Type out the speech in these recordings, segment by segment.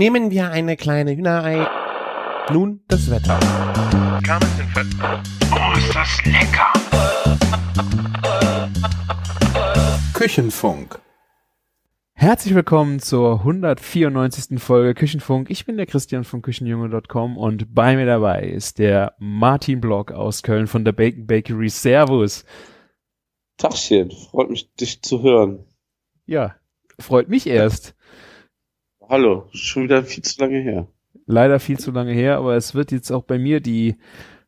Nehmen wir eine kleine Hühnerei. Nun das Wetter. Oh, ist das lecker! Küchenfunk. Herzlich willkommen zur 194. Folge Küchenfunk. Ich bin der Christian von Küchenjunge.com und bei mir dabei ist der Martin Block aus Köln von der Bacon Bakery. Servus. Tachchen, freut mich, dich zu hören. Ja, freut mich erst. Hallo, schon wieder viel zu lange her. Leider viel zu lange her, aber es wird jetzt auch bei mir die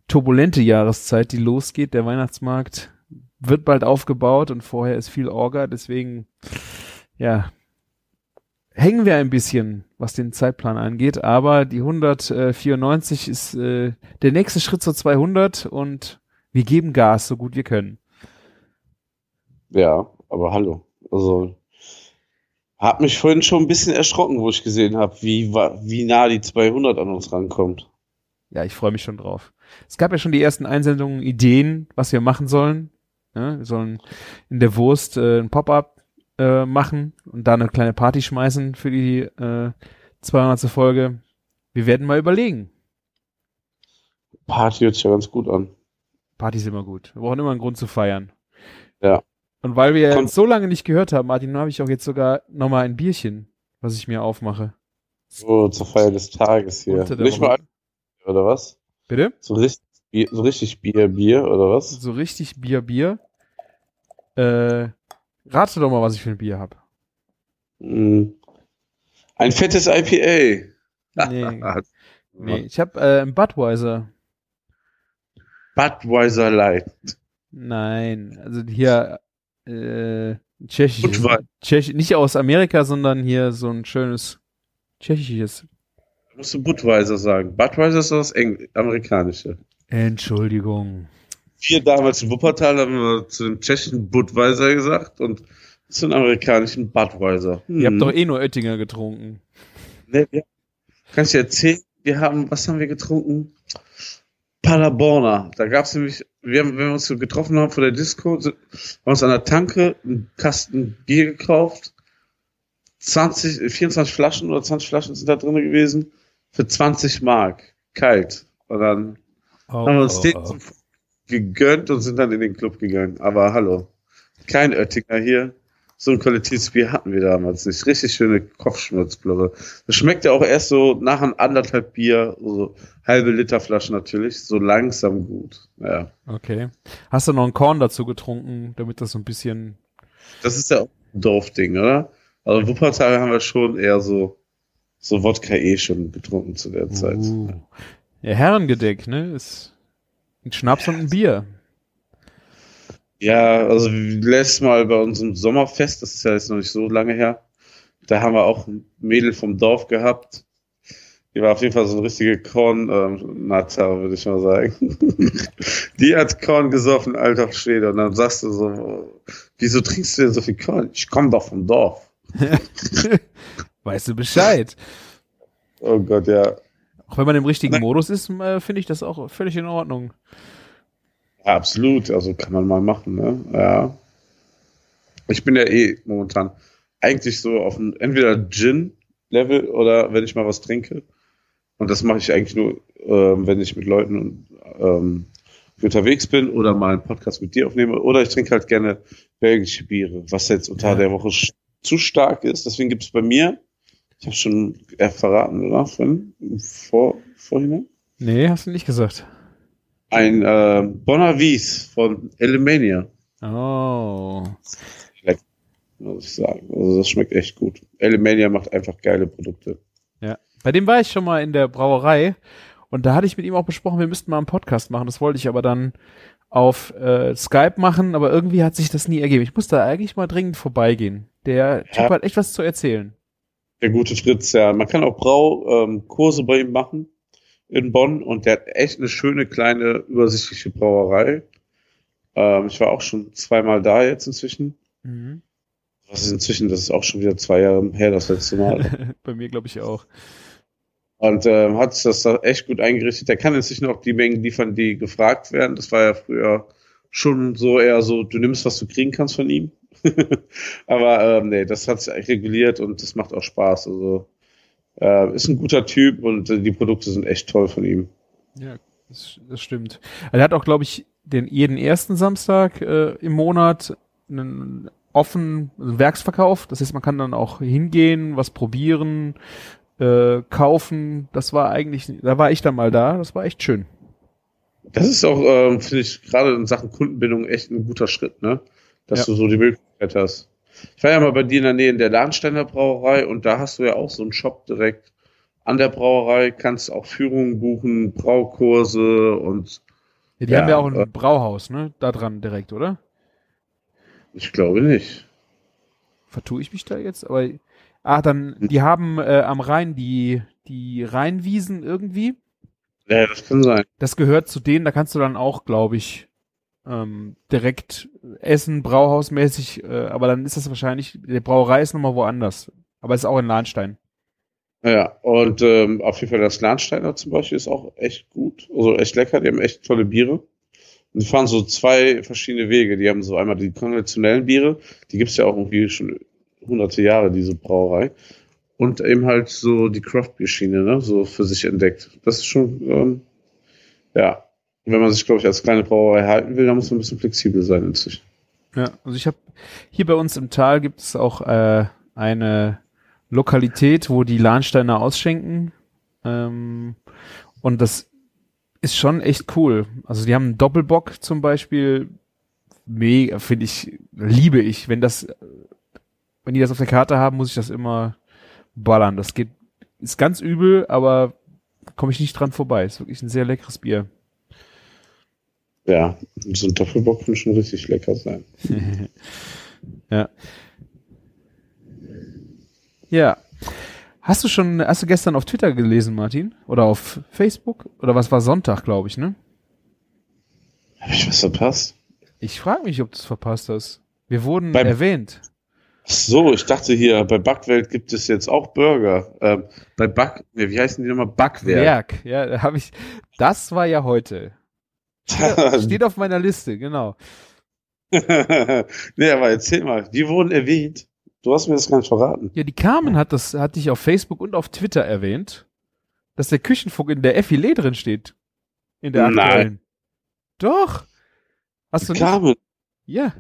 turbulente Jahreszeit, die losgeht. Der Weihnachtsmarkt wird bald aufgebaut und vorher ist viel Orga, deswegen, ja, hängen wir ein bisschen, was den Zeitplan angeht, aber die 194 ist äh, der nächste Schritt zur 200 und wir geben Gas, so gut wir können. Ja, aber hallo. Also, hab mich vorhin schon ein bisschen erschrocken, wo ich gesehen habe, wie, wie nah die 200 an uns rankommt. Ja, ich freue mich schon drauf. Es gab ja schon die ersten Einsendungen, Ideen, was wir machen sollen. Ja, wir sollen in der Wurst äh, ein Pop-up äh, machen und da eine kleine Party schmeißen für die äh, 200. Folge. Wir werden mal überlegen. Party hört sich ja ganz gut an. Party ist immer gut. Wir brauchen immer einen Grund zu feiern. Ja. Und weil wir Kommt- so lange nicht gehört haben, Martin, habe ich auch jetzt sogar nochmal ein Bierchen, was ich mir aufmache. So zur Feier des Tages hier. Nicht mal oder was? Bitte? So richtig, Bier, so richtig Bier, Bier, oder was? So richtig Bier, Bier. Äh, rate doch mal, was ich für ein Bier habe. Mm. Ein fettes IPA. Nee. Nee, ich habe äh, ein Budweiser. Budweiser Light. Nein, also hier äh. Budweiser. Tschech nicht aus Amerika, sondern hier so ein schönes tschechisches. Da musst du Budweiser sagen. Budweiser ist das Engl Amerikanische. Entschuldigung. Wir damals in Wuppertal haben wir zu dem tschechischen Budweiser gesagt und zu dem amerikanischen Budweiser. Ihr Hm. habt doch eh nur Oettinger getrunken. Ne, wir, kann ich dir erzählen? Wir haben, was haben wir getrunken? Paderborner. Da gab es nämlich, wir haben, wenn wir uns so getroffen haben vor der Disco, haben uns an der Tanke einen Kasten Bier gekauft. 20, 24 Flaschen oder 20 Flaschen sind da drin gewesen. Für 20 Mark. Kalt. Und dann Oh, haben wir uns oh, den oh. zum gegönnt und sind dann in den Club gegangen. Aber hallo. Kein Oettinger hier. So ein Qualitätsbier hatten wir damals nicht. Richtig schöne Kopfschmutzblöre. Das schmeckt ja auch erst so nach einem anderthalb Bier, so halbe Liter Flasche natürlich, so langsam gut. Ja. Okay. Hast du noch ein Korn dazu getrunken, damit das so ein bisschen. Das ist ja auch ein Dorfding, oder? Also Wuppertal haben wir schon eher so, so Wodka eh schon getrunken zu der Zeit. Uh. Ja, Herrengedeck, ne? Ist ein Schnaps und ein Bier. Ja, also letztes Mal bei unserem Sommerfest, das ist ja jetzt noch nicht so lange her, da haben wir auch ein Mädel vom Dorf gehabt. Die war auf jeden Fall so eine richtige Korn-Natter, würde ich mal sagen. Die hat Korn gesoffen, alter Schwede. Und dann sagst du so, wieso trinkst du denn so viel Korn? Ich komme doch vom Dorf. weißt du Bescheid? Oh Gott, ja. Auch wenn man im richtigen. Modus ist, äh, finde ich das auch völlig in Ordnung. Ja, absolut. Also kann man mal machen, ne? Ja. Ich bin ja eh momentan eigentlich so auf einem entweder Gin-Level oder wenn ich mal was trinke. Und das mache ich eigentlich nur, ähm, wenn ich mit Leuten ähm, unterwegs bin oder mal einen Podcast mit dir aufnehme. Oder ich trinke halt gerne belgische Biere, was jetzt unter Ja. der Woche zu stark ist. Deswegen gibt es bei mir, ich habe schon äh, verraten, oder? Von, vor, vorhin? Nee, hast du nicht gesagt. Ein äh, Bonner Wies von Elemania. Oh. muss ich sagen. Also das schmeckt echt gut. Elemania macht einfach geile Produkte. Ja. Bei dem war ich schon mal in der Brauerei und da hatte ich mit ihm auch besprochen, wir müssten mal einen Podcast machen. Das wollte ich aber dann auf äh, Skype machen, aber irgendwie hat sich das nie ergeben. Ich muss da eigentlich mal dringend vorbeigehen. Der Typ Ja. hat echt was zu erzählen. Der gute Fritz, ja. Man kann auch Braukurse ähm, bei ihm machen in Bonn und der hat echt eine schöne, kleine, übersichtliche Brauerei. Ähm, ich war auch schon zweimal da jetzt inzwischen. Mhm. Was ist inzwischen? Das ist auch schon wieder zwei Jahre her, das letzte Mal. Bei mir glaube ich auch. Und ähm, hat sich das da echt gut eingerichtet. Der kann inzwischen auch die Mengen liefern, die gefragt werden. Das war ja früher schon so eher so, du nimmst, was du kriegen kannst von ihm. Aber ähm, nee, das hat sich reguliert und das macht auch Spaß. Also Äh, ist ein guter Typ und äh, die Produkte sind echt toll von ihm. Ja, das, das stimmt. Er hat auch, glaube ich, den jeden ersten Samstag äh, im Monat einen offen also Werksverkauf. Das heißt, man kann dann auch hingehen, was probieren, äh, kaufen. Das war eigentlich, da war ich dann mal da. Das war echt schön. Das ist auch, ähm, finde ich, gerade in Sachen Kundenbindung echt ein guter Schritt, ne? Dass Ja. du so die Möglichkeit hast. Ich war ja mal bei dir in der Nähe in der Lahnsteiner Brauerei und da hast du ja auch so einen Shop direkt an der Brauerei, kannst auch Führungen buchen, Braukurse und Ja, die Ja, haben ja auch ein äh, Brauhaus, ne? Da dran direkt, oder? ich glaube nicht. Vertue ich mich da jetzt? Aber ah, dann die haben äh, am Rhein die die Rheinwiesen irgendwie. Ja, das kann sein. Das gehört zu denen. Da kannst du dann auch, glaube ich, ähm, direkt essen, Brauhausmäßig. Äh, aber dann ist das wahrscheinlich die Brauerei ist nochmal woanders. Aber es ist auch in Lahnstein. Ja, und ähm, auf jeden Fall das Lahnsteiner zum Beispiel ist auch echt gut, also echt lecker, die haben echt tolle Biere. Und die fahren so zwei verschiedene Wege. Die haben so einmal die konventionellen Biere, die gibt's ja auch irgendwie schon hunderte Jahre, diese Brauerei. Und eben halt so die Craft-Bier-Schiene, ne, so für sich entdeckt. Das ist schon, ähm, ja, wenn man sich, glaube ich, als kleine Brauerei halten will, dann muss man ein bisschen flexibel sein inzwischen. Ja, also ich habe hier bei uns im Tal gibt es auch äh, eine Lokalität, wo die Lahnsteiner ausschenken. Ähm, und das ist schon echt cool. Also die haben einen Doppelbock zum Beispiel. Mega, finde ich, liebe ich. Wenn das, wenn die das auf der Karte haben, muss ich das immer ballern. Das geht, ist ganz übel, aber komme ich nicht dran vorbei. Ist wirklich ein sehr leckeres Bier. Ja, so ein Doppelbock kann schon richtig lecker sein. ja. Ja. Hast du schon, hast du gestern auf Twitter gelesen, Martin? Oder auf Facebook? Oder was war Sonntag, glaube ich, ne? Habe ich was verpasst? Ich frage mich, ob du es verpasst hast. Wir wurden Beim- erwähnt. Ach so, ich dachte hier, bei Backwelt gibt es jetzt auch Burger. Ähm, bei Back, wie heißen die nochmal? Backwerk. Werk, ja, habe ich. Das war ja heute. Steht auf meiner Liste, genau. nee, aber erzähl mal, die wurden erwähnt. Du hast mir das gar nicht verraten. Ja, die Carmen hat das, hat dich auf Facebook und auf Twitter erwähnt, dass der Küchenfunk in der Effilé drin steht. In der Nein. aktuellen. Doch. Hast du nicht? Carmen, Ja.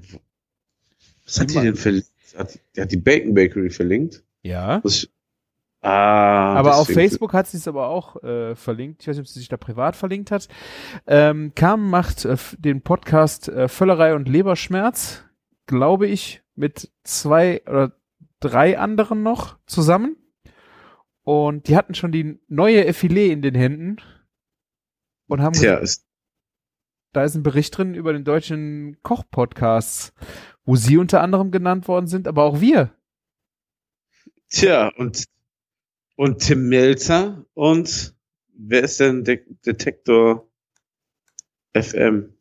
was hat die Immer. denn verlinkt? Hat, die hat die Bacon Bakery verlinkt. Ja. Was ich, ah, Aber auf Facebook hat sie es aber auch äh, verlinkt. Ich weiß nicht, ob sie sich da privat verlinkt hat. Ähm, Carmen macht äh, den Podcast äh, Völlerei und Leberschmerz, glaube ich, mit zwei oder drei anderen noch zusammen. Und die hatten schon die neue Effilé in den Händen und haben Tja, ist, da ist ein Bericht drin über den deutschen Koch-Podcasts, wo sie unter anderem genannt worden sind, aber auch wir. tja, und, und Tim Melzer und wer ist denn De Detektor FM?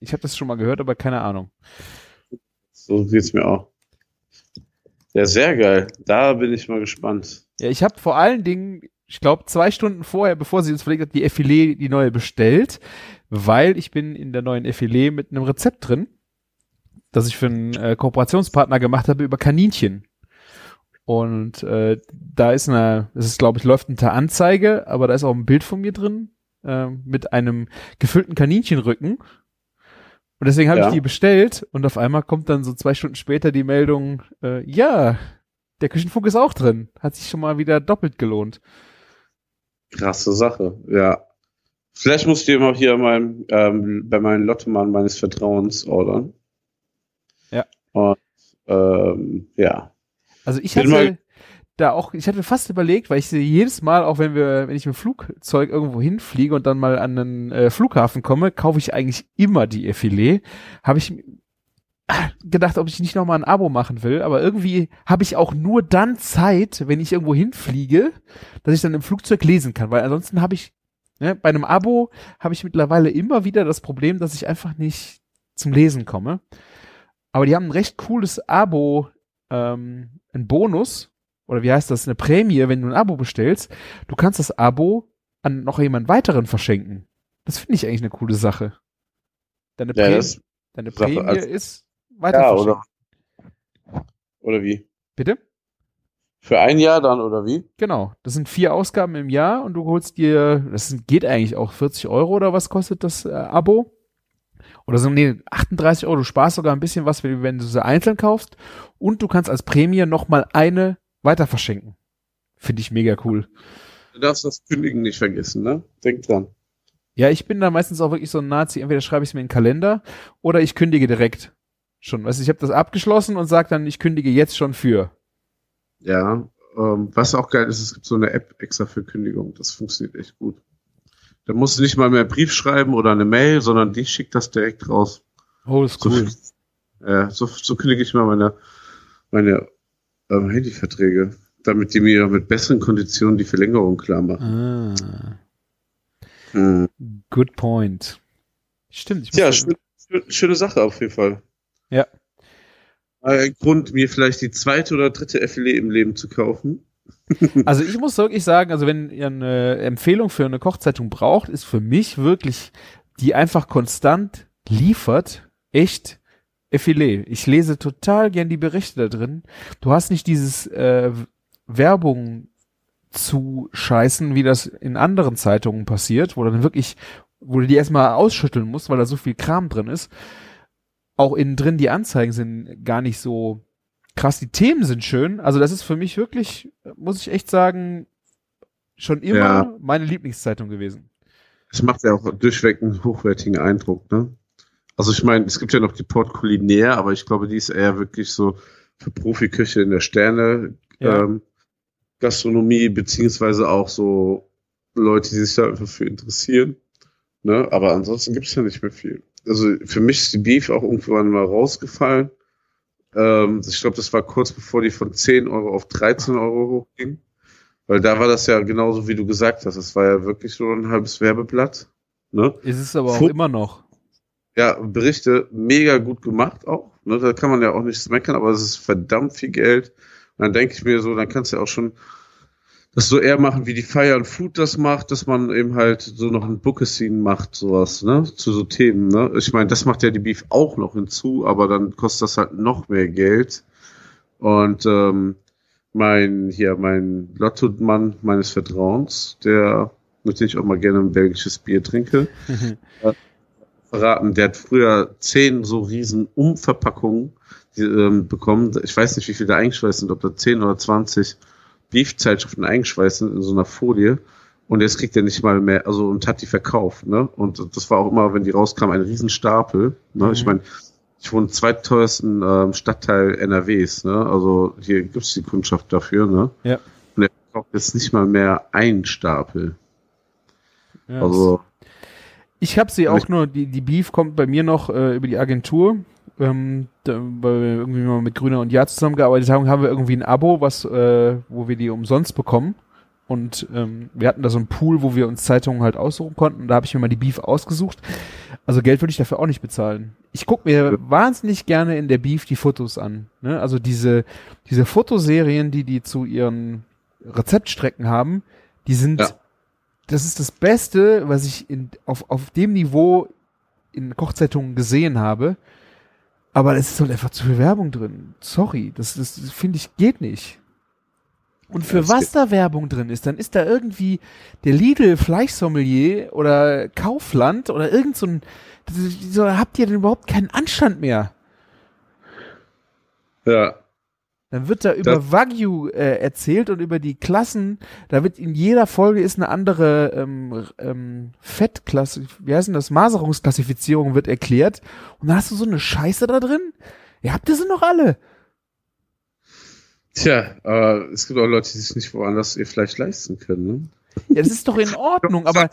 Ich habe das schon mal gehört, aber keine Ahnung. So geht's mir auch. Ja, sehr geil. Da bin ich mal gespannt. Ja, ich habe vor allen Dingen, ich glaube, zwei Stunden vorher, bevor sie uns verlegt hat, die Effilé, die neue bestellt, weil ich bin in der neuen Effilé mit einem Rezept drin, das ich für einen äh, Kooperationspartner gemacht habe über Kaninchen. Und äh, da ist eine, es ist, glaube ich, läuft unter Anzeige, aber da ist auch ein Bild von mir drin äh, mit einem gefüllten Kaninchenrücken. Und deswegen habe Ja. ich die bestellt und auf einmal kommt dann so zwei Stunden später die Meldung, äh, ja, der Küchenfunk ist auch drin. Hat sich schon mal wieder doppelt gelohnt. Krasse Sache, ja. Vielleicht musst du mal hier mein, ähm, bei meinem Lottomann meines Vertrauens ordern. Ja. Und ähm, ja. Also ich Bin hatte da auch, ich hatte fast überlegt, weil ich jedes Mal, auch wenn wir, wenn ich mit dem Flugzeug irgendwo hinfliege und dann mal an einen äh, Flughafen komme, kaufe ich eigentlich immer die Effilé. Habe ich gedacht, ob ich nicht nochmal ein Abo machen will, aber irgendwie habe ich auch nur dann Zeit, wenn ich irgendwo hinfliege, dass ich dann im Flugzeug lesen kann, weil ansonsten habe ich, ne, bei einem Abo habe ich mittlerweile immer wieder das Problem, dass ich einfach nicht zum Lesen komme. Aber die haben ein recht cooles Abo, ähm, ein Bonus, oder wie heißt das, eine Prämie, wenn du ein Abo bestellst. Du kannst das Abo an noch jemand weiteren verschenken. Das finde ich eigentlich eine coole Sache. Deine, Ja, Prämie, das, deine Sache, Prämie ist weiter ja, oder? Oder wie? Bitte? Für ein Jahr dann, oder wie? Genau. Das sind vier Ausgaben im Jahr und du holst dir, das geht eigentlich auch 40 Euro oder was kostet das äh, Abo? Oder so, nee, 38 Euro. Du sparst sogar ein bisschen was, wenn du sie einzeln kaufst. Und du kannst als Prämie nochmal eine weiter verschenken. Finde ich mega cool. Du darfst das Kündigen nicht vergessen, ne? Denk dran. Ja, ich bin da meistens auch wirklich so ein Nazi. Entweder schreibe ich es mir in den Kalender oder ich kündige direkt schon. Weißt du, ich habe das abgeschlossen und sage dann, ich kündige jetzt schon für. Ja, ähm, was auch geil ist, es gibt so eine App extra für Kündigung. Das funktioniert echt gut. Da musst du nicht mal mehr einen Brief schreiben oder eine Mail, sondern die schickt das direkt raus. Oh, ist So, cool. ja, so, so kündige ich mal meine, meine ähm, Handyverträge, damit die mir mit besseren Konditionen die Verlängerung klar machen. Ah, Hm. good point. Stimmt. Ja, schön- schöne Sache auf jeden Fall. Ja. Ein Grund, mir vielleicht die zweite oder dritte FLE im Leben zu kaufen. Also ich muss wirklich sagen, also wenn ihr eine Empfehlung für eine Kochzeitung braucht, ist für mich wirklich, die einfach konstant liefert, echt Effilé. Ich lese total gern die Berichte da drin. Du hast nicht dieses äh, Werbung zu scheißen, wie das in anderen Zeitungen passiert, wo dann wirklich, wo du die erstmal ausschütteln musst, weil da so viel Kram drin ist. Auch innen drin die Anzeigen sind gar nicht so krass. Die Themen sind schön. Also das ist für mich wirklich, muss ich echt sagen, schon immer Ja. meine Lieblingszeitung gewesen. Es macht ja auch durchweg einen hochwertigen Eindruck, ne? Also ich meine, es gibt ja noch die Port Culinaire, aber ich glaube, die ist eher wirklich so für Profiküche in der Sterne Ja. ähm, Gastronomie, beziehungsweise auch so Leute, die sich da einfach für interessieren. Ne? Aber ansonsten gibt es ja nicht mehr viel. Also für mich ist die Beef auch irgendwann mal rausgefallen. Ähm, ich glaube, das war kurz bevor die von 10 Euro auf 13 Euro hochging. Weil da war das ja genauso, wie du gesagt hast. Das war ja wirklich so ein halbes Werbeblatt. Ne? Es ist aber auch Fu- immer noch. Ja, Berichte mega gut gemacht auch. Ne? Da kann man ja auch nichts meckern, aber es ist verdammt viel Geld. Und dann denke ich mir so, dann kannst du ja auch schon das so eher machen, wie die Fire and Food das macht, dass man eben halt so noch ein Bookescene macht, sowas, ne? Zu so Themen, ne? Ich meine, das macht ja die Beef auch noch hinzu, aber dann kostet das halt noch mehr Geld. Und ähm, mein, hier, mein Lotto-Mann meines Vertrauens, der, mit dem ich auch mal gerne ein belgisches Bier trinke, verraten, der hat früher zehn so riesen Umverpackungen die, ähm, bekommen. Ich weiß nicht, wie viele da eingeschweißt sind, ob da 10 oder 20 Beef-Zeitschriften eingeschweißt sind in so einer Folie. Und jetzt kriegt er nicht mal mehr, also und hat die verkauft, ne? Und das war auch immer, wenn die rauskam, ein Riesenstapel. Ne? Ich Mhm. meine, ich wohne im zweiteuersten ähm, Stadtteil NRWs, ne? Also hier gibt's die Kundschaft dafür, ne? Ja. Und er verkauft jetzt nicht mal mehr einen Stapel. Ja, Also, Ich habe sie auch nur, die, die Beef kommt bei mir noch äh, über die Agentur. Ähm, da, weil wir irgendwie mal mit Grüner und Ja zusammengearbeitet haben, haben wir irgendwie ein Abo, was, äh, wo wir die umsonst bekommen. Und ähm, wir hatten da so einen Pool, wo wir uns Zeitungen halt aussuchen konnten. Da habe ich mir mal die Beef ausgesucht. Also Geld würde ich dafür auch nicht bezahlen. Ich gucke mir wahnsinnig gerne in der Beef die Fotos an. Ne? Also diese, diese Fotoserien, die die zu ihren Rezeptstrecken haben, die sind, Ja. das ist das Beste, was ich in, auf, auf dem Niveau in Kochzeitungen gesehen habe. Aber es ist halt einfach zu viel Werbung drin. Sorry, das, das, das finde ich geht nicht. Und für Ja, was da Werbung drin ist, dann ist da irgendwie der Lidl Fleischsommelier oder Kaufland oder irgend so ein, so, habt ihr denn überhaupt keinen Anstand mehr? ja. Dann wird da über Wagyu äh, erzählt und über die Klassen. Da wird in jeder Folge ist eine andere ähm, ähm, Fettklasse, wie heißt denn das? Maserungsklassifizierung wird erklärt. Und dann hast du so eine Scheiße da drin. Ihr habt ihr sie noch alle. Tja, aber es gibt auch Leute, die sich nicht woanders ihr Fleisch leisten können, ne? Ja, das ist doch in Ordnung, aber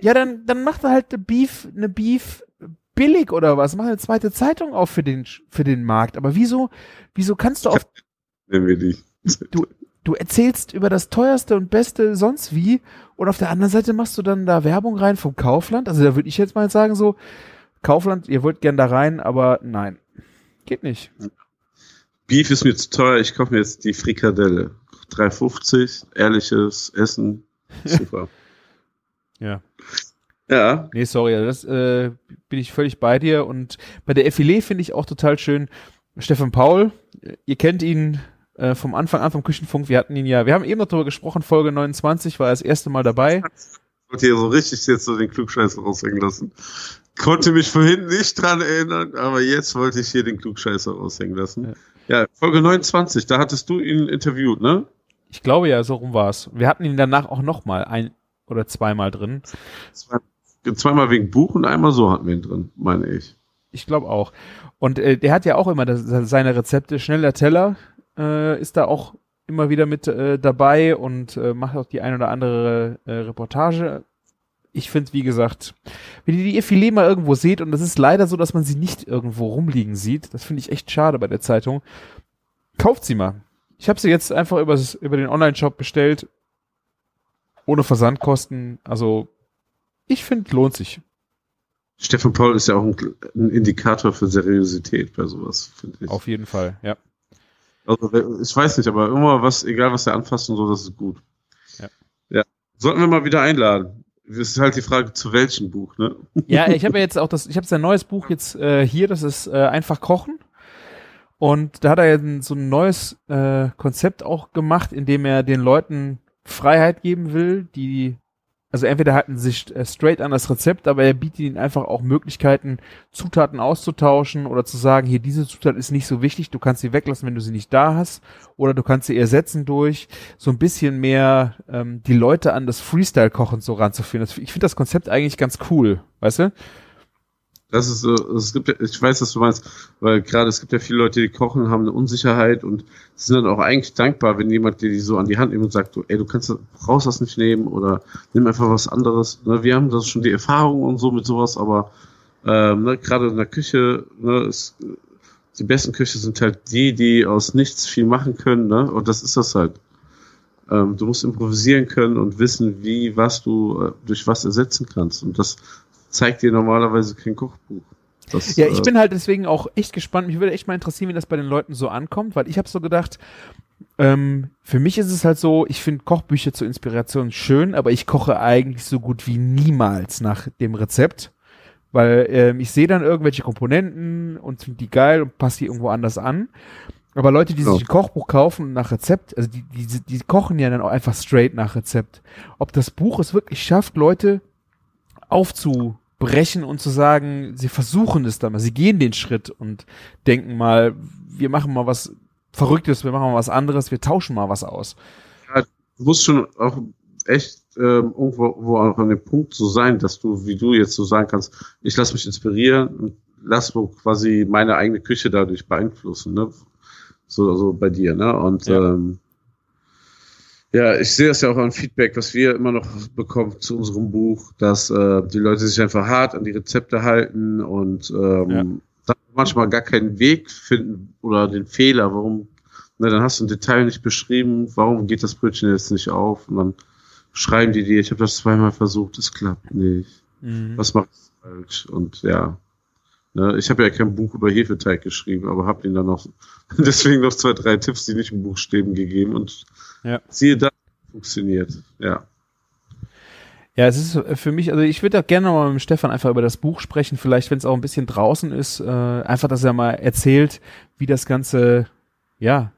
ja, dann, dann macht er halt eine Beef, eine Beef billig oder was. Mach eine zweite Zeitung auf für den, für den Markt. Aber wieso, wieso kannst du auf nennen wir die. du erzählst über das teuerste und beste sonst wie und auf der anderen Seite machst du dann da Werbung rein vom Kaufland. Also da würde ich jetzt mal sagen so, Kaufland, ihr wollt gern da rein, aber nein, geht nicht. Beef ist mir zu teuer, ich kaufe mir jetzt die Frikadelle. 3,50, ehrliches Essen. Super. Ja. Ja, Nee, sorry, also das äh, bin ich völlig bei dir und bei der Effilé finde ich auch total schön Stefan Paul, äh, ihr kennt ihn, äh, vom Anfang an vom Küchenfunk. Wir hatten ihn ja, wir haben eben noch darüber gesprochen, Folge 29 war er das erste Mal dabei. Ich wollte hier so richtig jetzt so den Klugscheißer raushängen lassen. Konnte mich vorhin nicht dran erinnern, aber jetzt wollte ich hier den Klugscheißer raushängen lassen. Ja. ja, Folge 29, da hattest du ihn interviewt, ne? Ich glaube ja, so rum war's. Wir hatten ihn danach auch nochmal ein oder zweimal drin. Zwei, zweimal wegen Buch und einmal so hatten wir ihn drin, meine ich. Ich glaube auch. Und äh, der hat ja auch immer das, seine Rezepte. Schneller Teller äh, ist da auch immer wieder mit äh, dabei und äh, macht auch die ein oder andere äh, Reportage. Ich finde, wie gesagt, wenn ihr die Filet mal irgendwo seht, und das ist leider so, dass man sie nicht irgendwo rumliegen sieht, das finde ich echt schade bei der Zeitung, kauft sie mal. Ich habe sie jetzt einfach übers, über den Online-Shop bestellt, ohne Versandkosten. Also, ich finde, lohnt sich. Stefan Paul ist ja auch ein, ein Indikator für Seriosität bei sowas, finde ich. Auf jeden Fall, ja. Also, ich weiß nicht, aber immer was, egal was er anfasst und so, das ist gut. Ja. ja. Sollten wir mal wieder einladen. Das ist halt die Frage, zu welchem Buch, ne? Ja, ich habe ja jetzt auch das, ich habe sein neues Buch jetzt äh, hier, das ist äh, einfach kochen. Und da hat er ja so ein neues äh, Konzept auch gemacht, in dem er den Leuten Freiheit geben will, die also entweder halten sie sich äh, straight an das Rezept, aber er bietet ihnen einfach auch Möglichkeiten, Zutaten auszutauschen oder zu sagen, hier, diese Zutat ist nicht so wichtig, du kannst sie weglassen, wenn du sie nicht da hast, oder du kannst sie ersetzen durch so ein bisschen mehr ähm, die Leute an das Freestyle-Kochen so ranzuführen. Ich finde das Konzept eigentlich ganz cool, weißt du? Das ist so, es gibt ich weiß, was du meinst, weil gerade es gibt ja viele Leute, die kochen, haben eine Unsicherheit und sind dann auch eigentlich dankbar, wenn jemand dir die so an die Hand nimmt und sagt, ey, du kannst, brauchst das nicht nehmen oder nimm einfach was anderes. Ne, wir haben das schon die Erfahrung und so mit sowas, aber ähm, ne, gerade in der Küche, ne, ist, die besten Küche sind halt die, die aus nichts viel machen können, ne? Und das ist das halt. Ähm, du musst improvisieren können und wissen, wie, was du äh, durch was ersetzen kannst. Und das zeigt dir normalerweise kein Kochbuch. Das, ja, ich äh, bin halt deswegen auch echt gespannt. Mich würde echt mal interessieren, wie das bei den Leuten so ankommt, weil ich habe so gedacht, ähm, für mich ist es halt so, ich finde Kochbücher zur Inspiration schön, aber ich koche eigentlich so gut wie niemals nach dem Rezept, weil ähm, ich sehe dann irgendwelche Komponenten und finde die geil und passe die irgendwo anders an. Aber Leute, die sich ein Kochbuch kaufen nach Rezept, also die, die, die kochen ja dann auch einfach straight nach Rezept. Ob das Buch es wirklich schafft, Leute aufzu brechen und zu sagen, sie versuchen es dann mal, sie gehen den Schritt und denken mal, wir machen mal was Verrücktes, wir machen mal was anderes, wir tauschen mal was aus. Ja, du musst schon auch echt ähm, irgendwo wo auch an dem Punkt so sein, dass du, wie du jetzt so sagen kannst, ich lass mich inspirieren und lass so quasi meine eigene Küche dadurch beeinflussen, ne? So, so bei dir, ne? Und ja. ähm, ja, ich sehe es ja auch an Feedback, was wir immer noch bekommen zu unserem Buch, dass äh, die Leute sich einfach hart an die Rezepte halten und ähm, ja. dann manchmal gar keinen Weg finden oder den Fehler, warum, na, dann hast du ein Detail nicht beschrieben, warum geht das Brötchen jetzt nicht auf und dann schreiben die dir, ich habe das zweimal versucht, es klappt nicht. Mhm. Was macht falsch? Und ja, ne, ich habe ja kein Buch über Hefeteig geschrieben, aber habe ihnen dann noch deswegen noch zwei, drei Tipps, die nicht in Buchstäben gegeben und ja. Siehe da, funktioniert. Ja. Ja, es ist für mich, also ich würde auch gerne mal mit Stefan einfach über das Buch sprechen, vielleicht wenn es auch ein bisschen draußen ist, äh, einfach, dass er mal erzählt, wie das Ganze, ja,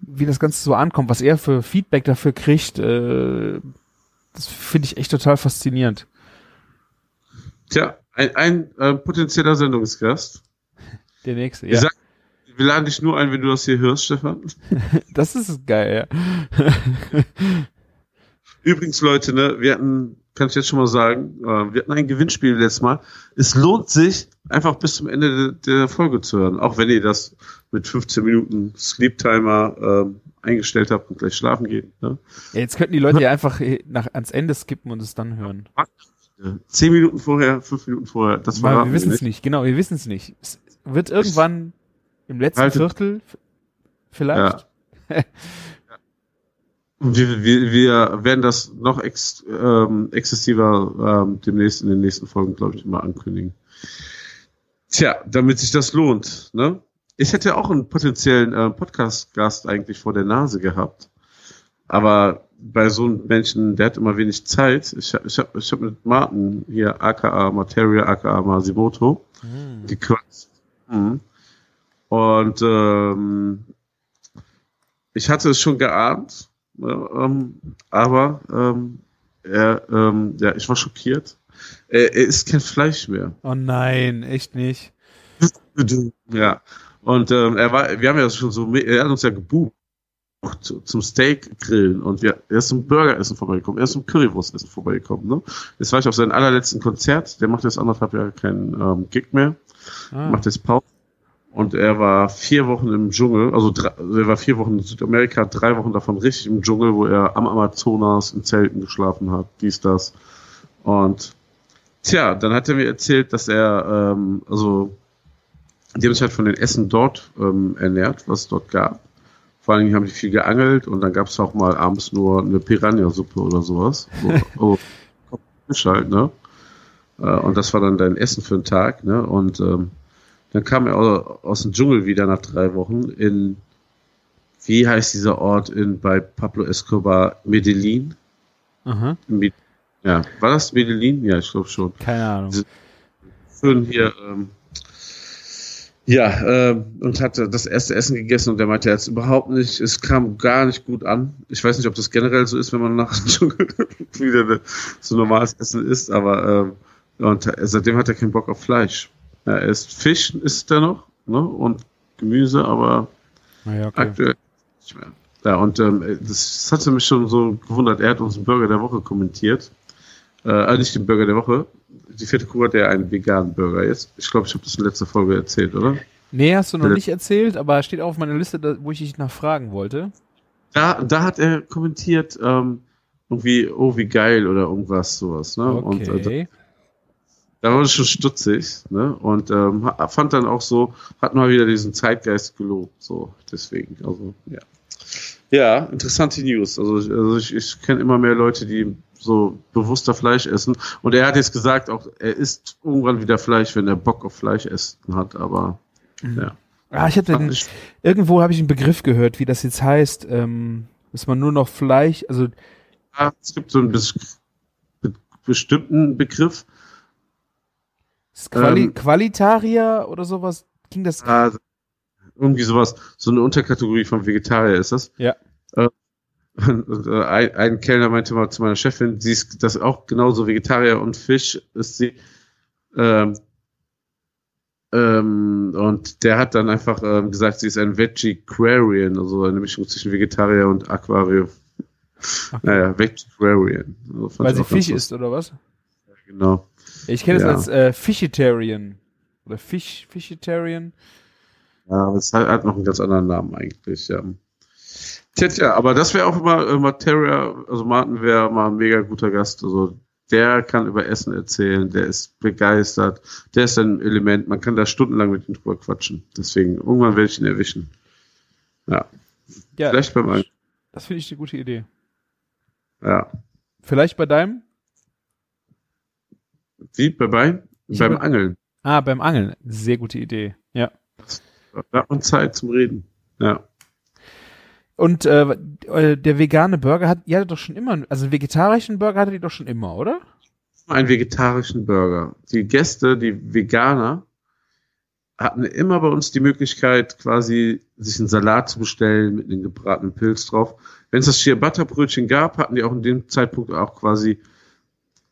wie das Ganze so ankommt, was er für Feedback dafür kriegt, äh, das finde ich echt total faszinierend. Tja, ein, ein äh, potenzieller Sendungsgast. Der nächste, ja. Sag, wir laden dich nur ein, wenn du das hier hörst, Stefan. das ist geil, ja. Übrigens, Leute, ne, wir hatten, kann ich jetzt schon mal sagen, äh, wir hatten ein Gewinnspiel letztes Mal. Es lohnt sich, einfach bis zum Ende der, Folge zu hören. Auch wenn ihr das mit 15 Minuten Sleep Timer äh, eingestellt habt und gleich schlafen geht. Ne? Ja, jetzt könnten die Leute ja einfach nach, ans Ende skippen und es dann hören. Zehn Minuten vorher, fünf Minuten vorher, das war. Wir wissen es nicht, genau, wir wissen es nicht. Es wird irgendwann im letzten Haltet. Viertel vielleicht? Ja. wir, wir, wir werden das noch ex, ähm, exzessiver ähm, demnächst in den nächsten Folgen, glaube ich, mal ankündigen. Tja, damit sich das lohnt. Ne? Ich hätte auch einen potenziellen äh, Podcast-Gast eigentlich vor der Nase gehabt. Aber bei so einem Menschen, der hat immer wenig Zeit. Ich habe ich hab, ich hab mit Martin hier, aka Materia, aka Masimoto, mhm. gequatscht. Mhm. Und ähm, ich hatte es schon geahnt, äh, ähm, aber ähm, er, ähm, ja, ich war schockiert. Er, er isst kein Fleisch mehr. Oh nein, echt nicht. Ja. Und ähm, er war, wir haben ja schon so, er hat uns ja gebucht zum Steak grillen und wir, er ist zum Burgeressen vorbeigekommen, er ist zum Currywurstessen vorbeigekommen. Ne? Jetzt war ich auf seinem allerletzten Konzert, der macht jetzt anderthalb Jahre keinen ähm, Gig mehr, ah. macht jetzt Pause. Und er war vier Wochen im Dschungel, also drei, er war vier Wochen in Südamerika, drei Wochen davon richtig im Dschungel, wo er am Amazonas in Zelten geschlafen hat, dies, das. Und tja, dann hat er mir erzählt, dass er, ähm, also, die haben sich halt von den Essen dort ähm, ernährt, was es dort gab. Vor allen Dingen haben die viel geangelt und dann gab es auch mal abends nur eine Piranha-Suppe oder sowas. So, oh, halt, ne? Äh, und das war dann dein Essen für den Tag, ne? Und ähm, dann kam er aus dem Dschungel wieder nach drei Wochen in, wie heißt dieser Ort in bei Pablo Escobar, Medellin? Aha. Ja, war das Medellin? Ja, ich glaube schon. Keine Ahnung. Schön hier ähm, ja, äh, und hatte das erste Essen gegessen und der meinte jetzt überhaupt nicht, es kam gar nicht gut an. Ich weiß nicht, ob das generell so ist, wenn man nach dem Dschungel wieder so normales Essen isst, aber äh, und seitdem hat er keinen Bock auf Fleisch. Ja, er isst Fisch, isst er noch, ne? Und Gemüse, aber ja, okay. aktuell nicht mehr. Ja, und ähm, das hatte mich schon so gewundert. Er hat uns den Burger der Woche kommentiert. Äh, also nicht den Burger der Woche, die vierte Kuh hat ja einen veganen Burger jetzt. Ich glaube, ich habe das in letzter Folge erzählt, oder? Nee, hast du noch nicht erzählt, aber steht auch auf meiner Liste, wo ich dich nachfragen wollte. Da, da hat er kommentiert, ähm, irgendwie, oh, wie geil oder irgendwas, sowas, ne? Okay. Und, äh, da, war ich schon stutzig, ne? Und ähm, fand dann auch so, hat mal wieder diesen Zeitgeist gelobt, so, deswegen, also, ja. Ja, interessante News. Also, also ich, ich kenne immer mehr Leute, die so bewusster Fleisch essen. Und er hat jetzt gesagt, auch er isst irgendwann wieder Fleisch, wenn er Bock auf Fleisch essen hat, aber mhm. ja. Ah, ich habe irgendwo habe ich einen Begriff gehört, wie das jetzt heißt, ähm, dass man nur noch Fleisch, also ja, es gibt so einen be be bestimmten Begriff. Quali ähm, Qualitarier oder sowas ging das? Ah, irgendwie sowas, so eine Unterkategorie von Vegetarier ist das. Ja. Äh, und, äh, ein, ein Kellner meinte mal zu meiner Chefin, sie ist das auch genauso Vegetarier und Fisch ist sie. Ähm, ähm, und der hat dann einfach ähm, gesagt, sie ist ein Vegetarian, also eine Mischung zwischen Vegetarier und Aquarium. Okay. Naja, Vegetarian. Also Weil sie Fisch isst, oder was? Ja, genau. Ich kenne ja. das als äh, Fishitarian. Oder Fish, Fishitarian. Ja, aber es hat, hat noch einen ganz anderen Namen eigentlich, ja. Tja, tja, aber das wäre auch immer, immer Terrier, also Martin wäre mal ein mega guter Gast. Also der kann über Essen erzählen, der ist begeistert, der ist ein Element, man kann da stundenlang mit ihm drüber quatschen. Deswegen, irgendwann werde ich ihn erwischen. Ja. ja Vielleicht beim Angeln. Das finde ich eine gute Idee. Ja. Vielleicht bei deinem? Wie? Bei beim? beim Angeln. Ah, beim Angeln. Sehr gute Idee. Ja. Da hat man Zeit zum Reden. Ja. Und äh, äh, der vegane Burger hat, ja doch schon immer, also einen vegetarischen Burger hatte die doch schon immer, oder? Einen vegetarischen Burger. Die Gäste, die Veganer, hatten immer bei uns die Möglichkeit, quasi sich einen Salat zu bestellen mit einem gebratenen Pilz drauf. Wenn es das Shea Butter Brötchen gab, hatten die auch in dem Zeitpunkt auch quasi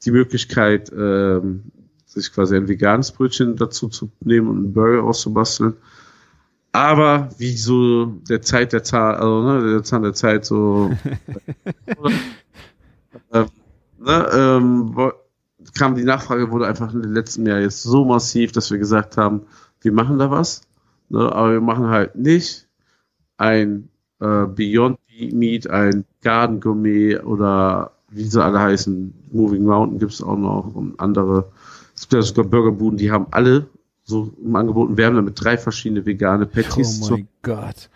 die Möglichkeit, ähm, sich quasi ein veganes Brötchen dazu zu nehmen und einen Burger auszubasteln. Aber wie so der Zeit der Zahl, also ne, der Zahn der Zeit so äh, ne, ähm, kam die Nachfrage wurde einfach in den letzten Jahren jetzt so massiv, dass wir gesagt haben, wir machen da was, ne, aber wir machen halt nicht ein äh, Beyond Meat, ein Garden Gourmet oder wie sie alle heißen, Moving Mountain gibt es auch noch und andere. Es gibt ja sogar Burgerbuden, die haben alle so im Angebot. Wir haben damit drei verschiedene vegane Patties. Oh mein Gott.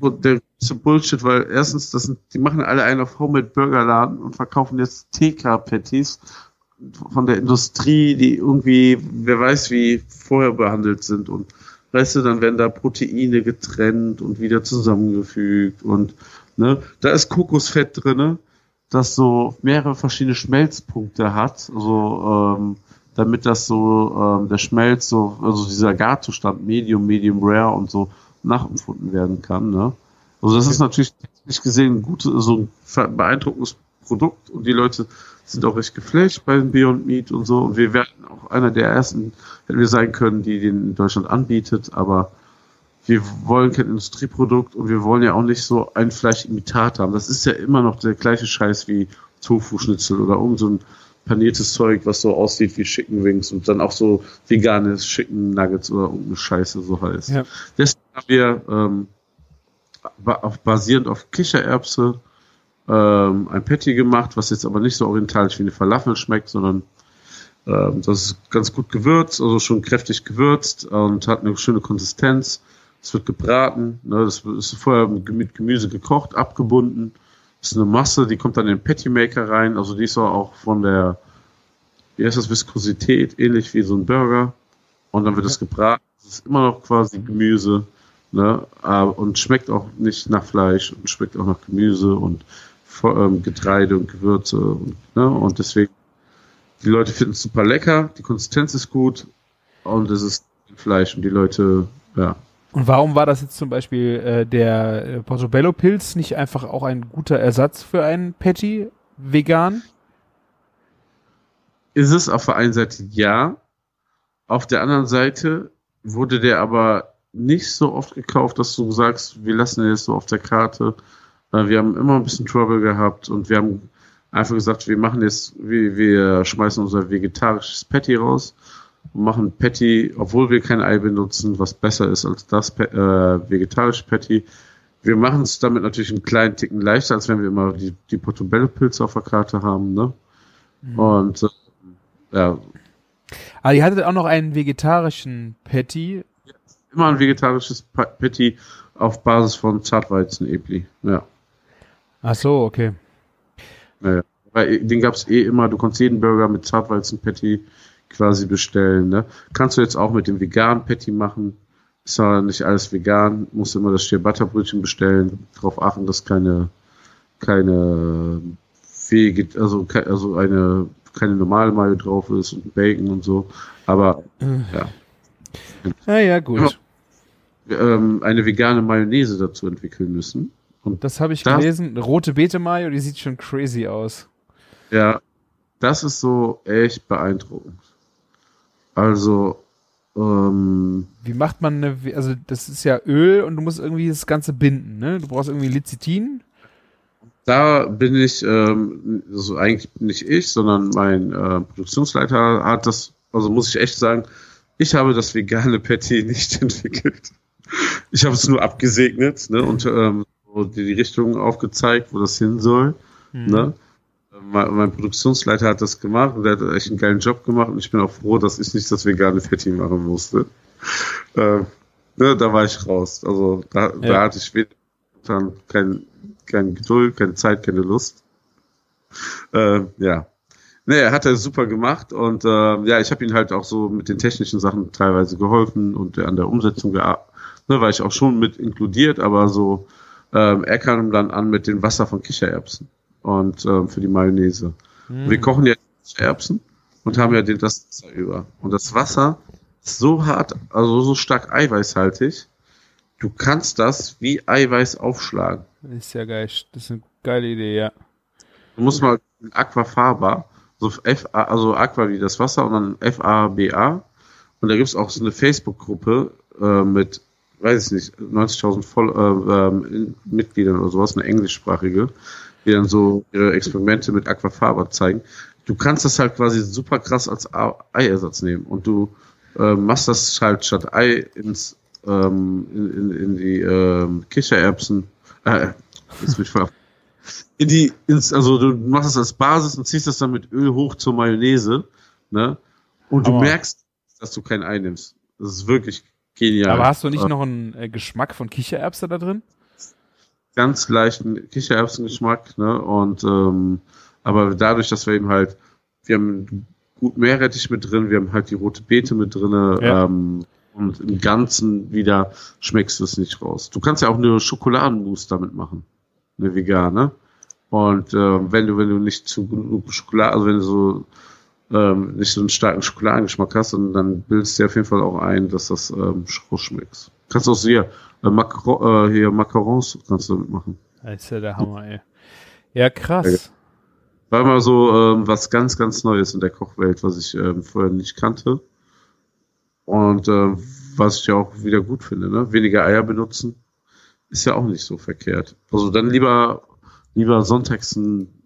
Und der ist Bullshit, weil erstens, das sind, die machen alle einen auf Homemade Burgerladen und verkaufen jetzt TK-Patties von der Industrie, die irgendwie, wer weiß wie, vorher behandelt sind und weißt du, dann werden da Proteine getrennt und wieder zusammengefügt und ne, da ist Kokosfett drinne, das so mehrere verschiedene Schmelzpunkte hat, also ähm, damit das so, ähm, der Schmelz so, also dieser Garzustand Medium, Medium Rare und so nachempfunden werden kann. Ne? Also das ist natürlich technisch gesehen ein gutes, so ein beeindruckendes Produkt und die Leute sind auch recht geflasht bei Beyond Meat und so. Und wir werden auch einer der ersten, hätten wir sein können, die den in Deutschland anbietet, aber wir wollen kein Industrieprodukt und wir wollen ja auch nicht so ein Fleischimitat haben. Das ist ja immer noch der gleiche Scheiß wie Tofu-Schnitzel oder irgend so ein paniertes Zeug, was so aussieht wie Chicken Wings und dann auch so veganes Chicken Nuggets oder irgendeine Scheiße so heißt. Ja. Deswegen haben wir ähm, auf, basierend auf Kichererbse ähm, ein Patty gemacht, was jetzt aber nicht so orientalisch wie eine Falafel schmeckt, sondern ähm, das ist ganz gut gewürzt, also schon kräftig gewürzt und hat eine schöne Konsistenz. Es wird gebraten, ne, das ist vorher mit Gemüse gekocht, abgebunden. Das ist eine Masse, die kommt dann in den Patty Maker rein, also die ist auch von der, wie heißt das, Viskosität, ähnlich wie so ein Burger. Und dann wird es gebraten. Es ist immer noch quasi Gemüse, ne, und schmeckt auch nicht nach Fleisch und schmeckt auch nach Gemüse und ähm, Getreide und Gewürze und, ne, und deswegen die Leute finden es super lecker, die Konsistenz ist gut und es ist Fleisch und die Leute, ja. Und warum war das jetzt zum Beispiel äh, der äh, Portobello-Pilz nicht einfach auch ein guter Ersatz für einen Patty vegan? Ist es auf der einen Seite ja, auf der anderen Seite wurde der aber nicht so oft gekauft, dass du sagst, wir lassen den jetzt so auf der Karte. Äh, wir haben immer ein bisschen Trouble gehabt und wir haben einfach gesagt, wir machen jetzt, wir, wir schmeißen unser vegetarisches Patty raus und machen Patty, obwohl wir kein Ei benutzen, was besser ist als das äh, vegetarische Patty. Wir machen es damit natürlich einen kleinen Ticken leichter, als wenn wir immer die, die Portobello-Pilze auf der Karte haben, ne? Mhm. Und äh, ja. Aber ihr hattet auch noch einen vegetarischen Patty. Immer ein vegetarisches Patty auf Basis von Zartweizen-Ebli, ja. Ach so, okay. Naja. Weil den gab es eh immer, du konntest jeden Burger mit Zartweizen-Patty quasi bestellen. Ne? Kannst du jetzt auch mit dem veganen Patty machen. Ist ja nicht alles vegan, musst immer das Butterbrötchen bestellen, darauf achten, dass keine, keine Wege, also, also eine, keine normale Mayo drauf ist und Bacon und so. Aber, äh. ja. Ja, ja, gut. Ähm, eine vegane Mayonnaise dazu entwickeln müssen. Und das habe ich das, gelesen. Rote Beete Mayo, die sieht schon crazy aus. Ja, das ist so echt beeindruckend. Also, ähm, Wie macht man eine, also das ist ja Öl und du musst irgendwie das Ganze binden, ne? Du brauchst irgendwie Lecithin. Da bin ich, ähm, also eigentlich nicht ich, sondern mein äh, Produktionsleiter hat das, also muss ich echt sagen, ich habe das vegane Patty nicht entwickelt. Ich habe es nur abgesegnet ne, und ähm, die Richtung aufgezeigt, wo das hin soll. Mhm. Ne? Mein, mein, Produktionsleiter hat das gemacht und der hat echt einen geilen Job gemacht und ich bin auch froh, dass ich nicht das vegane Fetti machen musste. Äh, ne, da war ich raus. Also da, ja. da hatte ich dann kein, kein Geduld, keine Zeit, keine Lust. Äh, ja. Nee, hat er super gemacht und äh, ja, ich habe ihm halt auch so mit den technischen Sachen teilweise geholfen und an der Umsetzung gearbeitet. Ne, war ich auch schon mit inkludiert, aber so, ähm, er kam dann an mit dem Wasser von Kichererbsen und ähm, für die Mayonnaise. Mm. Wir kochen ja Erbsen und haben ja das Wasser über. Und das Wasser ist so hart, also so stark eiweißhaltig, du kannst das wie Eiweiß aufschlagen. ist ja geil. Das ist eine geile Idee, ja. Du musst mal Aquafaba, so F also Aqua wie das Wasser und dann F-A-B-A. Und da gibt es auch so eine Facebook-Gruppe äh, mit, weiß ich nicht, 90.000 äh, äh, Mitgliedern oder sowas, eine englischsprachige die dann so ihre Experimente mit Aquafaba zeigen. Du kannst das halt quasi super krass als Eiersatz nehmen und du äh, machst das halt statt Ei ins ähm, in, in, in die ähm, Kichererbsen, äh, jetzt bin ich voll auf, in die, ins, also du machst es als Basis und ziehst das dann mit Öl hoch zur Mayonnaise, ne? Und du Aber merkst, dass du kein Ei nimmst. Das ist wirklich genial. Aber hast du nicht äh, noch einen äh, Geschmack von Kichererbse da drin? Ganz leichten Kichererbsengeschmack, ne? Und ähm, aber dadurch, dass wir eben halt, wir haben gut Meerrettich mit drin, wir haben halt die rote Beete mit drin, ja. ähm, und im Ganzen wieder schmeckst du es nicht raus. Du kannst ja auch eine Schokoladenmousse damit machen, eine vegane. Und ähm, wenn du, wenn du nicht zu genug Schokolade, also wenn du so ähm, nicht so einen starken Schokoladengeschmack hast, dann bildest du dir auf jeden Fall auch ein, dass das ähm, schmeckt. Kannst du auch sehr äh, Macro, äh, hier Macarons kannst du damit machen. Das ist ja der Hammer, ey. Ja, krass. War mal so ähm, was ganz, ganz Neues in der Kochwelt, was ich ähm, vorher nicht kannte. Und ähm, was ich ja auch wieder gut finde, ne? Weniger Eier benutzen. Ist ja auch nicht so verkehrt. Also dann lieber, lieber sonntags ein,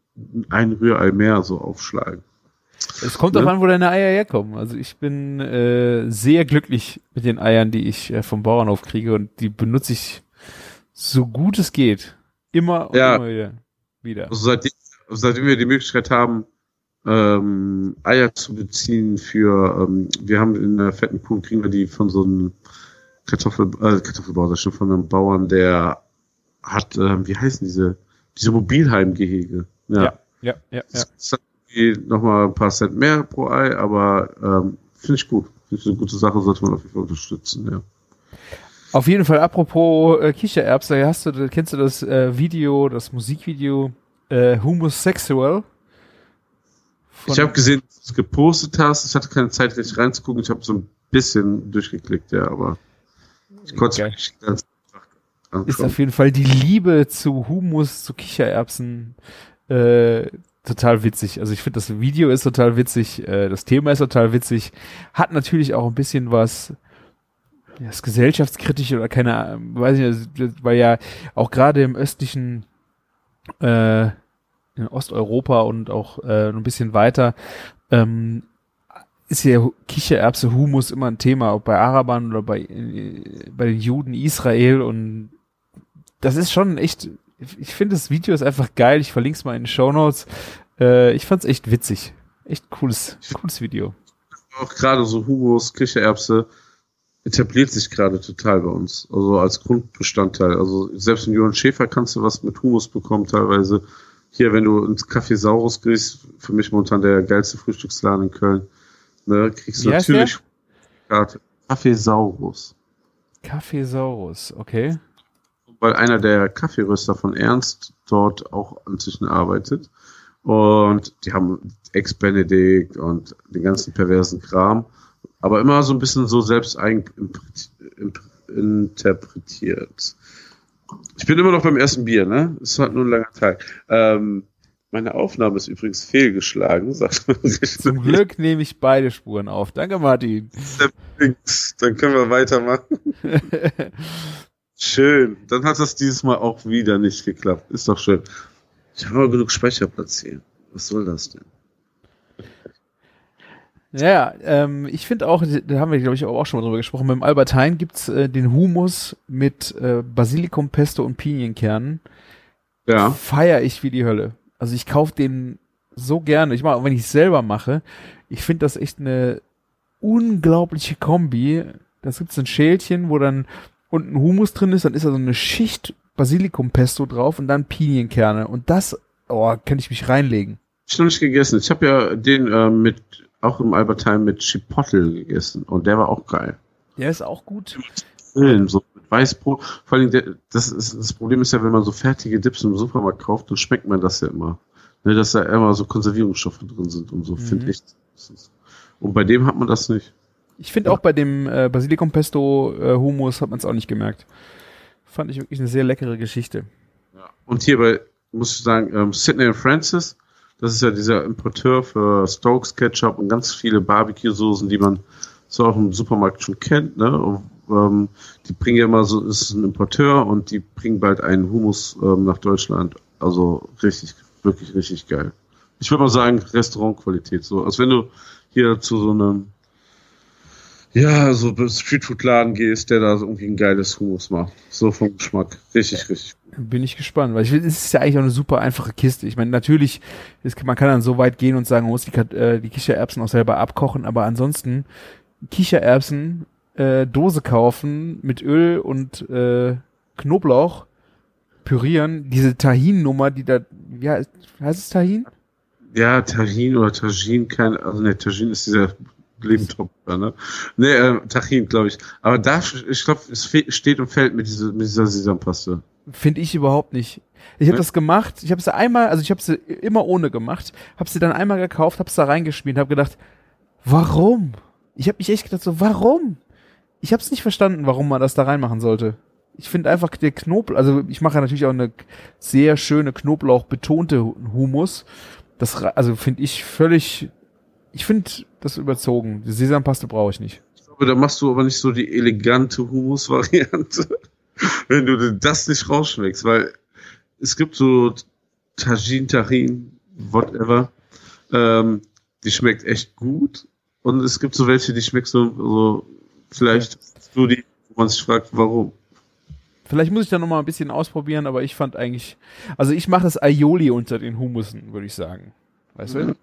ein Rührei mehr so aufschlagen. Es kommt Ne? darauf an, wo deine Eier herkommen. Also ich bin äh, sehr glücklich mit den Eiern, die ich äh, vom Bauernhof kriege und die benutze ich so gut es geht. Immer und Ja. immer wieder. wieder. Also seitdem, seitdem wir die Möglichkeit haben, ähm, Eier zu beziehen für, ähm, wir haben in der fetten Kuh, kriegen wir die von so einem Kartoffel, äh, Kartoffelbauer, das stimmt, von einem Bauern, der hat, ähm, wie heißen diese, diese Mobilheimgehege. Ja, ja, ja. ja. Das irgendwie nochmal ein paar Cent mehr pro Ei, aber ähm, finde ich gut. Finde ich eine gute Sache, sollte man auf jeden Fall unterstützen, ja. Auf jeden Fall, apropos äh, Kichererbse, hast du, kennst du das äh, Video, das Musikvideo äh, Homosexual? Ich habe gesehen, dass du es gepostet hast. Ich hatte keine Zeit, richtig reinzugucken. Ich habe so ein bisschen durchgeklickt, ja, aber ich konnte es nicht ganz ist anschauen. auf jeden Fall die Liebe zu Humus, zu Kichererbsen äh, total witzig. Also ich finde, das Video ist total witzig, äh, das Thema ist total witzig, hat natürlich auch ein bisschen was ja, ist gesellschaftskritisch oder keine Ahnung, weiß ich nicht, weil ja auch gerade im östlichen äh, in Osteuropa und auch äh, ein bisschen weiter ähm, ist ja Kichererbse, Humus immer ein Thema, ob bei Arabern oder bei, äh, bei den Juden Israel und das ist schon echt, ich finde das Video ist einfach geil, ich verlinke es mal in den Show Notes. Äh, ich fand's echt witzig. Echt cooles, cooles Video. Auch gerade so Humus, Kichererbse etabliert sich gerade total bei uns. Also als Grundbestandteil. Also selbst in Johann Schäfer kannst du was mit Humus bekommen teilweise. Hier, wenn du ins Café Saurus gehst, für mich momentan der geilste Frühstücksladen in Köln, ne, kriegst du natürlich. Café Saurus. Kaffeesaurus, okay. Weil einer der Kaffeeröster von Ernst dort auch inzwischen arbeitet. Und die haben Ex-Benedict und den ganzen perversen Kram. Aber immer so ein bisschen so selbst interpretiert. Ich bin immer noch beim ersten Bier, ne? Es war nur ein langer Tag. Ähm, meine Aufnahme ist übrigens fehlgeschlagen, sagt man sich. Zum Glück nehme ich beide Spuren auf. Danke, Martin. Dann können wir weitermachen. Schön. Dann hat das dieses Mal auch wieder nicht geklappt. Ist doch schön. Ich habe aber genug Speicherplatz hier. Was soll das denn? Ja, ähm, ich finde auch, da haben wir, glaube ich, auch schon mal drüber gesprochen, beim Albert Heijn gibt's äh, den Humus mit äh, Basilikum, Pesto und Pinienkernen. Ja. Feier ich wie die Hölle. Also ich kaufe den so gerne. Ich mache, wenn ich es selber mache, ich finde das echt eine unglaubliche Kombi. Das gibt's ein Schälchen, wo dann unten Humus drin ist, dann ist da so eine Schicht Basilikum-Pesto drauf und dann Pinienkerne. Und das, oh, kann ich mich reinlegen. Ich noch nicht gegessen. Ich habe ja den äh, mit auch im Albert Heijn mit Chipotle gegessen und der war auch geil. Der ist auch gut. Grillen, so mit Weißbrot. Vor allem, der, das, ist, das Problem ist ja, wenn man so fertige Dips im Supermarkt kauft, dann schmeckt man das ja immer. Ne, dass da immer so Konservierungsstoffe drin sind und so, Mhm. finde ich. Und bei dem hat man das nicht. Ich finde auch bei dem äh, Basilikum Pesto äh, Hummus hat man es auch nicht gemerkt. Fand ich wirklich eine sehr leckere Geschichte. Und hier bei, muss ich sagen, ähm, Sidney Francis, das ist ja dieser Importeur für Stokes Ketchup und ganz viele Barbecue-Soßen, die man so auch im Supermarkt schon kennt, ne? Und, ähm, die bringen ja immer so, ist ein Importeur und die bringen bald einen Hummus ähm, nach Deutschland. Also richtig, wirklich richtig geil. Ich würde mal sagen, Restaurantqualität, so, als wenn du hier zu so einem ja, so Streetfood-Laden gehst, der da so irgendwie ein geiles Hummus macht. So vom Geschmack. Richtig, richtig Bin ich gespannt, weil ich will, es ist ja eigentlich auch eine super einfache Kiste. Ich meine, natürlich, ist, man kann dann so weit gehen und sagen, man muss die, äh, die Kichererbsen auch selber abkochen, aber ansonsten Kichererbsen, äh, Dose kaufen mit Öl und äh, Knoblauch, pürieren, diese Tahin-Nummer, die da, ja, heißt es Tahin? Ja, Tahin oder Tajin, kein, also ne, Tajin ist dieser Lebentopf, ne? Ne, äh, Tahin, glaube ich. Aber da, ich glaube, es steht und fällt mit dieser, mit dieser Sesampaste. Finde ich überhaupt nicht. Ich habe Ne? das gemacht, ich habe sie einmal, also ich habe sie immer ohne gemacht, habe sie dann einmal gekauft, habe sie da reingeschmiert, habe gedacht, warum? Ich habe mich echt gedacht so, warum? Ich habe es nicht verstanden, warum man das da reinmachen sollte. Ich finde einfach der Knoblauch, also ich mache ja natürlich auch eine sehr schöne Knoblauch-betonte Humus. Das, also finde ich völlig, ich finde das überzogen. Die Sesampaste brauche ich nicht. Ich glaube, da machst du aber nicht so die elegante Hummus-Variante, wenn du das nicht rausschmeckst, weil es gibt so Tajin, Tahin, whatever, ähm, die schmeckt echt gut und es gibt so welche, die schmeckt so, so vielleicht so die, wo man sich fragt, warum. Vielleicht muss ich da noch mal ein bisschen ausprobieren, aber ich fand eigentlich, also ich mache das Aioli unter den Humusen, würde ich sagen. Weißt du?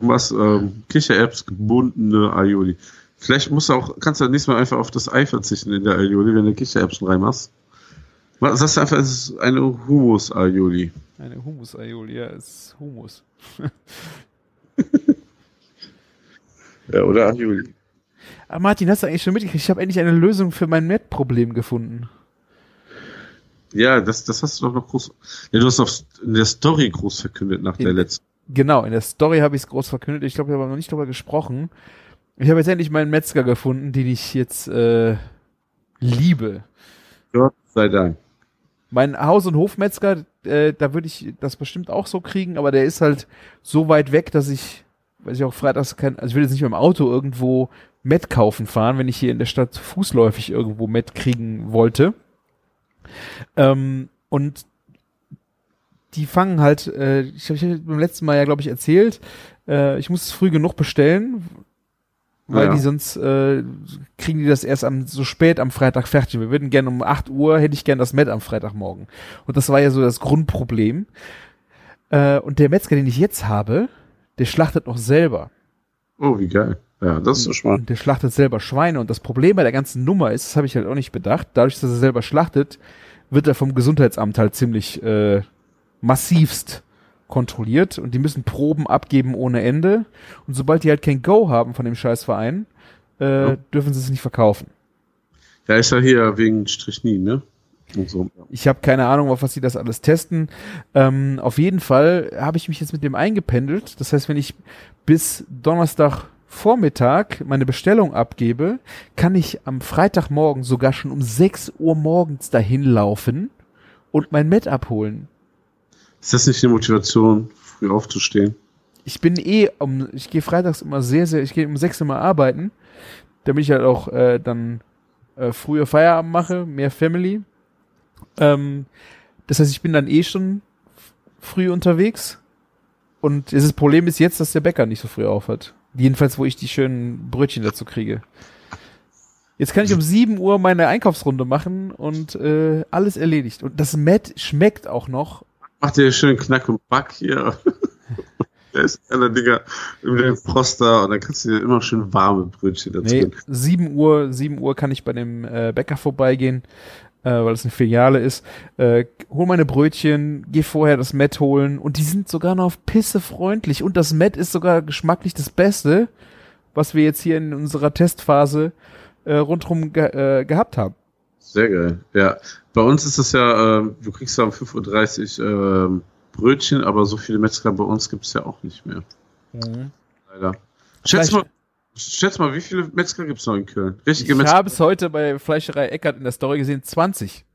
Du machst ähm, Kichererbs gebundene Aioli. Vielleicht musst du auch, kannst du nächstes Mal einfach auf das Ei verzichten in der Aioli, wenn du Kichererbsen reinmachst. Was- Sagst du einfach, es ist eine Hummus-Aioli. Eine Humus-Aioli, ja, ist Humus. Ja, oder Aioli. Ah, Martin, hast du eigentlich schon mitgekriegt? Ich habe endlich eine Lösung für mein Met-Problem gefunden. Ja, das, das hast du doch noch groß. Ja, du hast auf, in der Story groß verkündet nach der In- letzten. Genau, in der Story habe ich es groß verkündet. Ich glaube, wir haben noch nicht darüber gesprochen. Ich habe jetzt endlich meinen Metzger gefunden, den ich jetzt äh, liebe. Gott sei Dank. Mein Haus- und Hofmetzger, äh, da würde ich das bestimmt auch so kriegen, aber der ist halt so weit weg, dass ich, weiß ich auch freitags kein, also ich will jetzt nicht mit dem Auto irgendwo Met kaufen fahren, wenn ich hier in der Stadt fußläufig irgendwo Met kriegen wollte. Ähm, und die fangen halt, äh, ich habe beim letzten Mal ja, glaube ich, erzählt, äh, ich muss es früh genug bestellen, weil Ja. die sonst äh, kriegen die das erst am so spät am Freitag fertig. Wir würden gerne um 8 Uhr, hätte ich gern das Met am Freitagmorgen. Und das war ja so das Grundproblem. Äh, und der Metzger, den ich jetzt habe, der schlachtet noch selber. Oh, wie geil. Ja, das ist so spannend. Und der schlachtet selber Schweine. Und das Problem bei der ganzen Nummer ist, das habe ich halt auch nicht bedacht, dadurch, dass er selber schlachtet, wird er vom Gesundheitsamt halt ziemlich äh, massivst kontrolliert und die müssen Proben abgeben ohne Ende. Und sobald die halt kein Go haben von dem Scheißverein, äh, Ja. dürfen sie es nicht verkaufen. Ja, ist ja hier wegen Strichnin, ne? Und so. Ich habe keine Ahnung, auf was sie das alles testen. Ähm, auf jeden Fall habe ich mich jetzt mit dem eingependelt. Das heißt, wenn ich bis Donnerstag Vormittag meine Bestellung abgebe, kann ich am Freitagmorgen sogar schon um 6 Uhr morgens dahin laufen und mein Met abholen. Ist das nicht eine Motivation, früh aufzustehen? Ich bin eh um, ich gehe freitags immer sehr, sehr, ich gehe um 6 Uhr mal arbeiten, damit ich halt auch äh, dann äh, früher Feierabend mache, mehr Family. Ähm, das heißt, ich bin dann eh schon früh unterwegs. Und das Problem ist jetzt, dass der Bäcker nicht so früh aufhat. Jedenfalls, wo ich die schönen Brötchen dazu kriege. Jetzt kann ich um 7 Uhr meine Einkaufsrunde machen und äh, alles erledigt. Und das Met schmeckt auch noch. Mach dir schön Knack und Back hier. Der ist einer Dinger über den Froster und dann kannst du dir immer schön warme Brötchen dazu. Nee, 7 Uhr, 7 Uhr kann ich bei dem äh, Bäcker vorbeigehen, äh, weil es eine Filiale ist. Äh, hol meine Brötchen, geh vorher das Met holen und die sind sogar noch auf Pisse freundlich und das Met ist sogar geschmacklich das Beste, was wir jetzt hier in unserer Testphase äh, rundherum ge äh, gehabt haben. Sehr geil. Ja. Bei uns ist es ja, ähm, du kriegst ja um 5.30 Uhr ähm, Brötchen, aber so viele Metzger bei uns gibt es ja auch nicht mehr. Leider. Schätz mal, schätz mal, wie viele Metzger gibt es noch in Köln? Richtige Ich habe es heute bei Fleischerei Eckert in der Story gesehen, 20.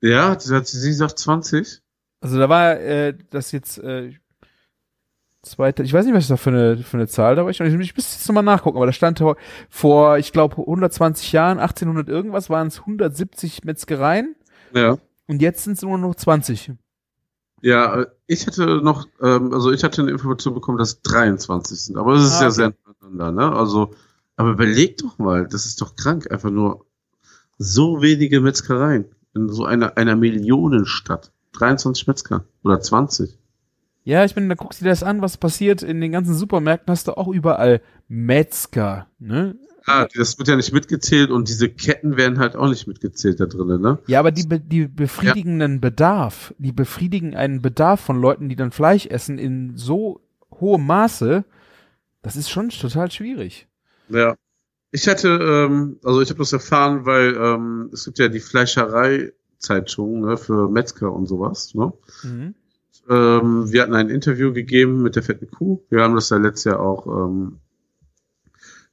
Ja, sie, hat, sie sagt 20. Also da war äh, das jetzt äh, zweite, ich weiß nicht, was da für eine, für eine Zahl da war. Ich, ich müsste jetzt nochmal nachgucken, aber da stand vor, ich glaube, 120 Jahren, 1800 irgendwas, waren es 170 Metzgereien Ja. und jetzt sind es nur noch 20. Ja, ich hatte noch, ähm, also ich hatte eine Information bekommen, dass 23 sind, aber das ist Ah, ja okay. sehr nacheinander, ne? Also, aber überleg doch mal, das ist doch krank, einfach nur so wenige Metzgereien in so einer, einer Millionenstadt. 23 Metzger oder 20. Ja, ich bin, da guckst du dir das an, was passiert in den ganzen Supermärkten, hast du auch überall Metzger, ne? Ah, das wird ja nicht mitgezählt und diese Ketten werden halt auch nicht mitgezählt da drinnen, ne? Ja, aber die, be die befriedigenden Bedarf, die befriedigen einen Bedarf von Leuten, die dann Fleisch essen in so hohem Maße, das ist schon total schwierig. Ja. Ich hatte, ähm, also ich habe das erfahren, weil ähm, es gibt ja die Fleischerei-Zeitung ne, für Metzger und sowas, ne? Mhm. Ähm, wir hatten ein Interview gegeben mit der fetten Kuh. Wir haben das ja letztes Jahr auch ähm,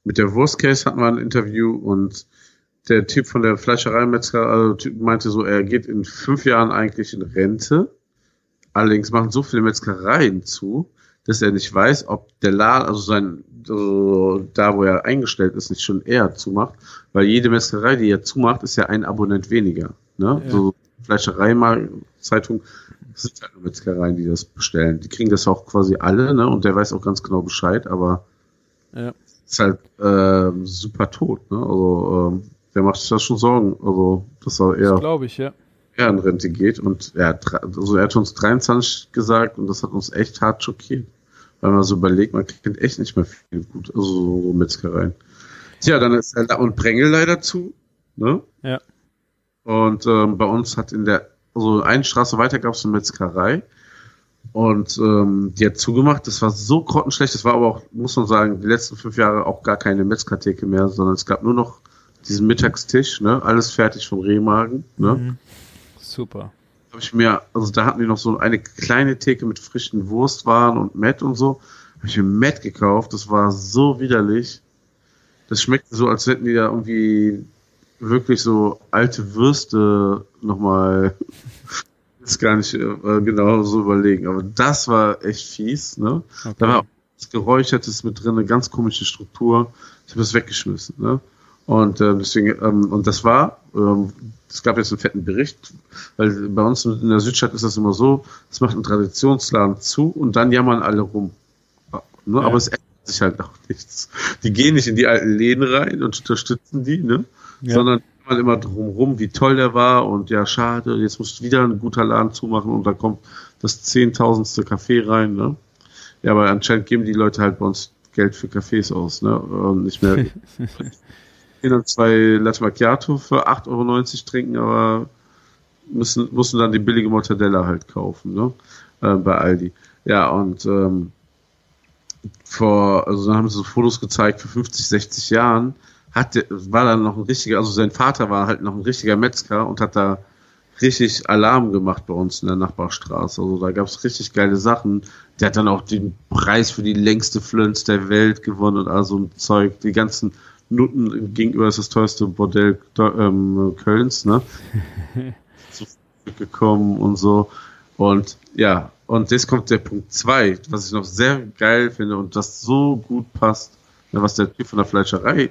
mit der Wurstcase hatten wir ein Interview und der Typ von der Fleischereimetzger also, Typ meinte so, er geht in fünf Jahren eigentlich in Rente. Allerdings machen so viele Metzgereien zu, dass er nicht weiß, ob der Laden, also sein, also da wo er eingestellt ist, nicht schon eher zumacht, weil jede Metzgerei, die er zumacht, ist ja ein Abonnent weniger. Ne? Ja. So Fleischerei mal Zeitung sind halt nur Metzgereien, die das bestellen. Die kriegen das auch quasi alle, ne? Und der weiß auch ganz genau Bescheid, aber Ja. ist halt ähm, super tot, ne? Also ähm, der macht sich da schon Sorgen, also dass er eher, glaube ich, ja. eher in Rente geht und er hat, also er hat uns 23 gesagt und das hat uns echt hart schockiert. Weil man so überlegt, man kennt echt nicht mehr viel gut, also so Metzgereien. Tja, dann ist er und Brengel leider zu, ne? Ja. Und ähm, bei uns hat in der, also eine Straße weiter gab es eine Metzgerei. Und ähm, die hat zugemacht. Das war so grottenschlecht. Das war aber auch, muss man sagen, die letzten fünf Jahre auch gar keine Metzgertheke mehr, sondern es gab nur noch diesen Mittagstisch, ne? Alles fertig vom Rehmagen. Ne? Mhm. Super. Habe ich mir, also da hatten die noch so eine kleine Theke mit frischen Wurstwaren und Mett und so. Habe ich mir Mett gekauft. Das war so widerlich. Das schmeckte so, als hätten die da irgendwie wirklich so alte Würste nochmal jetzt gar nicht äh, genau so überlegen. Aber das war echt fies, ne? Okay. Da war auch was Geräuchertes mit drin, eine ganz komische Struktur. Ich habe das weggeschmissen, ne? Und äh, deswegen, ähm, und das war, ähm, es gab jetzt einen fetten Bericht, weil bei uns in der Südstadt ist das immer so, es macht ein Traditionsladen zu und dann jammern alle rum. Ne? Ja. Aber es ändert sich halt auch nichts. Die gehen nicht in die alten Läden rein und unterstützen die, ne? Ja. sondern man immer drumrum, wie toll der war und ja, schade, jetzt muss wieder ein guter Laden zumachen und da kommt das zehntausendste Café rein, ne? Ja, aber anscheinend geben die Leute halt bei uns Geld für Cafés aus, ne? Und nicht mehr hin und zwei Latte Macchiato für 8,90 Euro trinken, aber müssen, mussten dann die billige Mortadella halt kaufen, ne? Äh, bei Aldi. Ja, und ähm, vor, also dann haben sie so Fotos gezeigt, für 50, 60 Jahren hat war dann noch ein richtiger, also sein Vater war halt noch ein richtiger Metzger und hat da richtig Alarm gemacht bei uns in der Nachbarstraße. Also da gab es richtig geile Sachen. Der hat dann auch den Preis für die längste Flönz der Welt gewonnen und all so ein Zeug. Die ganzen Nutten gegenüber ist das teuerste Bordell ähm, Kölns, ne? gekommen und so. Und ja, und jetzt kommt der Punkt zwei, was ich noch sehr geil finde und das so gut passt, ne, was der Typ von der Fleischerei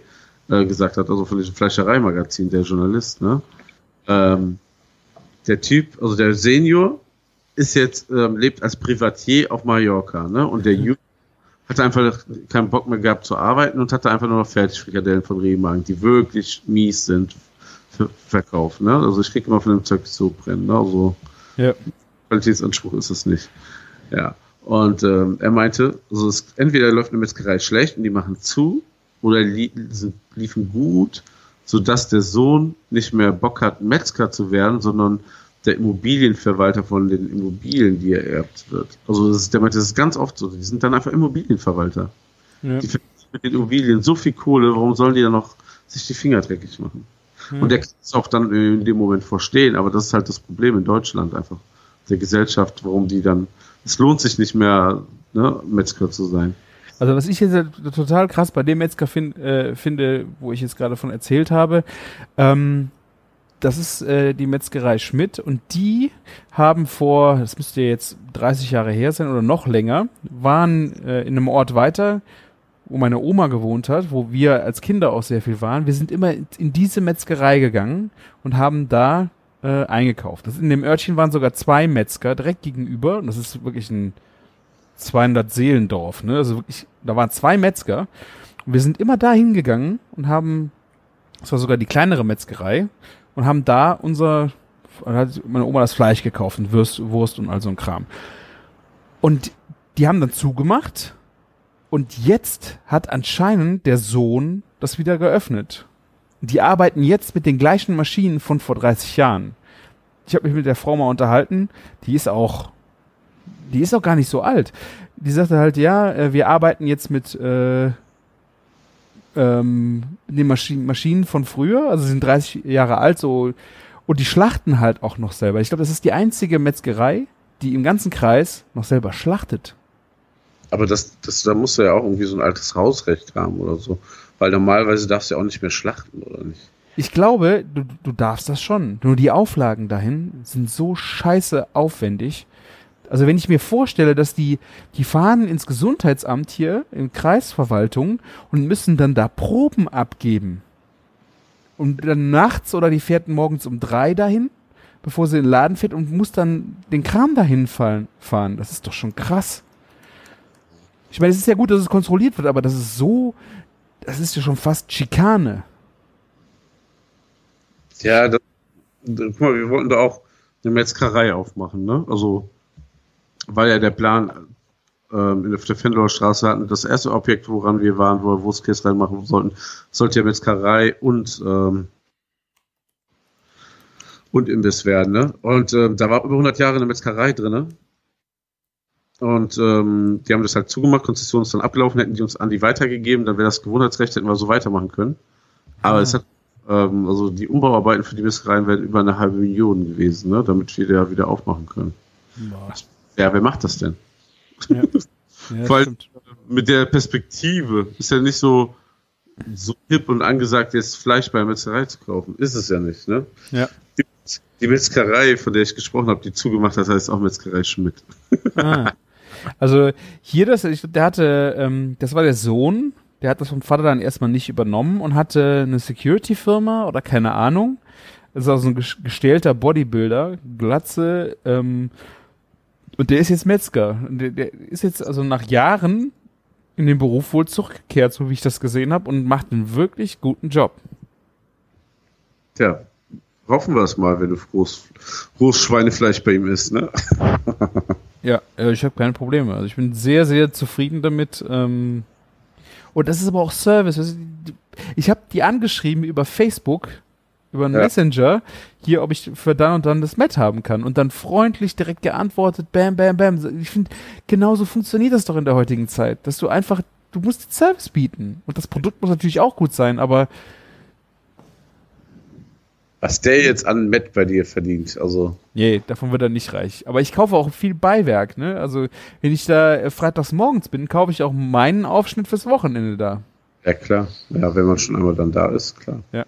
äh, gesagt hat, also von diesem Fleischereimagazin, der Journalist, ne? Ähm, der Typ, also der Senior, ist jetzt, ähm, lebt als Privatier auf Mallorca, ne? Und der Junior hatte einfach keinen Bock mehr gehabt zu arbeiten und hatte einfach nur noch Fertigfrikadellen von Rehmagen, die wirklich mies sind für Verkauf, ne? Also ich krieg immer von dem Zeug so brennen, ne? Also Ja. Qualitätsanspruch ist es nicht. Ja. Und ähm, er meinte, also es, entweder läuft eine Metzgerei schlecht und die machen zu, oder liefen gut, sodass der Sohn nicht mehr Bock hat, Metzger zu werden, sondern der Immobilienverwalter von den Immobilien, die er erbt wird. Also das ist, der meinte, das ist ganz oft so. Die sind dann einfach Immobilienverwalter. Ja. Die verdienen mit den Immobilien so viel Kohle, warum sollen die dann noch sich die Finger dreckig machen? Hm. Und der kann es auch dann in dem Moment verstehen, aber das ist halt das Problem in Deutschland einfach. Der Gesellschaft, warum die dann, es lohnt sich nicht mehr, ne, Metzger zu sein. Also was ich jetzt halt total krass bei dem Metzger fin äh, finde, wo ich jetzt gerade von erzählt habe, ähm, das ist äh, die Metzgerei Schmidt und die haben vor, das müsste jetzt 30 Jahre her sein oder noch länger, waren äh, in einem Ort weiter, wo meine Oma gewohnt hat, wo wir als Kinder auch sehr viel waren. Wir sind immer in diese Metzgerei gegangen und haben da äh, eingekauft. Das in dem Örtchen waren sogar zwei Metzger direkt gegenüber und das ist wirklich ein 200 Seelendorf, ne? Also wirklich, da waren zwei Metzger. Und wir sind immer da hingegangen und haben, das war sogar die kleinere Metzgerei, und haben da unser, hat meine Oma das Fleisch gekauft und Wurst, Wurst und all so ein Kram. Und die haben dann zugemacht und jetzt hat anscheinend der Sohn das wieder geöffnet. Die arbeiten jetzt mit den gleichen Maschinen von vor 30 Jahren. Ich habe mich mit der Frau mal unterhalten, die ist auch die ist auch gar nicht so alt. Die sagte halt, ja, äh, wir arbeiten jetzt mit äh, ähm, den Maschinen, Maschinen von früher, also sie sind 30 Jahre alt, so und die schlachten halt auch noch selber. Ich glaube, das ist die einzige Metzgerei, die im ganzen Kreis noch selber schlachtet. Aber das, das, da musst du ja auch irgendwie so ein altes Hausrecht haben oder so. Weil normalerweise darfst du ja auch nicht mehr schlachten, oder nicht? Ich glaube, du, du darfst das schon. Nur die Auflagen dahin sind so scheiße aufwendig. Also wenn ich mir vorstelle, dass die, die fahren ins Gesundheitsamt hier in Kreisverwaltung und müssen dann da Proben abgeben. Und dann nachts oder die fährt morgens um drei dahin, bevor sie in den Laden fährt und muss dann den Kram dahin fallen, fahren. Das ist doch schon krass. Ich meine, es ist ja gut, dass es kontrolliert wird, aber das ist so, das ist ja schon fast Schikane. Ja, das, guck mal, wir wollten da auch eine Metzgerei aufmachen, ne? Also, weil ja der Plan ähm, in der Fenloer Straße hatten, das erste Objekt, woran wir waren, wo wir Wurstkäse reinmachen sollten, sollte ja Metzgerei und ähm, und Imbiss werden, ne? Und ähm, da war über 100 Jahre eine Metzgerei drin, ne? Und ähm, die haben das halt zugemacht, Konzession ist dann abgelaufen, hätten die uns an die weitergegeben, dann wäre das Gewohnheitsrecht, hätten wir so weitermachen können. Aber Ah. es hat, ähm, also die Umbauarbeiten für die Metzgereien wären über eine halbe Million gewesen, ne? damit wir da wieder aufmachen können. Ja, wer macht das denn? Ja. Ja, Vor allem mit der Perspektive ist ja nicht so, so hip und angesagt, jetzt Fleisch bei der Metzgerei zu kaufen. Ist es ja nicht, ne? Ja. Die, die Metzgerei, von der ich gesprochen habe, die zugemacht hat, heißt auch Metzgerei Schmidt. Ah. Also hier das, ich, der hatte, ähm, das war der Sohn, der hat das vom Vater dann erstmal nicht übernommen und hatte eine Security-Firma oder keine Ahnung. Das ist also ein ges- gestählter Bodybuilder, Glatze, ähm, und der ist jetzt Metzger. Und der, der ist jetzt also nach Jahren in den Beruf wohl zurückgekehrt, so wie ich das gesehen habe, und macht einen wirklich guten Job. Tja, hoffen wir es mal, wenn du groß, groß Schweinefleisch bei ihm isst, ne? Ja, äh, ich habe keine Probleme. Also ich bin sehr, sehr zufrieden damit. Ähm, und das ist aber auch Service. Ich habe die angeschrieben über Facebook, über einen Ja. Messenger, hier, ob ich für dann und dann das Met haben kann. Und dann freundlich direkt geantwortet, bam, bam, bam. Ich finde, genauso funktioniert das doch in der heutigen Zeit, dass du einfach, du musst den Service bieten. Und das Produkt muss natürlich auch gut sein, aber Was der jetzt an Met bei dir verdient, also. Nee, davon wird er nicht reich. Aber ich kaufe auch viel Beiwerk, ne? Also, wenn ich da äh, freitags morgens bin, kaufe ich auch meinen Aufschnitt fürs Wochenende da. Ja, klar. Ja, wenn man schon einmal dann da ist, klar. Ja.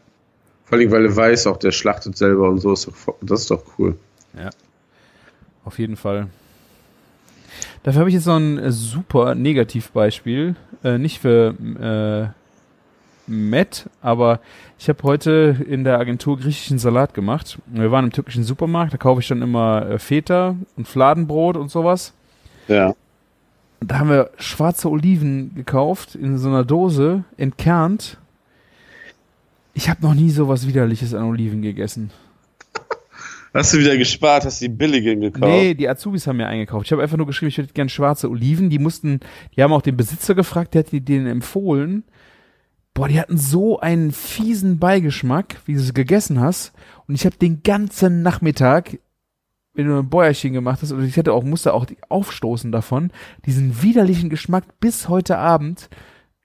Vor allem, weil er weiß, auch der schlachtet selber und so, ist doch, das ist doch cool. Auf jeden Fall. Dafür habe ich jetzt noch ein äh, super Negativbeispiel. Äh, nicht für äh, Matt, aber ich habe heute in der Agentur griechischen Salat gemacht. Wir waren im türkischen Supermarkt, da kaufe ich dann immer äh, Feta und Fladenbrot und sowas. Ja. Und da haben wir schwarze Oliven gekauft in so einer Dose, entkernt. Ich habe noch nie sowas widerliches an Oliven gegessen. Hast du wieder gespart, hast die billigen gekauft? Nee, die Azubis haben mir eingekauft. Ich habe einfach nur geschrieben, ich hätte gern schwarze Oliven. Die mussten, die haben auch den Besitzer gefragt, der hat die denen empfohlen. Boah, die hatten so einen fiesen Beigeschmack, wie du sie gegessen hast. Und ich habe den ganzen Nachmittag, wenn du ein Bäuerchen gemacht hast, oder ich hätte auch, musste auch die aufstoßen davon, diesen widerlichen Geschmack bis heute Abend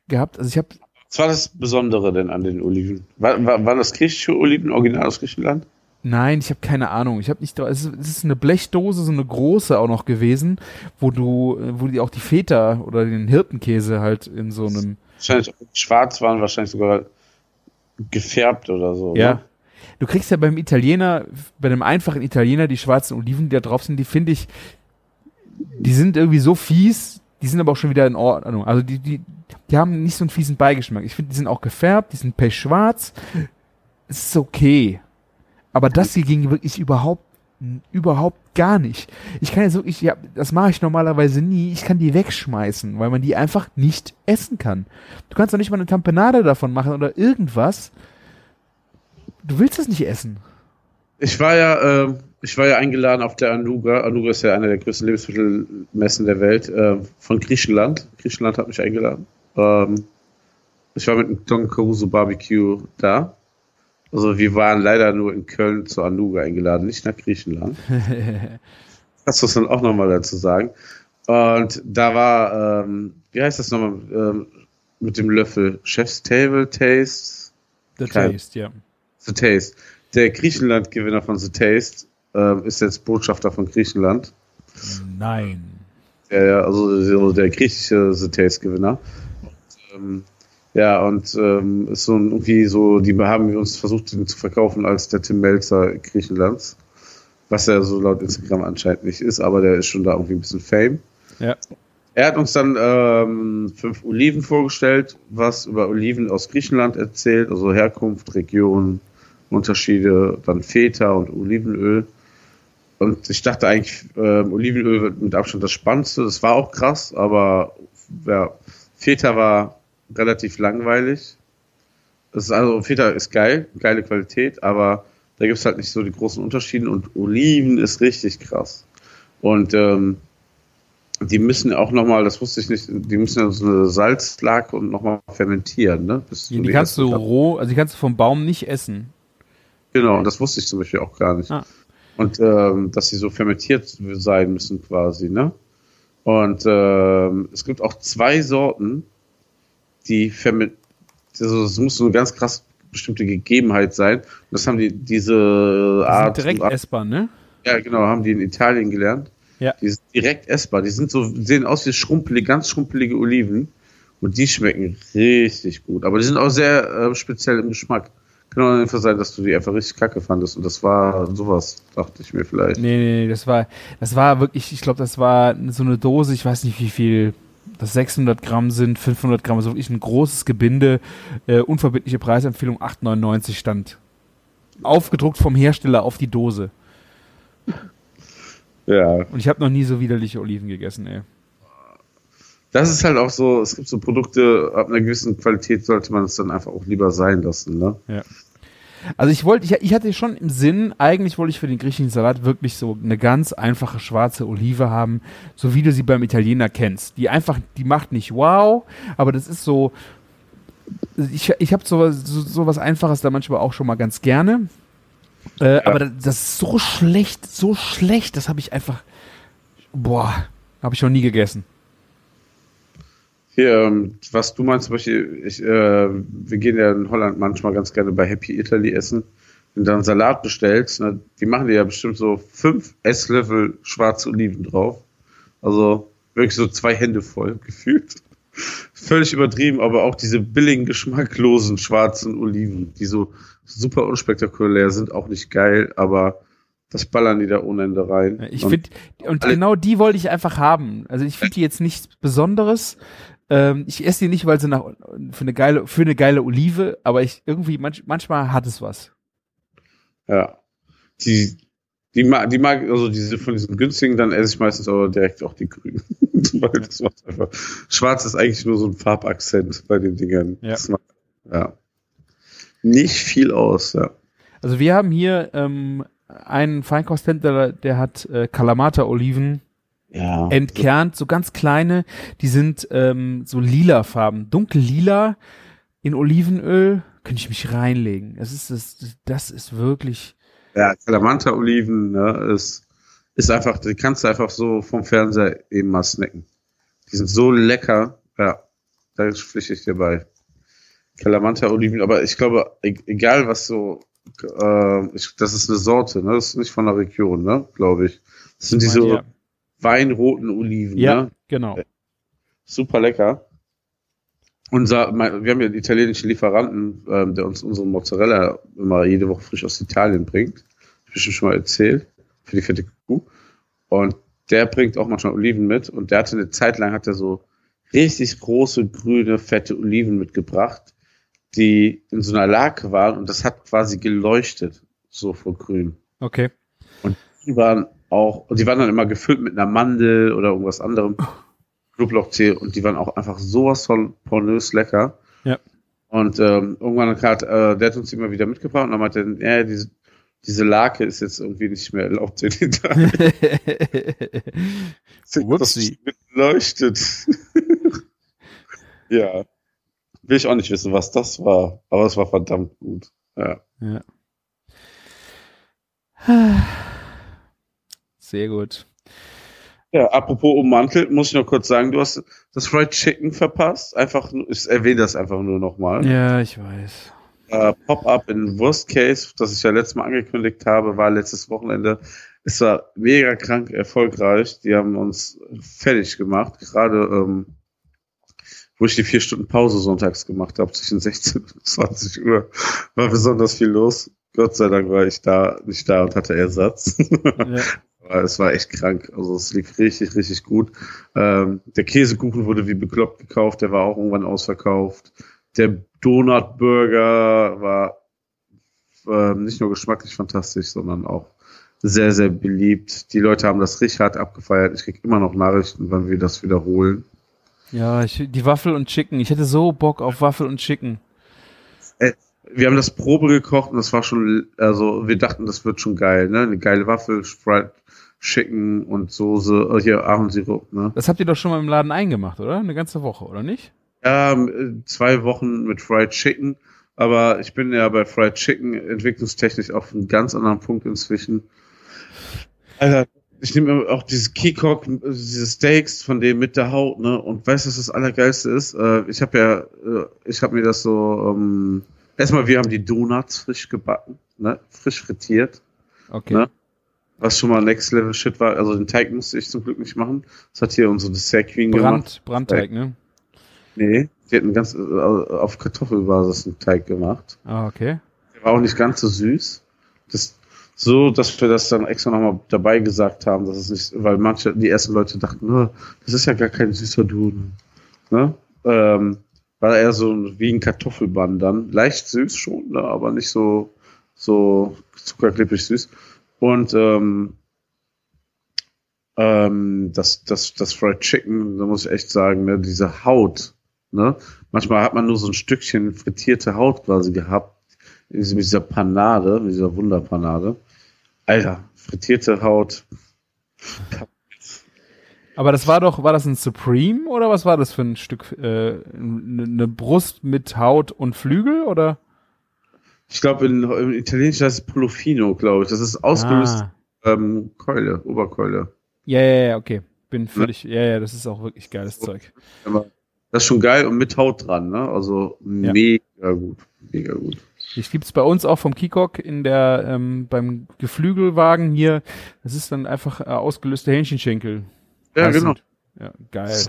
gehabt. Also ich habe Was war das Besondere denn an den Oliven? War, war, waren das griechische Oliven, original aus Griechenland? Nein, ich habe keine Ahnung. Ich habe nicht. Es ist, es ist eine Blechdose, so eine große auch noch gewesen, wo du, wo die auch die Feta oder den Hirtenkäse halt in so einem. Wahrscheinlich schwarz waren, wahrscheinlich sogar gefärbt oder so. Ja. Ne? Du kriegst ja beim Italiener, bei einem einfachen Italiener, die schwarzen Oliven, die da drauf sind, die finde ich, die sind irgendwie so fies, die sind aber auch schon wieder in Ordnung. Also die, die, die haben nicht so einen fiesen Beigeschmack. Ich finde, die sind auch gefärbt, die sind pechschwarz. Es ist okay. Aber das hier ging wirklich überhaupt, überhaupt gar nicht. Ich kann jetzt wirklich, ja, das mache ich normalerweise nie. Ich kann die wegschmeißen, weil man die einfach nicht essen kann. Du kannst doch nicht mal eine Tampenade davon machen oder irgendwas. Du willst es nicht essen. Ich war ja, äh, ich war ja eingeladen auf der Anuga. Anuga ist ja eine der größten Lebensmittelmessen der Welt äh, von Griechenland. Griechenland hat mich eingeladen. Ähm, ich war mit einem Don Caruso Barbecue da. Also wir waren leider nur in Köln zur Anuga eingeladen, nicht nach Griechenland. Das muss man auch nochmal dazu sagen. Und da war, ähm, wie heißt das nochmal, ähm, mit dem Löffel? Chef's Table Taste? The Kein- Taste, ja. The Taste. Der Griechenland-Gewinner von The Taste ähm, ist jetzt Botschafter von Griechenland. Nein. Ja, ja, also so der griechische The Taste-Gewinner. Ähm, Ja, und ähm, ist so ein, irgendwie so, die haben wir uns versucht, den zu verkaufen als der Tim Melzer Griechenlands. Was er so laut Instagram anscheinend nicht ist, aber der ist schon da irgendwie ein bisschen Fame. Ja. Er hat uns dann ähm, fünf Oliven vorgestellt, was über Oliven aus Griechenland erzählt, also Herkunft, Region, Unterschiede, dann Feta und Olivenöl. Und ich dachte eigentlich, äh, Olivenöl wird mit Abstand das Spannendste. Das war auch krass, aber ja, Feta war relativ langweilig. Das ist also, Feta ist geil, geile Qualität, aber da gibt es halt nicht so die großen Unterschiede und Oliven ist richtig krass. Und ähm, die müssen auch nochmal, das wusste ich nicht, die müssen ja so eine Salzlake und nochmal fermentieren, ne? Die, die kannst du roh, also die kannst du vom Baum nicht essen. Genau, das wusste ich zum Beispiel auch gar nicht. Ah. Und ähm, dass sie so fermentiert sein müssen quasi, ne? Und ähm, es gibt auch zwei Sorten, die fermentiert, also es muss so eine ganz krass bestimmte Gegebenheit sein. Und das haben die, diese die Art. direkt Art, essbar, ne? Ja, genau, haben die in Italien gelernt. Ja. Die sind direkt essbar. Die sind so, sehen aus wie schrumpelige, ganz schrumpelige Oliven. Und die schmecken richtig gut. Aber die sind auch sehr äh, speziell im Geschmack. Kann auch einfach sein, dass du die einfach richtig kacke fandest. Und das war sowas, dachte ich mir vielleicht. Nee, nee, nee, das war, das war wirklich, ich glaube, das war so eine Dose, ich weiß nicht wie viel, das 600 Gramm sind, 500 Gramm, also wirklich ein großes Gebinde, äh, unverbindliche Preisempfehlung 8,99 stand. Aufgedruckt vom Hersteller auf die Dose. Ja. Und ich habe noch nie so widerliche Oliven gegessen, ey. Das ist halt auch so, es gibt so Produkte, ab einer gewissen Qualität sollte man es dann einfach auch lieber sein lassen, ne? Ja. Also ich wollte, ich, ich, hatte schon im Sinn, eigentlich wollte ich für den griechischen Salat wirklich so eine ganz einfache schwarze Olive haben, so wie du sie beim Italiener kennst. Die einfach, die macht nicht wow, aber das ist so, ich, ich habe sowas, so, so was Einfaches da manchmal auch schon mal ganz gerne. Äh, ja. Aber das ist so schlecht, so schlecht, das habe ich einfach, boah, habe ich noch nie gegessen. Hier, ähm, was du meinst, zum Beispiel, ich, äh, wir gehen ja in Holland manchmal ganz gerne bei Happy Italy essen. Wenn du dann Salat bestellst, ne, die machen dir ja bestimmt so fünf Esslöffel schwarze Oliven drauf. Also wirklich so zwei Hände voll gefühlt. Völlig übertrieben, aber auch diese billigen, geschmacklosen schwarzen Oliven, die so super unspektakulär sind, auch nicht geil, aber das ballern die da ohne Ende rein. Ich finde, und genau die wollte ich einfach haben. Also ich finde die jetzt nichts Besonderes. Ähm, ich esse die nicht, weil sie nach, für eine geile, für eine geile Olive, aber ich irgendwie, manch, manchmal hat es was. Ja. Die, die mag, die mag, also diese von diesen günstigen, dann esse ich meistens aber direkt auch die grünen. weil das macht einfach. Schwarz ist eigentlich nur so ein Farbakzent bei den Dingern. Ja. Macht, ja. Nicht viel aus, ja. Also wir haben hier ähm, einen Feinkosthändler, der hat äh, Kalamata-Oliven ja. entkernt, so ganz kleine, die sind ähm, so lila Farben, dunkel lila in Olivenöl, könnte ich mich reinlegen. Das ist das, das ist wirklich. Ja, Kalamanta-Oliven ne, ist, ist einfach, die kannst du einfach so vom Fernseher eben mal snacken. Die sind so lecker, ja, da pflichte ich dir bei. Kalamanta-Oliven, aber ich glaube, e-, egal was so, äh, ich, das ist eine Sorte, ne? Das ist nicht von der Region, ne? Glaube ich. Das sind diese ja weinroten Oliven. Ja, ne? genau. Super lecker. Unser, wir haben ja einen italienischen Lieferanten, ähm, der uns unsere Mozzarella immer jede Woche frisch aus Italien bringt. Ich schon mal erzählt. Für die fette Kuh. Und der bringt auch manchmal Oliven mit. Und der hatte eine Zeit lang, hat er so richtig große, grüne, fette Oliven mitgebracht, die in so einer Lake waren. Und das hat quasi geleuchtet. So vor grün. Okay. Und die waren auch, und die waren dann immer gefüllt mit einer Mandel oder irgendwas anderem. Knoblauchtee und die waren auch einfach sowas von pornös lecker. Ja. Und ähm, irgendwann hat äh, der hat uns immer wieder mitgebracht und dann meinte er, ja, diese, diese Lake ist jetzt irgendwie nicht mehr erlaubt in Italien. das leuchtet. ja. Will ich auch nicht wissen, was das war, aber es war verdammt gut. Ja. Ja. Sehr gut. Ja, apropos ummantelt, muss ich noch kurz sagen, du hast das Fried Chicken verpasst. Einfach, ich erwähne das einfach nur nochmal. Ja, ich weiß. Äh, Pop-up in Worst Case, das ich ja letztes Mal angekündigt habe, war letztes Wochenende. Es war mega krank erfolgreich. Die haben uns fertig gemacht. Gerade ähm, wo ich die vier Stunden Pause sonntags gemacht habe, zwischen 16 und 20 Uhr, war besonders viel los. Gott sei Dank war ich da, nicht da und hatte Ersatz. Ja. Es war echt krank. Also es lief richtig, richtig gut. Ähm, der Käsekuchen wurde wie bekloppt gekauft, der war auch irgendwann ausverkauft. Der Donutburger war äh, nicht nur geschmacklich fantastisch, sondern auch sehr, sehr beliebt. Die Leute haben das richtig hart abgefeiert. Ich krieg immer noch Nachrichten, wann wir das wiederholen. Ja, ich, die Waffel und Chicken. Ich hätte so Bock auf Waffel und Chicken. Äh, wir haben das Probe gekocht und das war schon, also wir dachten, das wird schon geil, ne? Eine geile Waffel, Sprite, Chicken und Soße, äh, hier Ahornsirup, ne? Das habt ihr doch schon mal im Laden eingemacht, oder? Eine ganze Woche, oder nicht? Ja, zwei Wochen mit Fried Chicken, aber ich bin ja bei Fried Chicken entwicklungstechnisch auf einem ganz anderen Punkt inzwischen. Alter, ich nehme auch dieses Keycock, diese Steaks von dem mit der Haut, ne? Und weißt du, was das Allergeilste ist? Äh, ich habe ja, äh, ich habe mir das so, ähm, erstmal, wir haben die Donuts frisch gebacken, ne? Frisch frittiert. Okay. Ne? Was schon mal Next Level Shit war. Also den Teig musste ich zum Glück nicht machen. Das hat hier unsere Dessert Queen Brand, gemacht. Brandteig, ne? Nee, die hatten ganz äh, auf Kartoffelbasis einen Teig gemacht. Ah, okay. Der war auch nicht ganz so süß. Das, so, dass wir das dann extra nochmal dabei gesagt haben, dass es nicht, weil manche, die ersten Leute dachten, oh, das ist ja gar kein süßer Duden. Ne? Ähm, war eher so wie ein Kartoffelbann dann. Leicht süß schon, ne? aber nicht so, so zuckerklippig süß. Und ähm, ähm, das, das, das Fried Chicken, da muss ich echt sagen, ne, diese Haut, ne? Manchmal hat man nur so ein Stückchen frittierte Haut quasi gehabt, mit dieser Panade, mit dieser Wunderpanade. Alter, frittierte Haut. Aber das war doch, war das ein Supreme oder was war das für ein Stück? Äh, eine Brust mit Haut und Flügel oder? Ich glaube, im Italienischen heißt es Polofino, glaube ich. Das ist ausgelöst ah. ähm, Keule, Oberkeule. Ja, ja, ja, okay. Bin völlig, ja, ja, das ist auch wirklich geiles Zeug. das ist schon geil und mit Haut dran, ne? Also ja. mega gut, mega gut. Das gibt's bei uns auch vom Kikok in der ähm, beim Geflügelwagen hier. Das ist dann einfach äh, ausgelöste Hähnchenschenkel. Ja, Heißt genau. Ja, geil.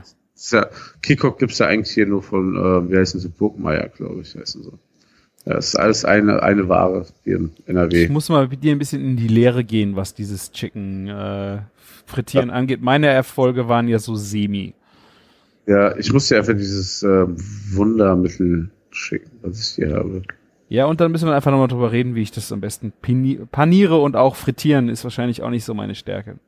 Ja, Kikok gibt's ja eigentlich hier nur von, äh, wie heißen sie, Burgmeier, glaube ich, heißen sie. Ja, das ist alles eine, eine Ware hier in NRW. Ich muss mal mit dir ein bisschen in die Lehre gehen, was dieses Chicken äh, Frittieren ja. angeht. Meine Erfolge waren ja so semi. Ja, ich musste einfach dieses äh, Wundermittel schicken, was ich hier habe. Ja, und dann müssen wir einfach nochmal drüber reden, wie ich das am besten paniere und auch frittieren ist wahrscheinlich auch nicht so meine Stärke.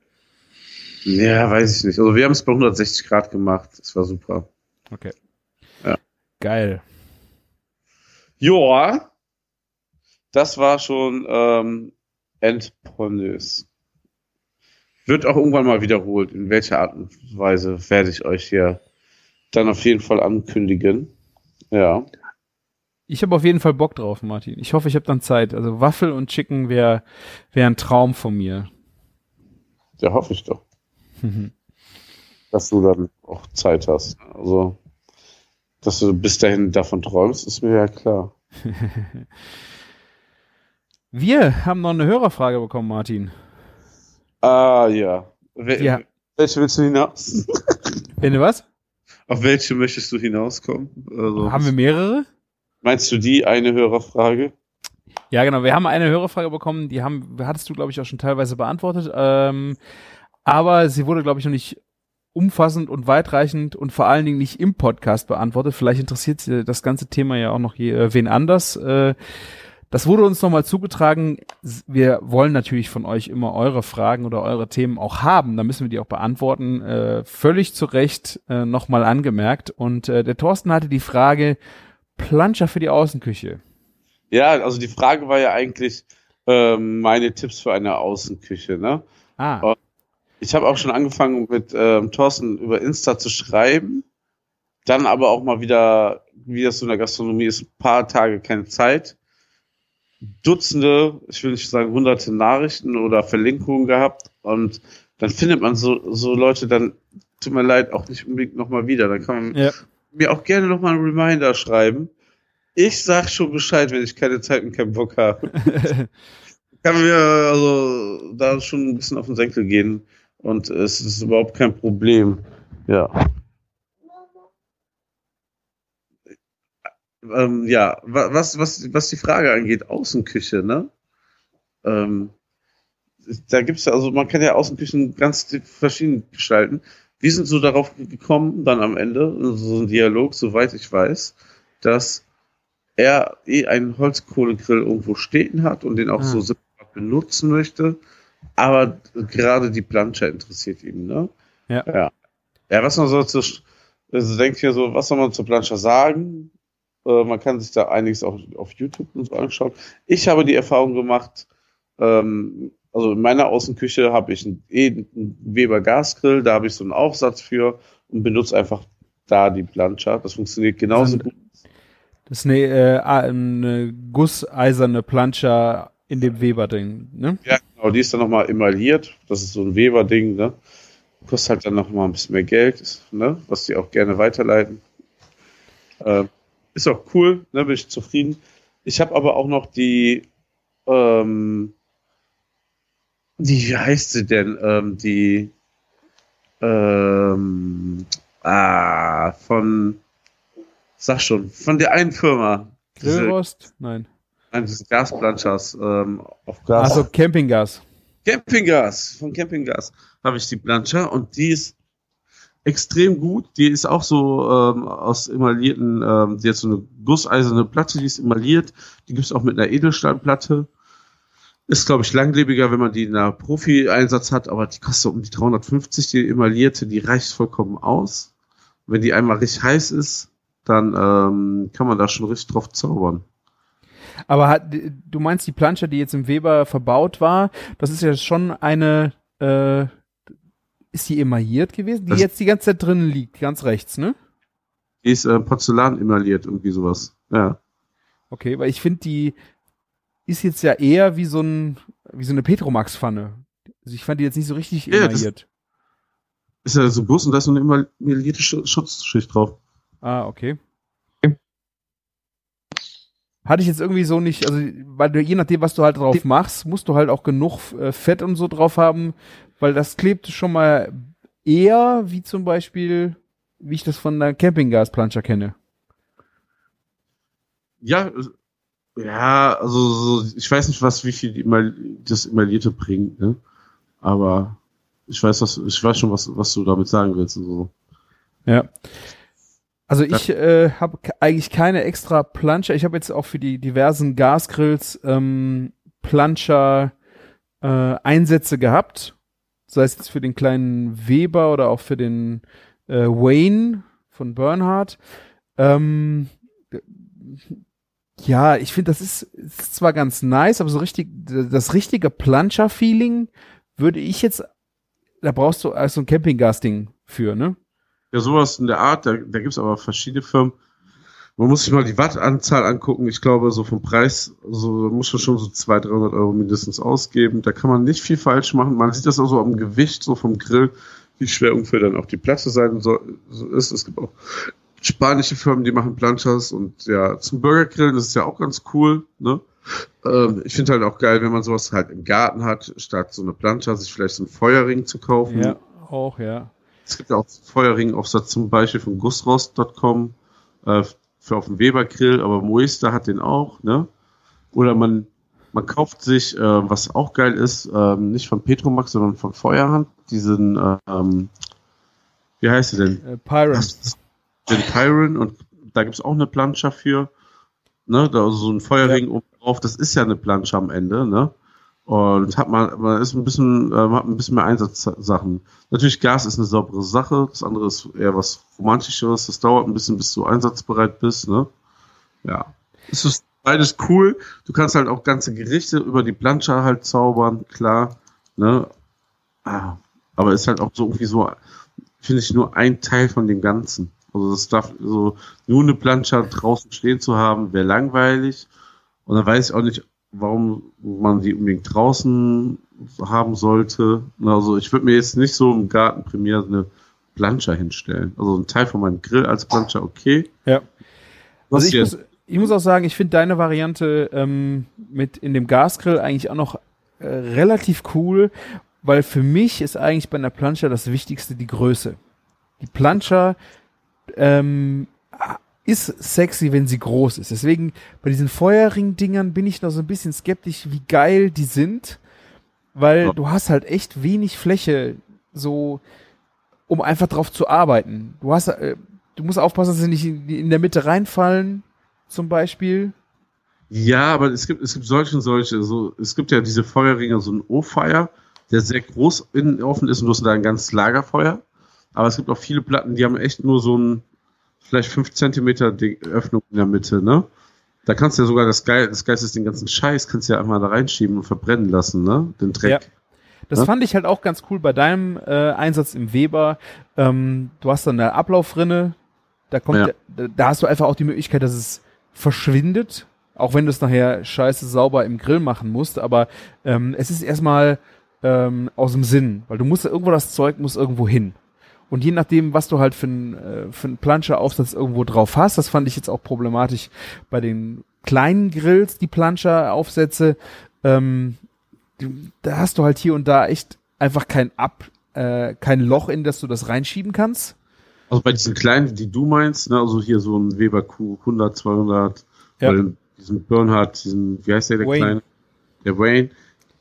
Ja, weiß ich nicht. Also wir haben es bei 160 Grad gemacht. Es war super. Okay. Ja. Geil. Joa. Das war schon ähm, entpornös. Wird auch irgendwann mal wiederholt. In welcher Art und Weise werde ich euch hier dann auf jeden Fall ankündigen. Ja. Ich habe auf jeden Fall Bock drauf, Martin. Ich hoffe, ich habe dann Zeit. Also Waffel und Chicken wäre wär ein Traum von mir. Ja, hoffe ich doch. Dass du dann auch Zeit hast. Also, dass du bis dahin davon träumst, ist mir ja klar. Wir haben noch eine Hörerfrage bekommen, Martin. Ah, ja. Wel ja. Welche willst du hinaus? Wenn du was? Auf welche möchtest du hinauskommen? Also, haben wir mehrere? Meinst du die eine Hörerfrage? Ja, genau. Wir haben eine Hörerfrage bekommen, die haben, hattest du, glaube ich, auch schon teilweise beantwortet. Ähm, aber sie wurde, glaube ich, noch nicht umfassend und weitreichend und vor allen Dingen nicht im Podcast beantwortet. Vielleicht interessiert das ganze Thema ja auch noch je, äh, wen anders. Äh, das wurde uns nochmal zugetragen. Wir wollen natürlich von euch immer eure Fragen oder eure Themen auch haben. Da müssen wir die auch beantworten. Äh, völlig zu Recht äh, nochmal angemerkt. Und äh, der Thorsten hatte die Frage, Planscher für die Außenküche. Ja, also die Frage war ja eigentlich ähm, meine Tipps für eine Außenküche. Ne? Ah. Ich habe auch schon angefangen mit ähm, Thorsten über Insta zu schreiben. Dann aber auch mal wieder, wie das so in der Gastronomie ist, ein paar Tage keine Zeit. Dutzende, ich will nicht sagen hunderte Nachrichten oder Verlinkungen gehabt. Und dann findet man so, so Leute dann, tut mir leid, auch nicht unbedingt nochmal wieder. Dann kann man ja mir auch gerne nochmal einen Reminder schreiben. Ich sag schon Bescheid, wenn ich keine Zeit und keinen Bock habe. kann mir also da schon ein bisschen auf den Senkel gehen und es ist überhaupt kein Problem. Ja. ähm, ja, was, was, was die Frage angeht, Außenküche, ne? Ähm, da gibt's ja, also man kann ja Außenküchen ganz verschieden gestalten. Wir sind so darauf gekommen, dann am Ende, so ein Dialog, soweit ich weiß, dass er eh einen Holzkohlegrill irgendwo stehen hat und den auch ah. so separat benutzen möchte, aber gerade die Plancha interessiert ihn, ne? Ja. Ja, ja was man so zu, also denkt hier so, was soll man zur Plancha sagen? Äh, man kann sich da einiges auch auf YouTube und so anschauen. Ich habe die Erfahrung gemacht, ähm, also in meiner Außenküche habe ich einen, eh einen Weber Gasgrill, da habe ich so einen Aufsatz für und benutze einfach da die Plancha. Das funktioniert genauso das gut. Das ist eine, äh, eine gusseiserne Plancha in dem Weber-Ding, ne? Ja, genau, die ist dann nochmal emailliert. Das ist so ein Weber-Ding, ne? Kostet halt dann nochmal ein bisschen mehr Geld, ne? Was die auch gerne weiterleiten. Äh, ist auch cool, ne? Bin ich zufrieden. Ich habe aber auch noch die ähm, die, wie heißt sie denn? Ähm, die, ähm, ah, von, sag schon, von der einen Firma. Grillrost? Nein. Nein, diese Gasplanchers ähm, auf Gas. Also Campinggas. Campinggas, von Campinggas habe ich die Plancha und die ist extrem gut. Die ist auch so ähm, aus emaillierten, ähm, die hat so eine gusseiserne Platte, die ist emailliert. Die gibt es auch mit einer Edelstahlplatte. Ist, glaube ich, langlebiger, wenn man die in einer Profi-Einsatz hat, aber die kostet um die 350, die emaillierte, die reicht vollkommen aus. Wenn die einmal richtig heiß ist, dann ähm, kann man da schon richtig drauf zaubern. Aber hat, du meinst die Plansche, die jetzt im Weber verbaut war, das ist ja schon eine, äh, ist die emailliert gewesen, die das jetzt die ganze Zeit drinnen liegt, ganz rechts, ne? Die ist äh, Porzellan emailliert, irgendwie sowas. Ja. Okay, weil ich finde die, ist jetzt ja eher wie so ein, wie so eine Petromax-Pfanne. Also ich fand die jetzt nicht so richtig ja, emailliert. Ist ja so groß und da ist so eine emaillierte Schutzschicht drauf. Ah, okay. Hatte ich jetzt irgendwie so nicht, also weil du je nachdem, was du halt drauf machst, musst du halt auch genug äh, Fett und so drauf haben, weil das klebt schon mal eher wie zum Beispiel, wie ich das von der Campinggasplanscher kenne. Ja, ja, also so, ich weiß nicht, was wie viel immer das Emaillierte bringt, ne? Aber ich weiß, was, ich weiß schon, was, was du damit sagen willst und so. Ja. Also ich äh, habe eigentlich keine extra Planscher. Ich habe jetzt auch für die diversen Gasgrills ähm, Planscher äh, Einsätze gehabt. Sei es jetzt für den kleinen Weber oder auch für den äh, Wayne von Bernhard. Ähm, ja, ich finde, das ist, ist zwar ganz nice, aber so richtig, das richtige Plancher-Feeling würde ich jetzt, da brauchst du also ein Campinggas-Ding für, ne? Ja, sowas in der Art, da, da gibt es aber verschiedene Firmen. Man muss sich mal die Wattanzahl angucken. Ich glaube, so vom Preis, so muss man schon so 200, 300 Euro mindestens ausgeben. Da kann man nicht viel falsch machen. Man sieht das auch so am Gewicht, so vom Grill, wie schwer ungefähr dann auch die Platte sein soll, so ist. Es gibt auch spanische Firmen, die machen Planchas und ja, zum Burgergrillen ist es ja auch ganz cool, ne? Ähm, ich finde halt auch geil, wenn man sowas halt im Garten hat, statt so eine Plancha, sich vielleicht so einen Feuerring zu kaufen. Ja, auch, ja. Es gibt ja auch Feuerring-Aufsatz zum Beispiel von gussrost.com äh, für auf dem Weber-Grill, aber Moista hat den auch, ne? Oder man, man kauft sich, äh, was auch geil ist, äh, nicht von Petromax, sondern von Feuerhand, diesen, ähm, wie heißt sie denn? Äh, Pyron den Pyron und da gibt es auch eine Plancha für. Ne, da ist so ein Feuerring ja. oben drauf, das ist ja eine Plancha am Ende, ne? Und hat man, man ist ein bisschen, äh, man hat ein bisschen mehr Einsatzsachen. Natürlich, Gas ist eine saubere Sache, das andere ist eher was Romantischeres, das dauert ein bisschen, bis du einsatzbereit bist, ne? Ja. Es ist beides cool. Du kannst halt auch ganze Gerichte über die Plancha halt zaubern, klar, ne? Ah, aber ist halt auch so irgendwie so, finde ich, nur ein Teil von dem Ganzen. Also das darf so nur eine Plancha draußen stehen zu haben, wäre langweilig. Und dann weiß ich auch nicht, warum man die unbedingt draußen haben sollte. Also ich würde mir jetzt nicht so im Garten primär eine Plancha hinstellen. Also ein Teil von meinem Grill als Plancha, okay. Ja. Was also ich muss, ich muss auch sagen, ich finde deine Variante ähm, mit in dem Gasgrill eigentlich auch noch äh, relativ cool, weil für mich ist eigentlich bei einer Plancha das Wichtigste die Größe. Die Plancha ähm, ist sexy, wenn sie groß ist. Deswegen bei diesen Feuerring-Dingern bin ich noch so ein bisschen skeptisch, wie geil die sind, weil Ja. du hast halt echt wenig Fläche, so, um einfach drauf zu arbeiten. Du hast, äh, du musst aufpassen, dass sie nicht in, in der Mitte reinfallen, zum Beispiel. Ja, aber es gibt, es gibt solche und solche. So, es gibt ja diese Feuerringe, so ein O-Fire, der sehr groß innen offen ist und du hast da ein ganzes Lagerfeuer. Aber es gibt auch viele Platten, die haben echt nur so ein, vielleicht 5 Zentimeter Ding, Öffnung in der Mitte, ne? Da kannst du ja sogar das Geil, das Geist ist den ganzen Scheiß, kannst du ja einfach da reinschieben und verbrennen lassen, ne? Den Dreck. Ja. Das Ja. fand ich halt auch ganz cool bei deinem äh, Einsatz im Weber. Ähm, du hast dann eine Ablaufrinne, da kommt, Ja. da, da hast du einfach auch die Möglichkeit, dass es verschwindet, auch wenn du es nachher scheiße sauber im Grill machen musst. Aber ähm, es ist erstmal ähm, aus dem Sinn, weil du musst irgendwo das Zeug muss irgendwo hin. Und je nachdem, was du halt für einen äh, für einen Plancher-Aufsatz irgendwo drauf hast, das fand ich jetzt auch problematisch bei den kleinen Grills, die Plancher-Aufsätze. Ähm, da hast du halt hier und da echt einfach kein Ab, äh, kein Loch, in das du das reinschieben kannst. Also bei diesen kleinen, die du meinst, ne, also hier so ein Weber Q 100, 200, Ja. oder diesen Bernhard, diesen, wie heißt der, der Wayne. kleine? Der Wayne.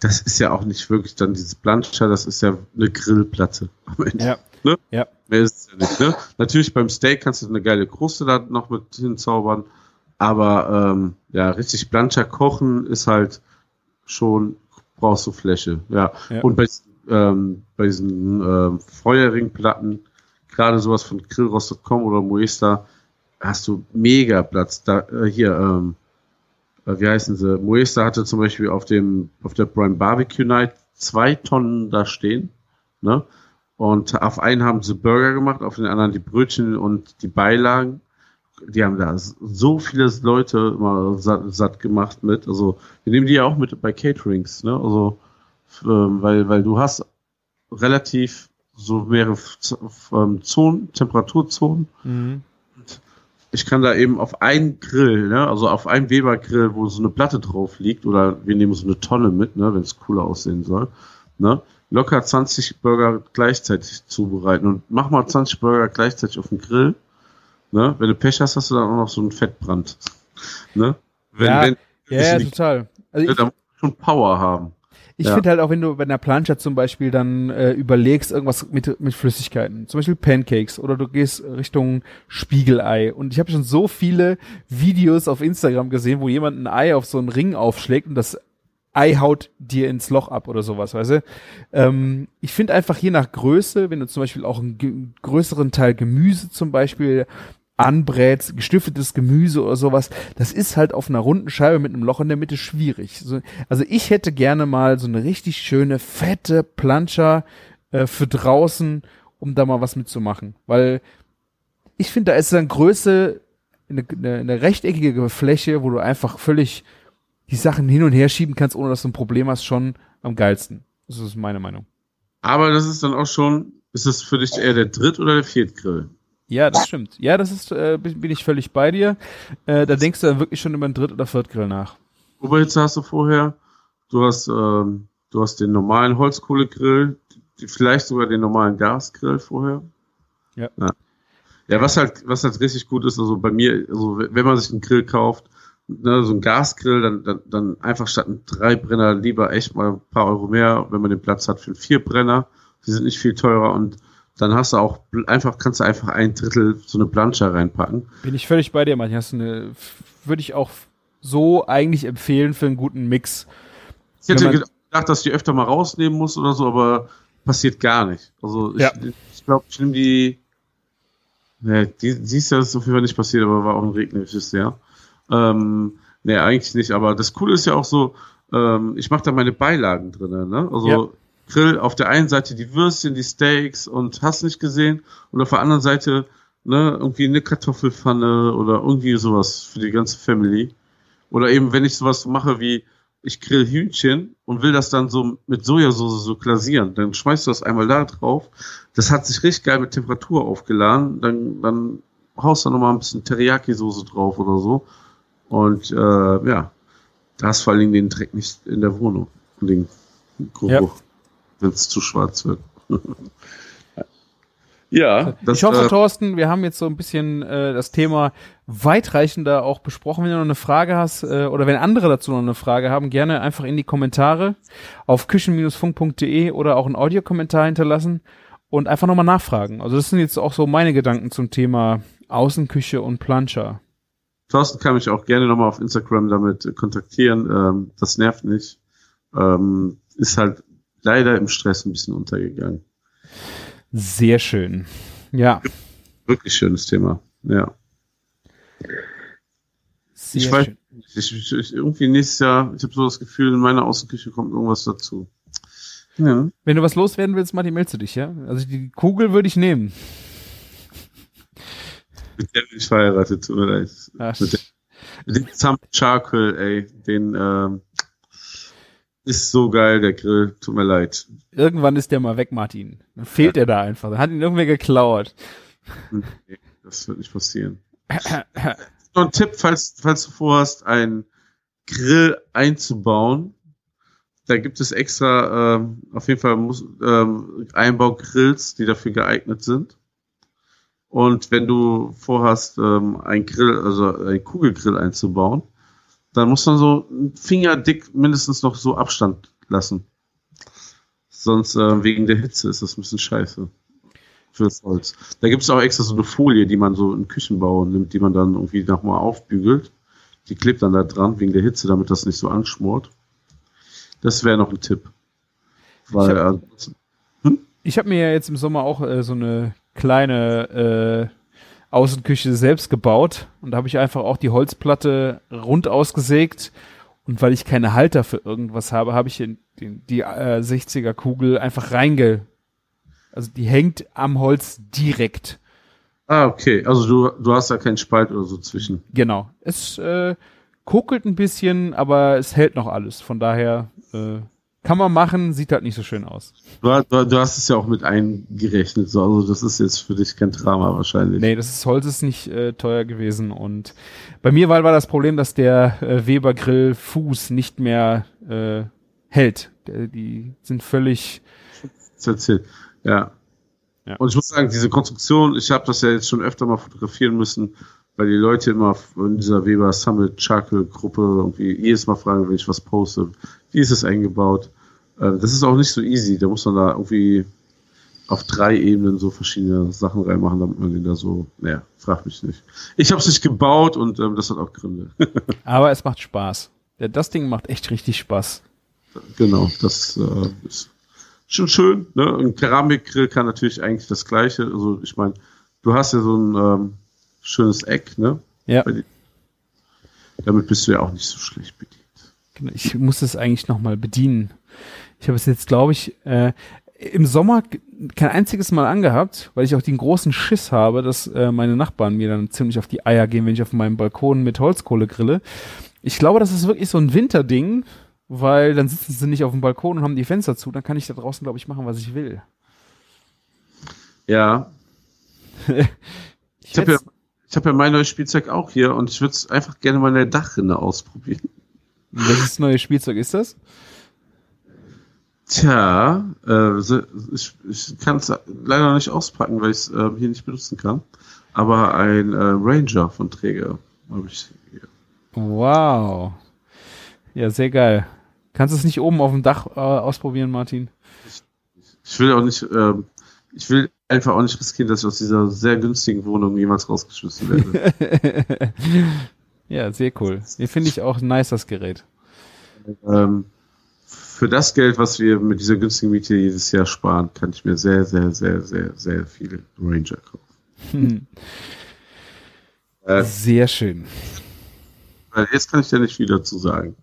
Das ist ja auch nicht wirklich dann dieses Plancher, das ist ja eine Grillplatte. am Ende. Ja. Ne? Ja. Mehr ist es ja nicht, ne? Natürlich beim Steak kannst du eine geile Kruste da noch mit hinzaubern, aber ähm, ja, richtig Plancher kochen ist halt schon, brauchst du Fläche, ja. Ja. Und bei, ähm, bei diesen ähm, Feuerringplatten, gerade sowas von Grillrost.com oder Moesta, hast du mega Platz. Da, äh, hier, ähm, äh, wie heißen sie? Moesta hatte zum Beispiel auf dem, auf der Prime Barbecue Night zwei Tonnen da stehen, ne? Und auf einen haben sie Burger gemacht, auf den anderen die Brötchen und die Beilagen. Die haben da so viele Leute immer satt, satt gemacht mit. Also wir nehmen die ja auch mit bei Caterings, ne? Also ähm, weil, weil du hast relativ so mehrere ähm, Zonen, Temperaturzonen. Mhm. Ich kann da eben auf einen Grill, ne, also auf einen Weber-Grill, wo so eine Platte drauf liegt, oder wir nehmen so eine Tonne mit, ne, wenn es cooler aussehen soll, ne, locker 20 Burger gleichzeitig zubereiten und mach mal 20 Burger gleichzeitig auf den Grill, ne, wenn du Pech hast, hast du dann auch noch so einen Fettbrand, ne, wenn, Ja, wenn, Ja, ja, total. Also ne, ich, da musst du schon Power haben. ich ja. finde halt auch, wenn du bei einer Plancha zum Beispiel dann äh, überlegst, irgendwas mit, mit Flüssigkeiten, zum Beispiel Pancakes oder du gehst Richtung Spiegelei. Und ich habe schon so viele Videos auf Instagram gesehen, wo jemand ein Ei auf so einen Ring aufschlägt und das Ei haut dir ins Loch ab oder sowas, weißt du? Ähm, ich finde einfach je nach Größe, wenn du zum Beispiel auch einen größeren Teil Gemüse zum Beispiel anbrätst, gestiftetes Gemüse oder sowas, das ist halt auf einer runden Scheibe mit einem Loch in der Mitte schwierig. So, also ich hätte gerne mal so eine richtig schöne, fette Plancha äh, für draußen, um da mal was mitzumachen. Weil ich finde, da ist dann Größe, eine, eine, eine rechteckige Fläche, wo du einfach völlig die Sachen hin und her schieben kannst, ohne dass du ein Problem hast, schon am geilsten. Das ist meine Meinung. Aber das ist dann auch schon, ist das für dich eher der Dritt- oder der Viertgrill? Ja, das stimmt. Ja, das ist, äh, bin ich völlig bei dir. Äh, da denkst du dann wirklich schon über einen Dritt- oder Viertgrill nach. Oberhitze hast du vorher. Du hast, ähm, du hast den normalen Holzkohlegrill, vielleicht sogar den normalen Gasgrill vorher. Ja. ja. Ja, was halt, was halt richtig gut ist, also bei mir, also wenn man sich einen Grill kauft, ne, so ein Gasgrill, dann, dann, dann einfach statt ein Drei-Brenner lieber echt mal ein paar Euro mehr, wenn man den Platz hat für einen Vier-Brenner. Die sind nicht viel teurer und dann hast du auch einfach, kannst du einfach ein Drittel so eine Plancha reinpacken. Bin ich völlig bei dir, Mann. Hast eine, würde ich auch so eigentlich empfehlen für einen guten Mix. Ich hätte gedacht, dass ich die öfter mal rausnehmen muss oder so, aber passiert gar nicht. Also ich, Ja. ich glaube, ich nehme die. Ne, die, dieses Jahr ist auf jeden Fall nicht passiert, aber war auch ein regnerisches Jahr. Ähm, ne, eigentlich nicht, aber das Coole ist ja auch so, ähm, ich mache da meine Beilagen drin, ne? Also Ja. Grill auf der einen Seite die Würstchen, die Steaks und hast nicht gesehen und auf der anderen Seite ne, irgendwie eine Kartoffelpfanne oder irgendwie sowas für die ganze Family. Oder eben, wenn ich sowas mache wie, ich grill Hühnchen und will das dann so mit Sojasauce so glasieren, dann schmeißt du das einmal da drauf. Das hat sich richtig geil mit Temperatur aufgeladen. Dann, dann haust du noch mal ein bisschen Teriyaki-Soße drauf oder so. Und äh, ja, da hast vor allen Dingen den Dreck nicht in der Wohnung. Und den Geruch, wenn es zu schwarz wird. Ja, das, ich hoffe, äh, Thorsten, wir haben jetzt so ein bisschen äh, das Thema weitreichender auch besprochen. Wenn du noch eine Frage hast äh, oder wenn andere dazu noch eine Frage haben, gerne einfach in die Kommentare auf küchen-funk.de oder auch einen Audiokommentar hinterlassen und einfach nochmal nachfragen. Also das sind jetzt auch so meine Gedanken zum Thema Außenküche und Plancha. Thorsten kann mich auch gerne nochmal auf Instagram damit äh, kontaktieren. Ähm, das nervt nicht. Ähm, ist halt leider im Stress ein bisschen untergegangen. Sehr schön. Ja. Wirklich schönes Thema. Ja. Sehr ich weiß schön. ich, ich, ich, irgendwie nächstes Jahr, ich habe so das Gefühl, in meiner Außenküche kommt irgendwas dazu. Ja. Wenn du was loswerden willst, Martin, meldest du dich, ja? Also die Kugel würde ich nehmen. Mit der bin ich verheiratet, tut mir leid. Ach, Mit der- Den Sam Charcoal, ey, den ähm, ist so geil, der Grill, tut mir leid. Irgendwann ist der mal weg, Martin. Dann fehlt er da einfach. Dann hat ihn irgendwer geklaut. Nee, das wird nicht passieren. Noch ein Tipp, falls, falls du vorhast, einen Grill einzubauen. Da gibt es extra, ähm, auf jeden Fall muss, ähm, Einbaugrills, die dafür geeignet sind. Und wenn du vorhast, ähm, ein Grill, also ein Kugelgrill einzubauen, dann muss man so einen Fingerdick mindestens noch so Abstand lassen. Sonst äh, wegen der Hitze ist das ein bisschen scheiße fürs Holz. Da gibt es auch extra so eine Folie, die man so in Küchenbau nimmt, die man dann irgendwie nochmal aufbügelt. Die klebt dann da dran wegen der Hitze, damit das nicht so anschmort. Das wäre noch ein Tipp. Weil, Ich äh, Ich habe mir ja jetzt im Sommer auch äh, so eine kleine äh, Außenküche selbst gebaut und da habe ich einfach auch die Holzplatte rund ausgesägt und weil ich keine Halter für irgendwas habe, habe ich in die, die äh, 60er Kugel einfach reinge also die hängt am Holz direkt. ah, okay. Also du, du hast da keinen Spalt oder so zwischen. Genau. Es äh, kokelt ein bisschen, aber es hält noch alles. Von daher äh, kann man machen, sieht halt nicht so schön aus. Du, hast- du, du hast es ja auch mit eingerechnet, so. Also das ist jetzt für dich kein Drama wahrscheinlich. Nee, das ist, Holz ist nicht äh, teuer gewesen und bei mir war, war das Problem, dass der äh, Weber Grill Fuß nicht mehr äh, hält. Der, die sind völlig Das erzählt. Ja. Ja. Und ich muss sagen, diese Konstruktion, ich habe das ja jetzt schon öfter mal fotografieren müssen, weil die Leute immer in dieser Weber Summit Charcoal Gruppe irgendwie jedes Mal fragen, wenn ich was poste, wie ist es eingebaut? Äh, Das ist auch nicht so easy. Da muss man da irgendwie auf drei Ebenen so verschiedene Sachen reinmachen, damit man den da so, naja, frag mich nicht. Ich habe es nicht gebaut und ähm, das hat auch Gründe. Aber es macht Spaß. Das Ding macht echt richtig Spaß. Genau, das äh, ist schon schön. Ne? Ein Keramikgrill kann natürlich eigentlich das Gleiche. Also ich meine, du hast ja so ein ähm, schönes Eck, ne? Ja. Damit bist du ja auch nicht so schlecht bedient. genau. ich muss es eigentlich nochmal bedienen. Ich habe es jetzt, glaube ich, äh, im Sommer kein einziges Mal angehabt, weil ich auch den großen Schiss habe, dass äh, meine Nachbarn mir dann ziemlich auf die Eier gehen, wenn ich auf meinem Balkon mit Holzkohle grille. Ich glaube, das ist wirklich so ein Winterding, weil dann sitzen sie nicht auf dem Balkon und haben die Fenster zu, dann kann ich da draußen, glaube ich, machen, was ich will. Ja, Ich ich habe ja, ich hab ja mein neues Spielzeug auch hier und ich würde es einfach gerne mal in der Dachrinne ausprobieren. Welches neue Spielzeug ist das? Tja, äh, ich, ich kann es leider nicht auspacken, weil ich es äh, hier nicht benutzen kann. Aber ein äh, Ranger von Träger habe ich hier. Wow. Ja, sehr geil. Kannst du es nicht oben auf dem Dach äh, ausprobieren, Martin? Ich will auch nicht, ähm, ich will einfach auch nicht riskieren, dass ich aus dieser sehr günstigen Wohnung jemals rausgeschmissen werde. ja, sehr cool. Nee, finde ich auch nice, das Gerät. ähm, für das Geld, was wir mit dieser günstigen Miete jedes Jahr sparen, kann ich mir sehr, sehr, sehr, sehr, sehr viele Ranger kaufen. Äh, Sehr schön. jetzt kann ich ja nicht viel dazu sagen.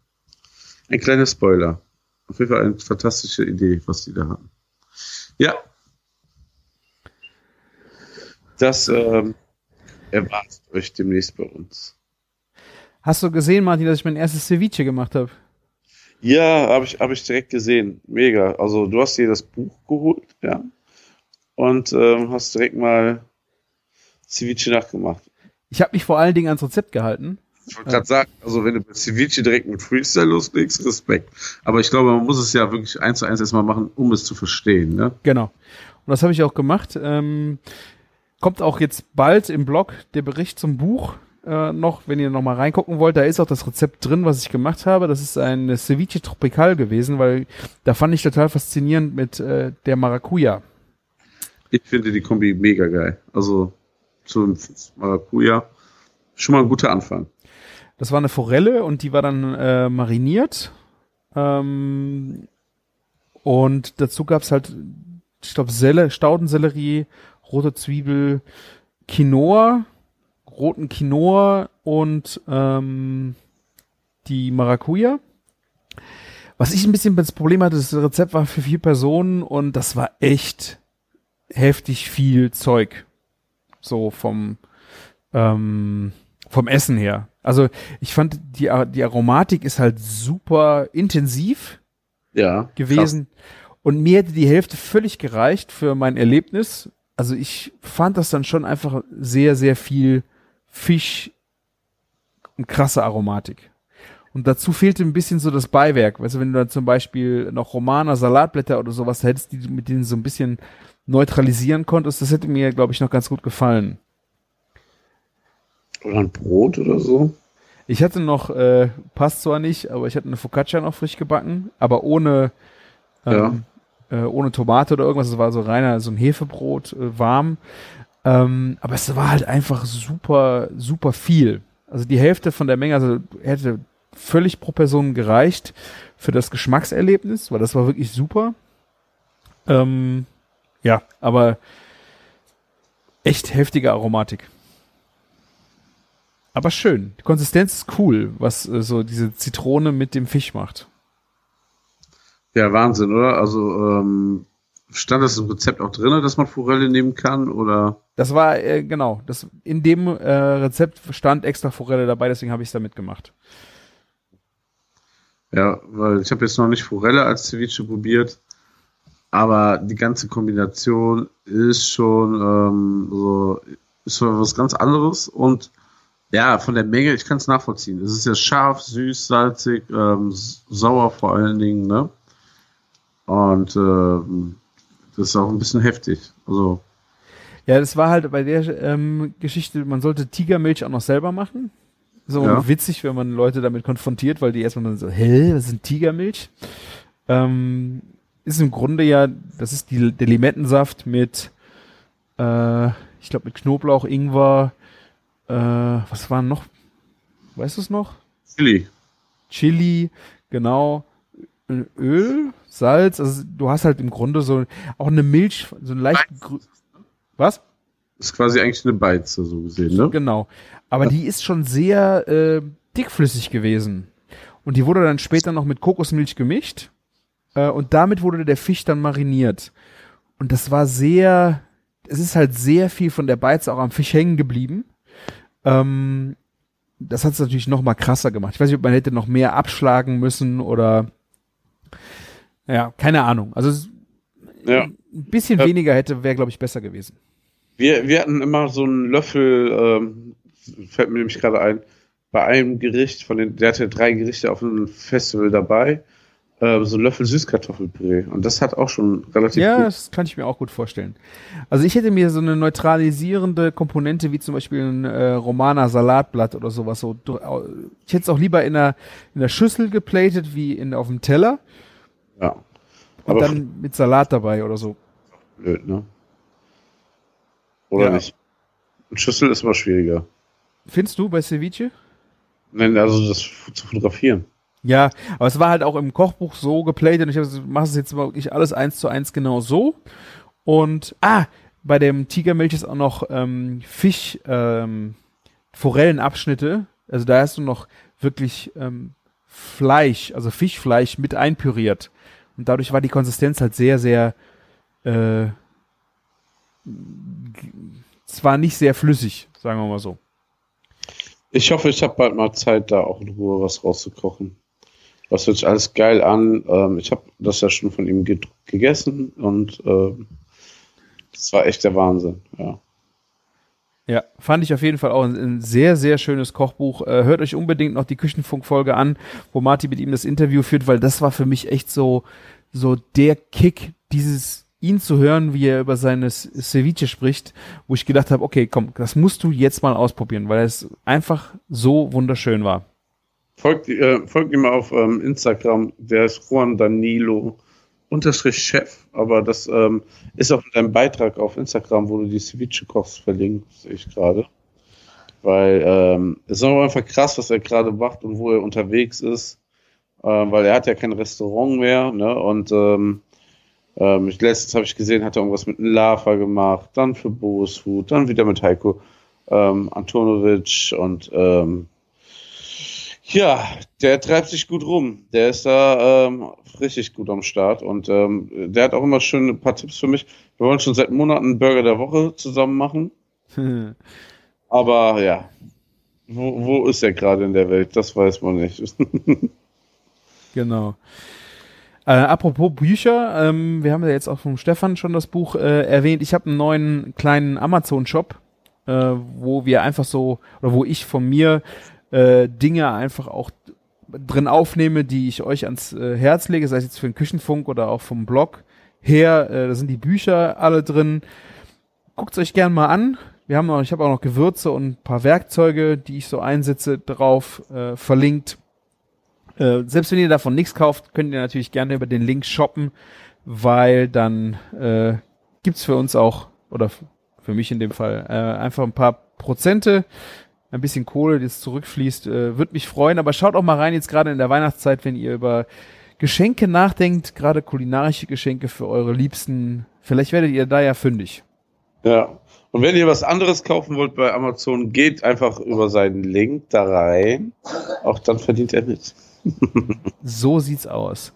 Ein kleiner Spoiler. Auf jeden Fall eine fantastische Idee, was die da haben. Ja. Das ähm, erwartet euch demnächst bei uns. Hast du gesehen, Martin, dass ich mein erstes Ceviche gemacht habe? Ja, habe ich, hab ich direkt gesehen. Mega. Also du hast dir das Buch geholt, ja. Und ähm, hast direkt mal Ceviche nachgemacht. Ich habe mich vor allen Dingen ans Rezept gehalten. Ich wollte gerade sagen, also wenn du bei Ceviche direkt mit Freestyle loslegst, Respekt. Aber ich glaube, man muss es ja wirklich eins zu eins erstmal machen, um es zu verstehen, ne? Genau. Und das habe ich auch gemacht. Ähm, kommt auch jetzt bald im Blog der Bericht zum Buch äh, noch, wenn ihr noch mal reingucken wollt. Da ist auch das Rezept drin, was ich gemacht habe. Das ist ein Ceviche Tropical gewesen, weil da fand ich total faszinierend mit äh, der Maracuja. Ich finde die Kombi mega geil. Also zum Maracuja schon mal ein guter Anfang. Das war eine Forelle und die war dann äh, mariniert. Ähm, und dazu gab's halt, ich glaube, Selle, Staudensellerie, rote Zwiebel, Quinoa, roten Quinoa und ähm, die Maracuja. Was ich ein bisschen das Problem hatte, das Rezept war für vier Personen und das war echt heftig viel Zeug. So vom, ähm, vom Essen her. Also ich fand, die, die Aromatik ist halt super intensiv ja, gewesen. Krass. Und mir hätte die Hälfte völlig gereicht für mein Erlebnis. Also ich fand das dann schon einfach sehr, sehr viel Fisch und krasse Aromatik. Und dazu fehlte ein bisschen so das Beiwerk. Weißt du, wenn du dann zum Beispiel noch Romaner, Salatblätter oder sowas hättest, die du mit denen so ein bisschen neutralisieren konntest, das hätte mir, glaube ich, noch ganz gut gefallen. Oder ein Brot oder so? Ich hatte noch, äh, passt zwar nicht, aber ich hatte eine Focaccia noch frisch gebacken, aber ohne, ähm, ja. Äh, ohne Tomate oder irgendwas. Es war so reiner, so ein Hefebrot, äh, warm. Ähm, aber es war halt einfach super, super viel. Also die Hälfte von der Menge, also hätte völlig pro Person gereicht für das Geschmackserlebnis, weil das war wirklich super. Ähm, ja, aber echt heftige Aromatik. Aber schön. Die Konsistenz ist cool, was äh, so diese Zitrone mit dem Fisch macht. Ja, Wahnsinn, oder? Also ähm, stand das im Rezept auch drin, dass man Forelle nehmen kann, oder? Das war äh, genau. Das in dem äh, Rezept stand extra Forelle dabei, deswegen habe ich es da mitgemacht. Ja, weil ich habe jetzt noch nicht Forelle als Ceviche probiert, aber die ganze Kombination ist schon ähm, so ist schon was ganz anderes und ja, von der Menge, ich kann es nachvollziehen. Es ist ja scharf, süß, salzig, ähm, sauer vor allen Dingen, ne? Und ähm, das ist auch ein bisschen heftig. Also. Ja, das war halt bei der ähm, Geschichte, man sollte Tigermilch auch noch selber machen. So ja. witzig, wenn man Leute damit konfrontiert, weil die erstmal dann so, hä, was ist denn Tigermilch? Ähm, ist im Grunde ja, das ist die, der Limettensaft mit, äh, ich glaube mit Knoblauch, Ingwer, äh, was waren noch? Weißt du es noch? Chili. Chili, genau. Öl, Salz, also du hast halt im Grunde so auch eine Milch, so ein leicht Was? Ist quasi eigentlich eine Beize, so gesehen, ne? Genau. Aber ja. die ist schon sehr äh, dickflüssig gewesen. Und die wurde dann später noch mit Kokosmilch gemischt. Äh, und damit wurde der Fisch dann mariniert. Und das war sehr, es ist halt sehr viel von der Beize auch am Fisch hängen geblieben. Ähm, das hat es natürlich noch mal krasser gemacht. Ich weiß nicht, ob man hätte noch mehr abschlagen müssen oder ja, keine Ahnung. Also ja. ein bisschen ja. weniger hätte, wäre, glaube ich, besser gewesen. Wir, wir hatten immer so einen Löffel, ähm, fällt mir nämlich gerade ein, bei einem Gericht, von den, der hatte drei Gerichte auf einem Festival dabei, äh, so einen Löffel Süßkartoffelpüree. Und das hat auch schon relativ Ja, das kann ich mir auch gut vorstellen. Also ich hätte mir so eine neutralisierende Komponente wie zum Beispiel ein äh, Romaner Salatblatt oder sowas so. Ich hätte es auch lieber in der, in der Schüssel geplatet wie in, auf dem Teller. Ja. Und dann mit Salat dabei oder so. Blöd, ne? Oder ja. nicht? Eine Schüssel ist immer schwieriger. Findest du bei Ceviche? Nein, also das zu fotografieren. Ja, aber es war halt auch im Kochbuch so geplatet und ich habe mache es jetzt wirklich alles eins zu eins genau so. Und ah, bei dem Tigermilch ist auch noch ähm, Fisch, ähm, Forellenabschnitte. Also da hast du noch wirklich ähm, Fleisch, also Fischfleisch mit einpüriert. Und dadurch war die Konsistenz halt sehr, sehr, äh, zwar nicht sehr flüssig, sagen wir mal so. Ich hoffe, ich habe bald mal Zeit, da auch in Ruhe was rauszukochen. Das hört sich alles geil an. Ähm, ich habe das ja schon von ihm ge gegessen und äh, das war echt der Wahnsinn, ja. Ja, fand ich auf jeden Fall auch ein, sehr, sehr schönes Kochbuch. Äh, hört euch unbedingt noch die Küchenfunkfolge an, wo Martin mit ihm das Interview führt, weil das war für mich echt so, so der Kick, dieses ihn zu hören, wie er über seine Ceviche spricht, wo ich gedacht habe, okay, komm, das musst du jetzt mal ausprobieren, weil es einfach so wunderschön war. Folgt, äh, folgt ihm auf ähm, Instagram, der ist Juan Danilo unterstrich Chef, aber das ähm, ist auch in deinem Beitrag auf Instagram, wo du die Ceviche kochst, verlinkt, sehe ich gerade. Weil ähm, es ist einfach krass, was er gerade macht und wo er unterwegs ist, äh, weil er hat ja kein Restaurant mehr, ne? Und ähm, ähm, letztens habe ich gesehen, hat er irgendwas mit Lava gemacht, dann für Boos Food, dann wieder mit Heiko ähm, Antonovic und ähm, ja, der treibt sich gut rum. Der ist da ähm, richtig gut am Start und ähm, der hat auch immer schön ein paar Tipps für mich. Wir wollen schon seit Monaten Burger der Woche zusammen machen. Aber ja, wo, wo ist er gerade in der Welt? Das weiß man nicht. genau. Äh, apropos Bücher, ähm, wir haben ja jetzt auch vom Stefan schon das Buch äh, erwähnt. Ich habe einen neuen kleinen Amazon-Shop, äh, wo wir einfach so, oder wo ich von mir äh, Dinge einfach auch drin aufnehme, die ich euch ans äh, Herz lege, sei es jetzt für den Küchenfunk oder auch vom Blog her. Äh, da sind die Bücher alle drin. Guckt euch gern mal an. Wir haben noch, ich habe auch noch Gewürze und ein paar Werkzeuge, die ich so einsetze, drauf äh, verlinkt. Äh, selbst wenn ihr davon nichts kauft, könnt ihr natürlich gerne über den Link shoppen, weil dann äh, gibt's für uns auch, oder für mich in dem Fall, äh, einfach ein paar Prozente, ein bisschen Kohle, das zurückfließt. Äh, Würde mich freuen, aber schaut auch mal rein, jetzt gerade in der Weihnachtszeit, wenn ihr über Geschenke nachdenkt, gerade kulinarische Geschenke für eure Liebsten. Vielleicht werdet ihr da ja fündig. Ja. Und wenn ihr was anderes kaufen wollt bei Amazon, geht einfach über seinen Link da rein. Auch dann verdient er mit so sieht's aus.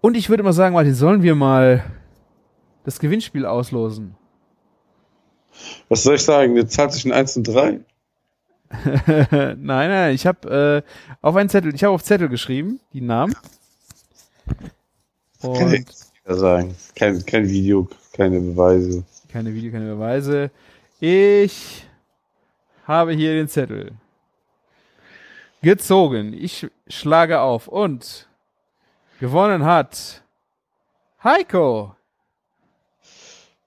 Und ich würde mal sagen, Martin, sollen wir mal das Gewinnspiel auslosen? Was soll ich sagen? Jetzt zahlt sich ein 1 und 3. nein, nein, ich habe äh, auf einen Zettel, ich habe auf Zettel geschrieben, die Namen. Und kann ich sagen. Kein, kein Video, keine Beweise. Keine Video, keine Beweise. Ich habe hier den Zettel gezogen. Ich schlage auf und gewonnen hat Heiko.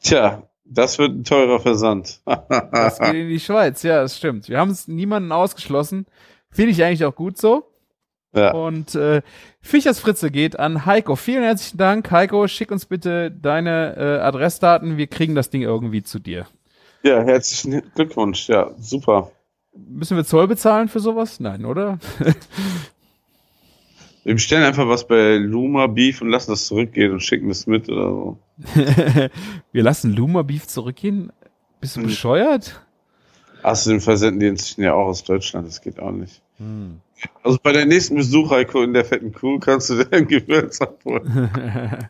Tja, das wird ein teurer Versand. das geht in die Schweiz, ja, das stimmt. Wir haben es niemanden ausgeschlossen. Finde ich eigentlich auch gut so. Ja. Und äh, Fischers Fritze geht an Heiko. Vielen herzlichen Dank. Heiko, schick uns bitte deine äh, Adressdaten. Wir kriegen das Ding irgendwie zu dir. Ja, herzlichen Glückwunsch. Ja, super. Müssen wir Zoll bezahlen für sowas? Nein, oder? wir bestellen einfach was bei Luma Beef und lassen das zurückgehen und schicken das mit oder so. wir lassen Luma Beef zurückgehen? Bist du hm. bescheuert? Außerdem versenden die inzwischen ja auch aus Deutschland, das geht auch nicht. Hm. Also bei der nächsten Besuch, Heiko, in der fetten Kuh, kannst du dir ein Gewürz abholen.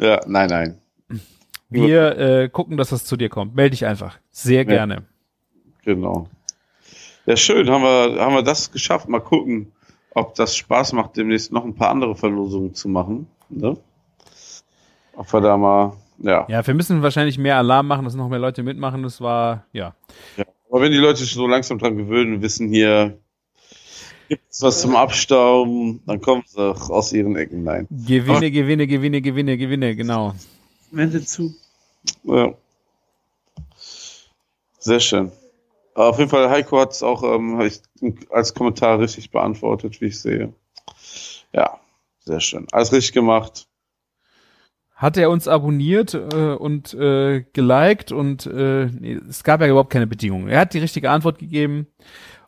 ja, nein, nein. Wir äh, gucken, dass das zu dir kommt. Melde dich einfach. Sehr gerne. Ja, genau. Ja, schön, haben wir, haben wir das geschafft. Mal gucken, ob das Spaß macht, demnächst noch ein paar andere Verlosungen zu machen. Ne? Ob wir da mal, ja. Ja, wir müssen wahrscheinlich mehr Alarm machen, dass noch mehr Leute mitmachen. Das war, ja. ja. Aber wenn die Leute sich so langsam dran gewöhnen, wissen hier, gibt es was zum Abstauben, dann kommen sie auch aus ihren Ecken. Nein. Gewinne, Aber, Gewinne, Gewinne, Gewinne, Gewinne, genau. Wende zu. Ja. Sehr schön. Auf jeden Fall, Heiko hat es auch ähm, als Kommentar richtig beantwortet, wie ich sehe. Ja, sehr schön. Alles richtig gemacht. Hat er uns abonniert äh, und äh, geliked und äh, nee, es gab ja überhaupt keine Bedingungen. Er hat die richtige Antwort gegeben.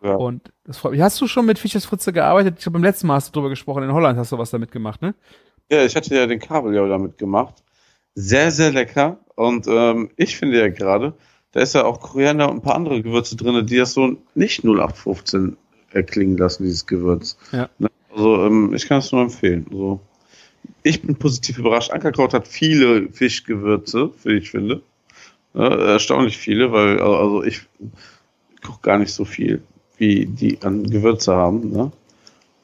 Ja. Und das freut mich. Hast du schon mit Fischers Fritze gearbeitet? Ich habe beim letzten Mal hast du drüber gesprochen. In Holland hast du was damit gemacht, ne? Ja, ich hatte ja den Kabeljau damit gemacht. Sehr, sehr lecker. Und ähm, ich finde ja gerade, da ist ja auch Koriander und ein paar andere Gewürze drin, die das so nicht 0815 erklingen lassen, dieses Gewürz. Ja. Ne? Also ähm, ich kann es nur empfehlen. Also, ich bin positiv überrascht. Ankerkraut hat viele Fischgewürze, wie ich finde. Erstaunlich viele, weil also ich koche gar nicht so viel, wie die an Gewürze haben. Ne?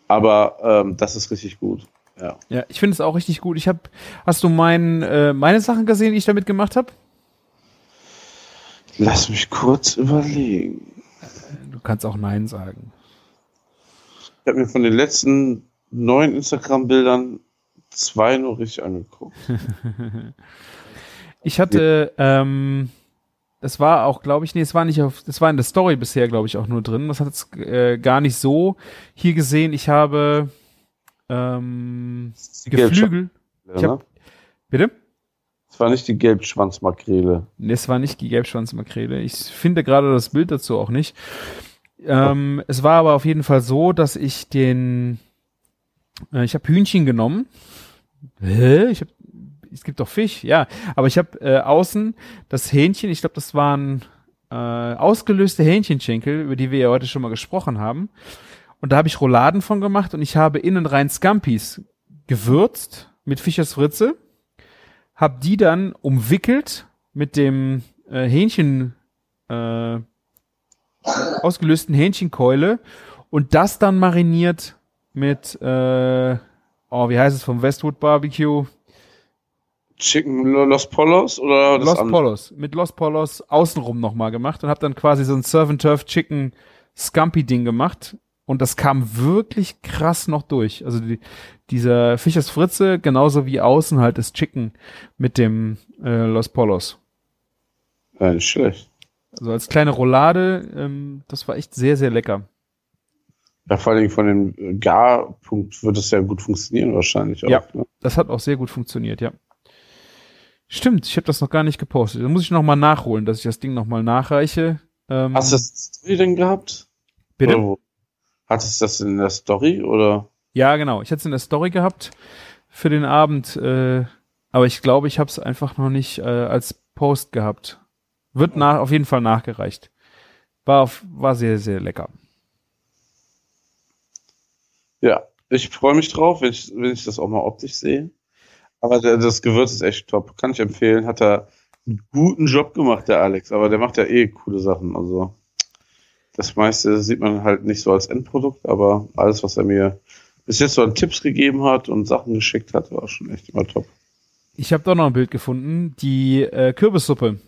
Aber ähm, das ist richtig gut. Ja, ja ich finde es auch richtig gut. Ich habe, hast du mein, äh, meine Sachen gesehen, die ich damit gemacht habe? Lass mich kurz überlegen. Du kannst auch Nein sagen. Ich habe mir von den letzten neun Instagram-Bildern zwei nur richtig angeguckt. ich hatte, ähm, das war auch, glaube ich, nee, es war nicht auf, das war in der Story bisher, glaube ich, auch nur drin. Das hat jetzt äh, gar nicht so hier gesehen. Ich habe ähm, Geflügel. Ich hab, bitte? Es war nicht die Gelbschwanzmakrele. Nee, es war nicht die Gelbschwanzmakrele. Ich finde gerade das Bild dazu auch nicht. Ähm, es war aber auf jeden Fall so, dass ich den, äh, ich habe Hühnchen genommen. Hä? Ich hab, es gibt doch Fisch, ja. Aber ich habe äh, außen das Hähnchen, ich glaube, das waren äh, ausgelöste Hähnchenschenkel, über die wir ja heute schon mal gesprochen haben. Und da habe ich Rouladen von gemacht und ich habe innen rein Scampis gewürzt mit Fischers Fritze, hab die dann umwickelt mit dem äh, Hähnchen äh, ausgelösten Hähnchenkeule und das dann mariniert mit äh, oh, wie heißt es vom Westwood Barbecue? Chicken Los Polos oder das Los andere? Polos. Mit Los Polos außenrum nochmal gemacht und hab dann quasi so ein Surf and Turf Chicken Scumpy Ding gemacht und das kam wirklich krass noch durch. Also die, dieser Fischers Fritze genauso wie außen halt das Chicken mit dem äh, Los Polos. Ja, nicht schlecht. Also als kleine Roulade, ähm, das war echt sehr, sehr lecker. Ja, vor allen Dingen von dem Garpunkt wird es ja gut funktionieren wahrscheinlich auch. Ja. Ne? Das hat auch sehr gut funktioniert, ja. Stimmt, ich habe das noch gar nicht gepostet. Da muss ich noch mal nachholen, dass ich das Ding noch mal nachreiche. Ähm, Hast du das Story denn gehabt? bitte? Oder wo? Hattest du das in der Story oder? Ja, genau. Ich hätte es in der Story gehabt für den Abend, äh, aber ich glaube, ich habe es einfach noch nicht äh, als Post gehabt. Wird nach, auf jeden Fall nachgereicht. War, auf, war sehr, sehr lecker. Ja, ich freue mich drauf, wenn ich, wenn ich das auch mal optisch sehe. Aber der, das Gewürz ist echt top. Kann ich empfehlen. Hat er einen guten Job gemacht, der Alex. Aber der macht ja eh coole Sachen. Also das meiste sieht man halt nicht so als Endprodukt, aber alles, was er mir bis jetzt so an Tipps gegeben hat und Sachen geschickt hat, war schon echt immer top. Ich habe doch noch ein Bild gefunden. Die äh, Kürbissuppe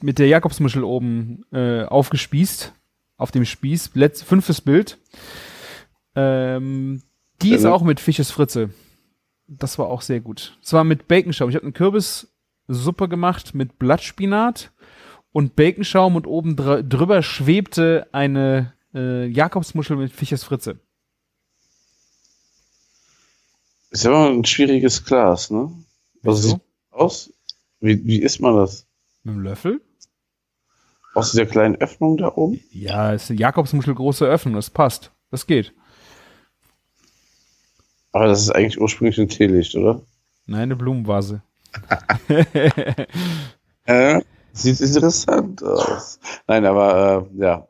mit der Jakobsmuschel oben äh, aufgespießt. Auf dem Spieß. Letz fünftes Bild. Ähm, die ist auch mit Fisches Fritze. Das war auch sehr gut. Es war mit Baconschaum. Ich habe eine Kürbissuppe gemacht mit Blattspinat und Baconschaum und oben dr drüber schwebte eine äh, Jakobsmuschel mit Fisches Fritze. Ist ja immer ein schwieriges Glas, ne? Was sieht aus? Wie, wie isst man das? Mit dem Löffel? Aus dieser kleinen Öffnung da oben? Ja, ist eine Jakobsmuschel große Öffnung. Das passt. Das geht. Aber das ist eigentlich ursprünglich ein Teelicht, oder? Nein, eine Blumenvase. Äh, sieht interessant aus. Nein, aber äh, ja.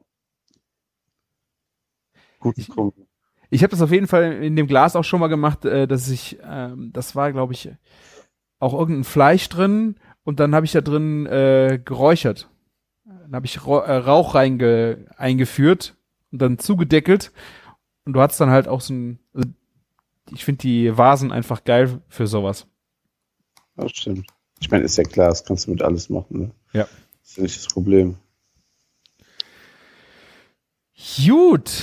Gut gekommen. Ich habe das auf jeden Fall in dem Glas auch schon mal gemacht, äh, dass ich, ähm, das war, glaube ich, auch irgendein Fleisch drin und dann habe ich da drin äh, geräuchert. Dann habe ich äh, Rauch reinge eingeführt und dann zugedeckelt und du hattest dann halt auch so ein, also ich finde die Vasen einfach geil für sowas. Das stimmt. Ich meine, ist ja klar, das kannst du mit alles machen. Ne? Ja. Das ist nicht das Problem. Gut,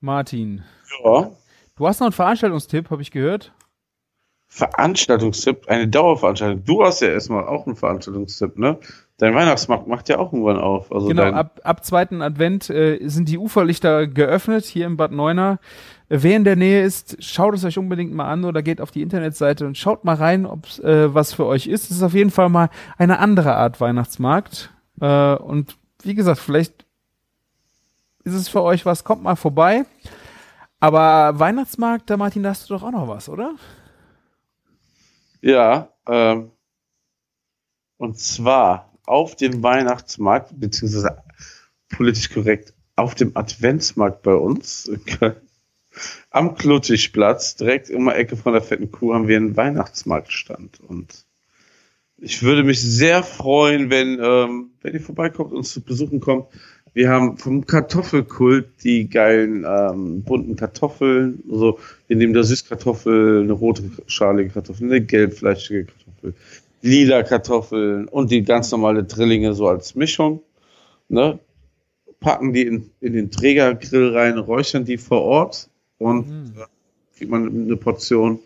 Martin. Ja. Du hast noch einen Veranstaltungstipp, habe ich gehört. Veranstaltungstipp, eine Dauerveranstaltung. Du hast ja erstmal auch einen Veranstaltungstipp, ne? Dein Weihnachtsmarkt macht ja auch irgendwann auf. Also Genau, ab, ab zweiten Advent äh, sind die Uferlichter geöffnet hier im Bad Neuenahr. Äh, Wer in der Nähe ist, schaut es euch unbedingt mal an oder geht auf die Internetseite und schaut mal rein, ob äh, was für euch ist. Es ist auf jeden Fall mal eine andere Art Weihnachtsmarkt. Äh, und wie gesagt, vielleicht ist es für euch was, kommt mal vorbei. Aber Weihnachtsmarkt, da Martin, da hast du doch auch noch was, oder? Ja, ähm, und zwar auf dem Weihnachtsmarkt, beziehungsweise politisch korrekt, auf dem Adventsmarkt bei uns, am Kluttigplatz, direkt in der Ecke von der fetten Kuh, haben wir einen Weihnachtsmarktstand. Und ich würde mich sehr freuen, wenn, ähm, wenn ihr vorbeikommt und uns zu besuchen kommt. Wir haben vom Kartoffelkult die geilen ähm, bunten Kartoffeln. Also wir nehmen da Süßkartoffel, eine rote schalige Kartoffel, eine gelbfleischige Kartoffel, lila Kartoffeln und die ganz normale Drillinge so als Mischung. Ne? Packen die in, in den Trägergrill rein, räuchern die vor Ort und Mhm. äh, kriegt man eine Portion.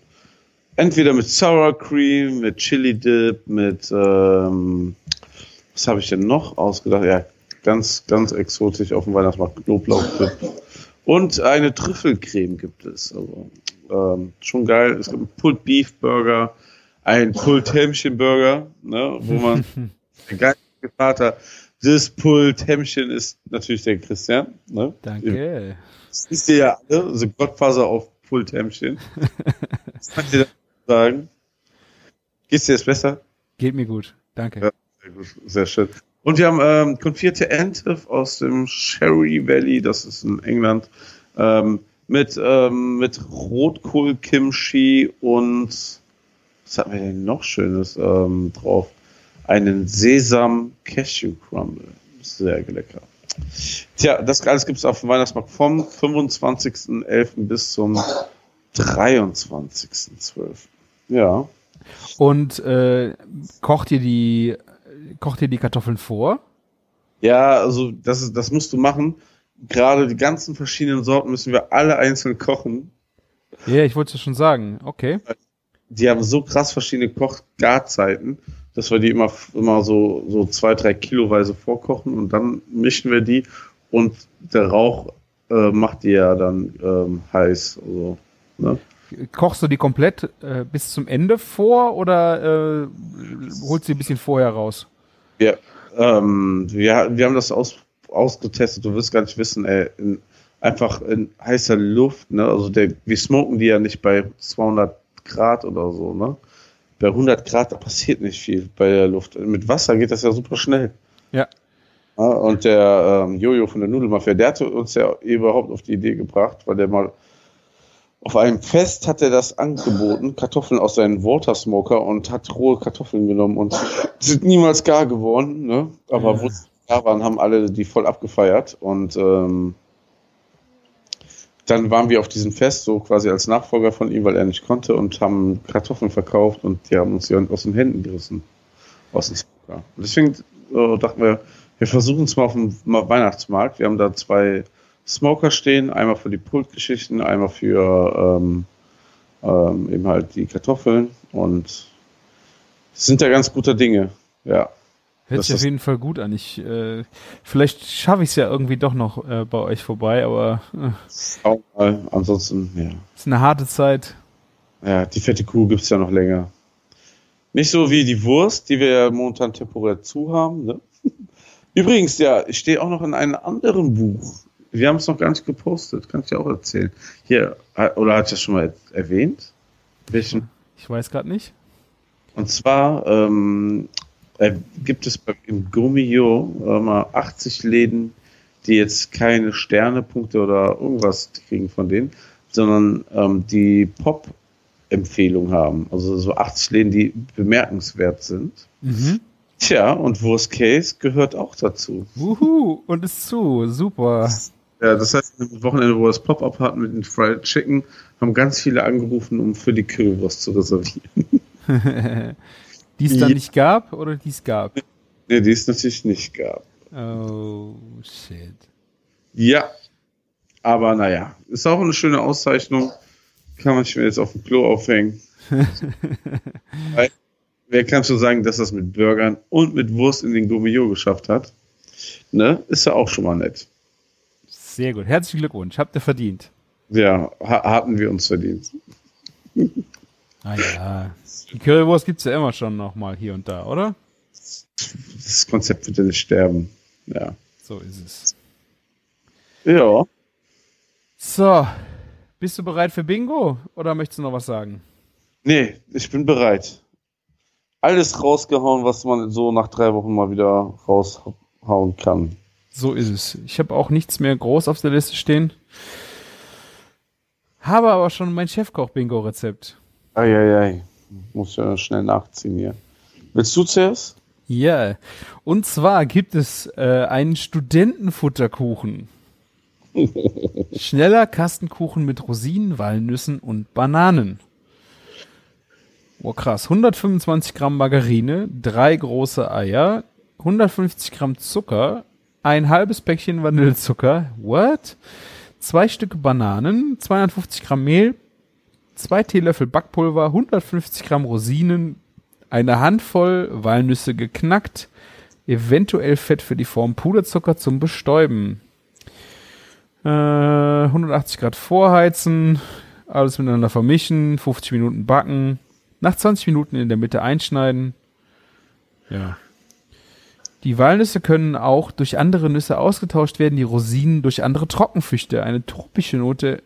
entweder mit Sour Cream, mit Chili Dip, mit, ähm, was habe ich denn noch ausgedacht? Ja, ganz, ganz exotisch auf dem Weihnachtsmarkt Knoblauchdip. Und eine Trüffelcreme gibt es. Also, ähm, schon geil. Es gibt einen Pulled Beef Burger, ein Pulled Hämmchen Burger, ne, wo man der geile Vater des Pulled Hämmchen ist natürlich der Christian. Ne? Danke. Das ihr ja alle, also Gottfaser auf Pulled Hämmchen. Was kann ich dir sagen? Geht's dir jetzt besser? Geht mir gut. Danke. Ja, sehr gut, sehr schön. Und wir haben ähm, konfierte Ente aus dem Sherry Valley, das ist in England, ähm, mit, ähm, mit Rotkohl-Kimchi und was hatten wir denn noch Schönes ähm, drauf? Einen Sesam-Cashew-Crumble. Sehr lecker. Tja, das alles gibt es auf dem Weihnachtsmarkt vom 25.11. bis zum 23.12. Ja. Und äh, kocht ihr die kocht ihr die Kartoffeln vor? Ja, also das, ist, das musst du machen. Gerade die ganzen verschiedenen Sorten müssen wir alle einzeln kochen. Ja, ich wollte es schon sagen. Okay. Die haben so krass verschiedene Kochgarzeiten, dass wir die immer, immer so, so zwei, drei Kiloweise vorkochen und dann mischen wir die und der Rauch äh, macht die ja dann ähm, heiß. Also, ne? Kochst du die komplett äh, bis zum Ende vor oder äh, holst du die ein bisschen vorher raus? Ja, ähm, wir, wir haben das aus, ausgetestet, du wirst gar nicht wissen, ey, in, einfach in heißer Luft, ne, also der, wir smoken die ja nicht bei 200 Grad oder so, ne, bei 100 Grad, da passiert nicht viel bei der Luft. Mit Wasser geht das ja super schnell. Ja. ja und der ähm, Jojo von der Nudelmafia, der hatte uns ja überhaupt auf die Idee gebracht, weil der mal auf einem Fest hat er das angeboten, Kartoffeln aus seinem Watersmoker und hat rohe Kartoffeln genommen und sind niemals gar geworden, ne? Aber Ja. wo sie da waren, haben alle die voll abgefeiert und ähm, dann waren wir auf diesem Fest so quasi als Nachfolger von ihm, weil er nicht konnte und haben Kartoffeln verkauft und die haben uns die aus den Händen gerissen. Aus dem Smoker. Und deswegen äh, dachten wir, wir versuchen es mal auf dem Weihnachtsmarkt. Wir haben da zwei Smoker stehen, einmal für die Pultgeschichten, einmal für ähm, ähm, eben halt die Kartoffeln und sind da ganz guter Dinge. Ja. Hört sich auf jeden Fall gut an. Ich, äh, vielleicht schaffe ich es ja irgendwie doch noch äh, bei euch vorbei, aber äh, Schauen wir mal. Ansonsten, ja. ist eine harte Zeit. Ja, die fette Kuh gibt's ja noch länger. Nicht so wie die Wurst, die wir ja momentan temporär zu haben. Ne? Übrigens, ja, ich stehe auch noch in einem anderen Buch. Wir haben es noch gar nicht gepostet, kann ich dir auch erzählen. Hier, oder hat ich das schon mal erwähnt? Welchen? Ich weiß gerade nicht. Und zwar ähm, äh, gibt es im Gummio äh, mal 80 Läden, die jetzt keine Sternepunkte oder irgendwas kriegen von denen, sondern ähm, die Pop-Empfehlung haben. Also so 80 Läden, die bemerkenswert sind. Mhm. Tja, und Worst Case gehört auch dazu. Wuhu, und ist zu. Super. Ja, das heißt, am Wochenende, wo wir das Pop-Up hatten mit den Fried Chicken, haben ganz viele angerufen, um für die Currywurst zu reservieren. die es dann Ja. nicht gab oder die es gab? Nee, die es natürlich nicht gab. Oh, shit. Ja, aber naja, ist auch eine schöne Auszeichnung. Kann man sich mir jetzt auf dem Klo aufhängen. Weil, wer kann schon sagen, dass das mit Burgern und mit Wurst in den Gummio geschafft hat? Ne? Ist ja auch schon mal nett. Sehr gut. Herzlichen Glückwunsch. Habt ihr verdient. Ja, ha hatten wir uns verdient. Ah ja. Die Currywurst gibt's ja immer schon noch mal hier und da, oder? Das Konzept wird ja nicht sterben. Ja. So ist es. Ja. So. Bist du bereit für Bingo oder möchtest du noch was sagen? Nee, ich bin bereit. Alles rausgehauen, was man so nach drei Wochen mal wieder raushauen kann. So ist es. Ich habe auch nichts mehr groß auf der Liste stehen. Habe aber schon mein Chefkoch-Bingo-Rezept. Eieiei. Muss ja schnell nachziehen hier. Willst du zuerst? Ja. Und zwar gibt es äh, einen Studentenfutterkuchen. Schneller Kastenkuchen mit Rosinen, Walnüssen und Bananen. Oh krass. 125 Gramm Margarine, drei große Eier, 150 Gramm Zucker, ein halbes Päckchen Vanillezucker, what? Zwei Stücke Bananen, 250 Gramm Mehl, zwei Teelöffel Backpulver, 150 Gramm Rosinen, eine Handvoll Walnüsse geknackt, eventuell Fett für die Form, Puderzucker zum Bestäuben. Äh, 180 Grad vorheizen, alles miteinander vermischen, 50 Minuten backen, nach 20 Minuten in der Mitte einschneiden. Ja. Die Walnüsse können auch durch andere Nüsse ausgetauscht werden, die Rosinen durch andere Trockenfrüchte. Eine tropische Note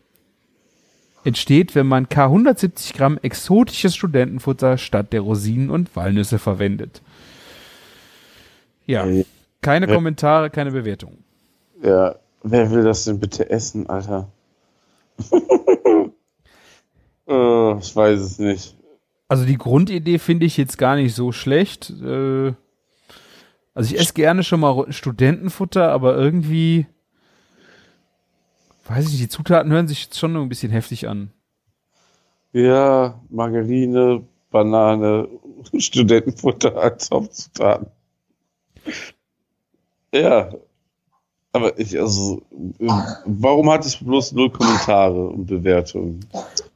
entsteht, wenn man K 170 Gramm exotisches Studentenfutter statt der Rosinen und Walnüsse verwendet. Ja, keine Ja. Kommentare, keine Bewertung. Ja, wer will das denn bitte essen, Alter? äh, ich weiß es nicht. Also die Grundidee finde ich jetzt gar nicht so schlecht. Äh, also ich esse gerne schon mal Studentenfutter, aber irgendwie, weiß ich nicht, die Zutaten hören sich schon ein bisschen heftig an. Ja, Margarine, Banane, Studentenfutter als Hauptzutaten. Ja, aber ich, also, warum hat es bloß null Kommentare und Bewertungen?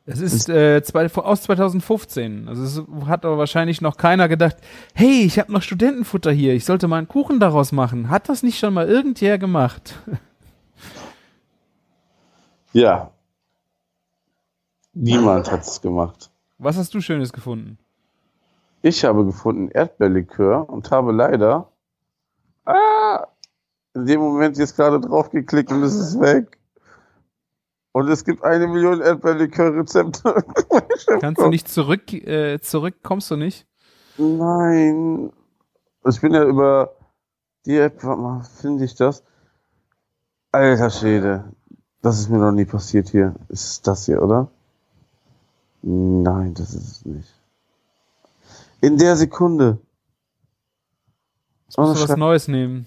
Es ist äh, zwei, aus 2015. Also es hat aber wahrscheinlich noch keiner gedacht, hey, ich habe noch Studentenfutter hier, ich sollte mal einen Kuchen daraus machen. Hat das nicht schon mal irgendwer gemacht? Ja. Niemand hat es gemacht. Was hast du Schönes gefunden? Ich habe gefunden Erdbeerlikör und habe leider ah, in dem Moment jetzt gerade drauf geklickt und es ist weg. Und es gibt eine Million Erdbeerlikör-Rezepte. Kannst du nicht zurück, äh, zurück, kommst du nicht? Nein. Ich bin ja über die App, warte mal, finde ich das? Alter Schwede. Das ist mir noch nie passiert hier. Ist es das hier, oder? Nein, das ist es nicht. In der Sekunde. Jetzt musst Oh, du was. Neues nehmen.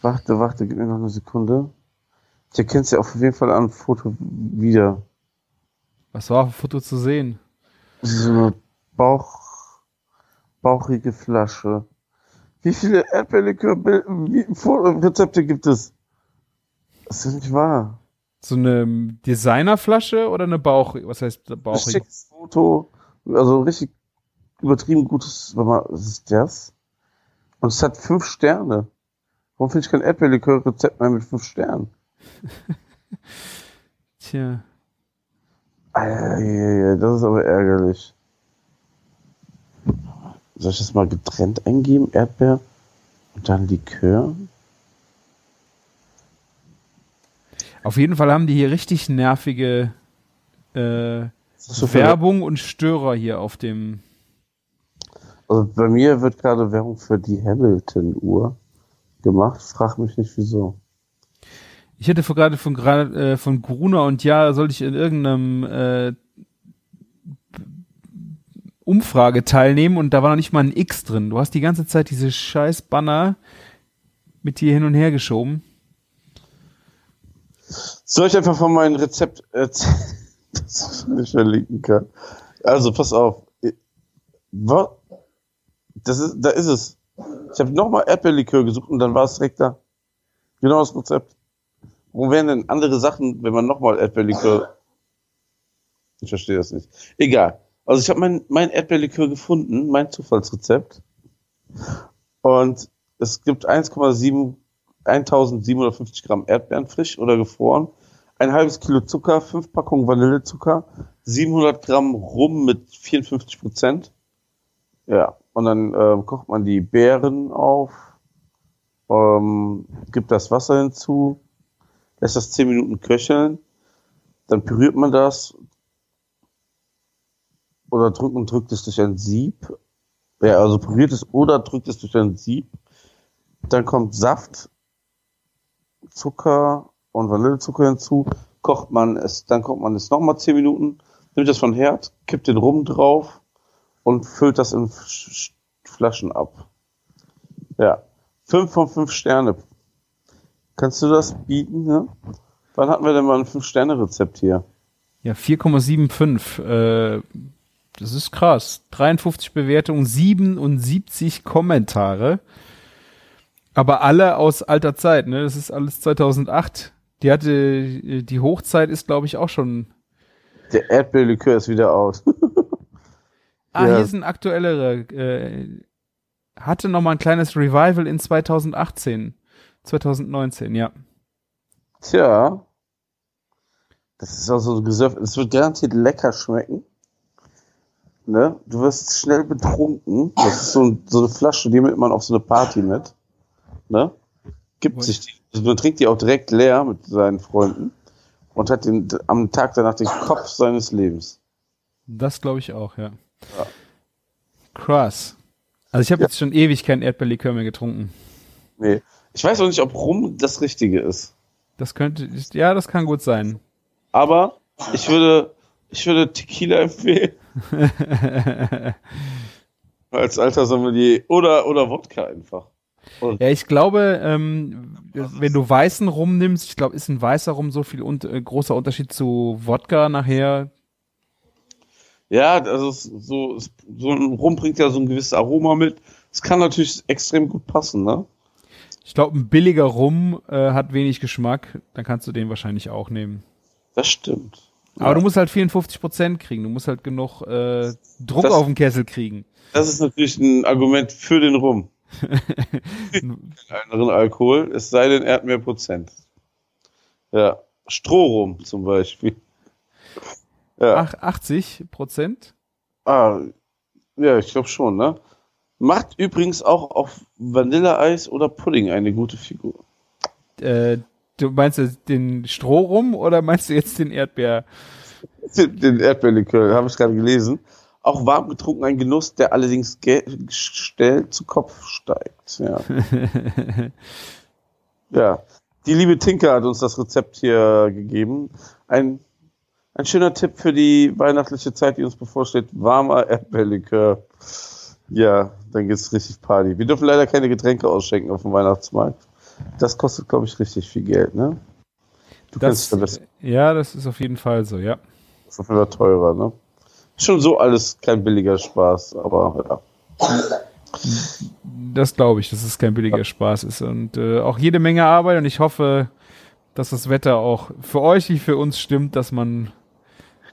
Warte, warte, gib mir noch eine Sekunde. Erkenne es ja auf jeden Fall an Foto wieder. Was war auf dem Foto zu sehen? So eine Bauch, bauchige Flasche. Wie viele Erdbeerlikör-Rezepte gibt es? Das ist nicht wahr. So eine Designerflasche oder eine Bauch, was heißt Ein Bauch? schickes Foto, also richtig übertrieben gutes, warte mal, was ist das? Und es hat fünf Sterne. Warum finde ich kein Erdbeerlikör-Rezept mehr mit fünf Sternen? Tja. Das ist aber ärgerlich. Soll ich das mal getrennt eingeben? Erdbeer und dann Likör? Auf jeden Fall haben die hier richtig nervige äh, für- Werbung und Störer hier auf dem. Also bei mir wird gerade Werbung für die Hamilton-Uhr gemacht. Frag mich nicht wieso. Ich hätte vor- gerade von gerade äh, von Gruner und ja, sollte ich in irgendeinem äh, Umfrage teilnehmen und da war noch nicht mal ein X drin. Du hast die ganze Zeit diese scheiß Banner mit dir hin und her geschoben. Soll ich einfach von meinem Rezept erzählen, das ich verlinken kann? Also, pass auf. Was? Das ist, da ist es. Ich habe nochmal Erdbeerlikör gesucht und dann war es direkt da. Genau das Rezept. Wo wären denn andere Sachen, wenn man nochmal Erdbeerlikör... Ich verstehe das nicht. Egal. Also ich habe mein, mein Erdbeerlikör gefunden, mein Zufallsrezept. Und es gibt 1,7 1750 Gramm Erdbeeren frisch oder gefroren, ein halbes Kilo Zucker, fünf Packungen Vanillezucker, 700 Gramm Rum mit 54 Prozent. Ja, und dann ähm, kocht man die Beeren auf, ähm, gibt das Wasser hinzu, lässt das 10 Minuten köcheln, dann püriert man das oder drückt und drückt es durch ein Sieb. Ja, also püriert es oder drückt es durch ein Sieb. Dann kommt Saft, Zucker und Vanillezucker hinzu, kocht man es, dann kocht man es nochmal 10 Minuten, nimmt das von Herd, kippt den Rum drauf und füllt das in Flaschen ab. Ja. 5 von 5 Sterne. Kannst du das bieten, ne? Wann hatten wir denn mal ein 5-Sterne-Rezept hier? Ja, 4,75. Äh, das ist krass. 53 Bewertungen, 77 Kommentare. Aber alle aus alter Zeit, ne? Das ist alles 2008. Die hatte, die Hochzeit ist, glaube ich, auch schon Der Erdbeerlikör ist wieder aus. Ah, Ja. hier ist ein aktuellerer. Äh, hatte noch mal ein kleines Revival in 2018. 2019, ja. Tja. Das ist auch so gesurft. Es wird garantiert lecker schmecken. Ne? Du wirst schnell betrunken. Das ist so, ein, so eine Flasche, die nimmt man auf so eine Party mit. Ne? Gibt sich die. Also man trinkt die auch direkt leer mit seinen Freunden und hat den, am Tag danach den Kopf seines Lebens. Das glaube ich auch, ja. Ja. Krass. Also ich habe Ja. jetzt schon ewig kein Erdbeerlikör mehr getrunken. Nee. Ich weiß auch nicht, ob Rum das Richtige ist. Das könnte, ja, das kann gut sein. Aber ich würde, ich würde Tequila empfehlen. Als alter Sommelier. Oder, oder Wodka einfach. Ja, ich glaube, ähm, wenn du weißen Rum nimmst, ich glaube, ist ein weißer Rum so viel und, äh, großer Unterschied zu Wodka nachher. Ja, also so, so ein Rum bringt ja so ein gewisses Aroma mit. Es kann natürlich extrem gut passen, ne? Ich glaube, ein billiger Rum äh, hat wenig Geschmack, dann kannst du den wahrscheinlich auch nehmen. Das stimmt. Aber Ja. du musst halt 54 Prozent kriegen. Du musst halt genug äh, Druck Das- auf den Kessel kriegen. Das ist natürlich ein Argument für den Rum. Anderen Alkohol, es sei denn, er hat mehr Prozent. Ja. Strohrum zum Beispiel. Ja. Ach, 80 Prozent? Ah, ja, ich glaube schon, ne? Macht übrigens auch auf Vanilleeis oder Pudding eine gute Figur. Äh, du meinst den Strohrum oder meinst du jetzt den Erdbeer? Den Erdbeerlikör, habe ich gerade gelesen. Auch warm getrunken ein Genuss, der allerdings schnell zu Kopf steigt. Ja. ja. Die liebe Tinker hat uns das Rezept hier gegeben. Ein, ein schöner Tipp für die weihnachtliche Zeit, die uns bevorsteht. Warmer Erdbeerlikör. Ja, dann geht's richtig Party. Wir dürfen leider keine Getränke ausschenken auf dem Weihnachtsmarkt. Das kostet, glaube ich, richtig viel Geld, ne? Du Das, kennst das, ja, das ist auf jeden Fall so, ja. das ist auf jeden Fall teurer, ne? Schon so alles kein billiger Spaß, aber ja. Das glaube ich, dass es kein billiger Spaß ist und äh, auch jede Menge Arbeit und ich hoffe, dass das Wetter auch für euch wie für uns stimmt, dass man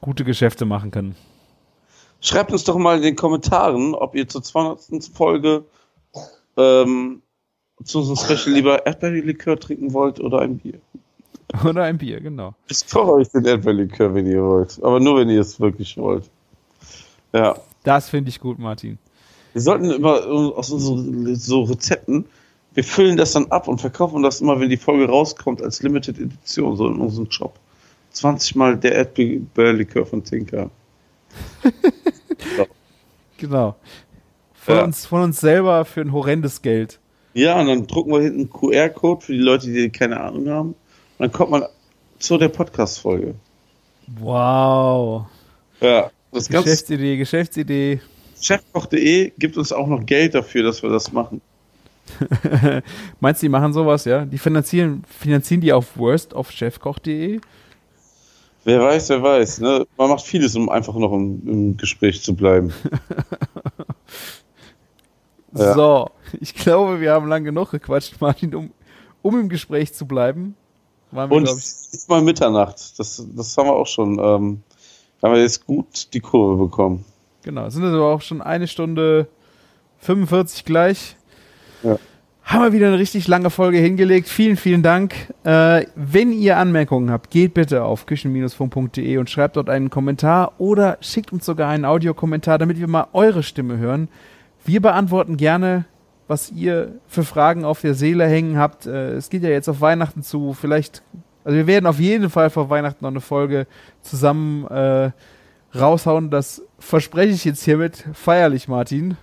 gute Geschäfte machen kann. Schreibt uns doch mal in den Kommentaren, ob ihr zur 200. Folge ähm, zu unserem Special lieber Erdbeerlikör trinken wollt oder ein Bier. Oder ein Bier, genau. Ich koche euch den Erdbeerlikör, wenn ihr wollt. Aber nur, wenn ihr es wirklich wollt. Ja. Das finde ich gut, Martin. Wir sollten immer aus unseren so Rezepten, wir füllen das dann ab und verkaufen das immer, wenn die Folge rauskommt, als Limited Edition, so in unserem Shop. 20 Mal der Erdbeerlikör von Tinker. Genau. Von, Ja. uns, von uns selber für ein horrendes Geld. Ja, und dann drucken wir hinten einen QR-Code für die Leute, die keine Ahnung haben. Und dann kommt man zu der Podcast-Folge. Wow. Ja. Das Geschäftsidee, Geschäftsidee. Chefkoch.de gibt uns auch noch Geld dafür, dass wir das machen. Meinst du, die machen sowas, ja? Die finanzieren, finanzieren die auf worst auf chefkoch.de? Wer weiß, wer weiß. Ne? Man macht vieles, um einfach noch im, im Gespräch zu bleiben. Ja. So, ich glaube, wir haben lang genug gequatscht, Martin, um, um im Gespräch zu bleiben. Waren wir, Und ich. es ist mal Mitternacht. Das, das haben wir auch schon. Ähm, haben wir jetzt gut die Kurve bekommen. Genau, es sind also auch schon eine Stunde 45 gleich. Haben wir wieder eine richtig lange Folge hingelegt. Vielen, vielen Dank. Äh, wenn ihr Anmerkungen habt, geht bitte auf küchen-funk.de und schreibt dort einen Kommentar oder schickt uns sogar einen Audiokommentar, damit wir mal eure Stimme hören. Wir beantworten gerne, was ihr für Fragen auf der Seele hängen habt. Äh, es geht ja jetzt auf Weihnachten zu. Vielleicht, also wir werden auf jeden Fall vor Weihnachten noch eine Folge zusammen äh, raushauen. Das verspreche ich jetzt hiermit feierlich, Martin.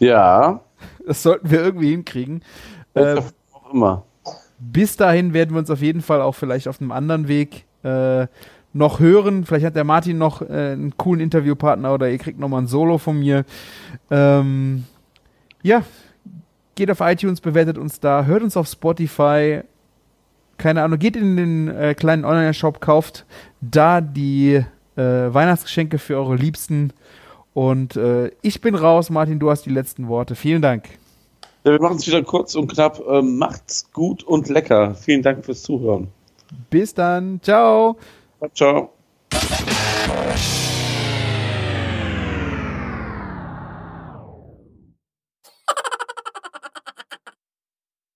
Ja. Das sollten wir irgendwie hinkriegen. Äh, auch immer. bis dahin werden wir uns auf jeden Fall auch vielleicht auf einem anderen Weg äh, noch hören. Vielleicht hat der Martin noch äh, einen coolen Interviewpartner oder ihr kriegt nochmal ein Solo von mir. Ähm, ja, geht auf iTunes, bewertet uns da, hört uns auf Spotify. Keine Ahnung, geht in den äh, kleinen Online-Shop, kauft da die äh, Weihnachtsgeschenke für eure Liebsten. Und äh, ich bin raus, Martin, du hast die letzten Worte. Vielen Dank. Ja, wir machen es wieder kurz und knapp. Ähm, macht's gut und lecker. Vielen Dank fürs Zuhören. Bis dann. Ciao. Ciao.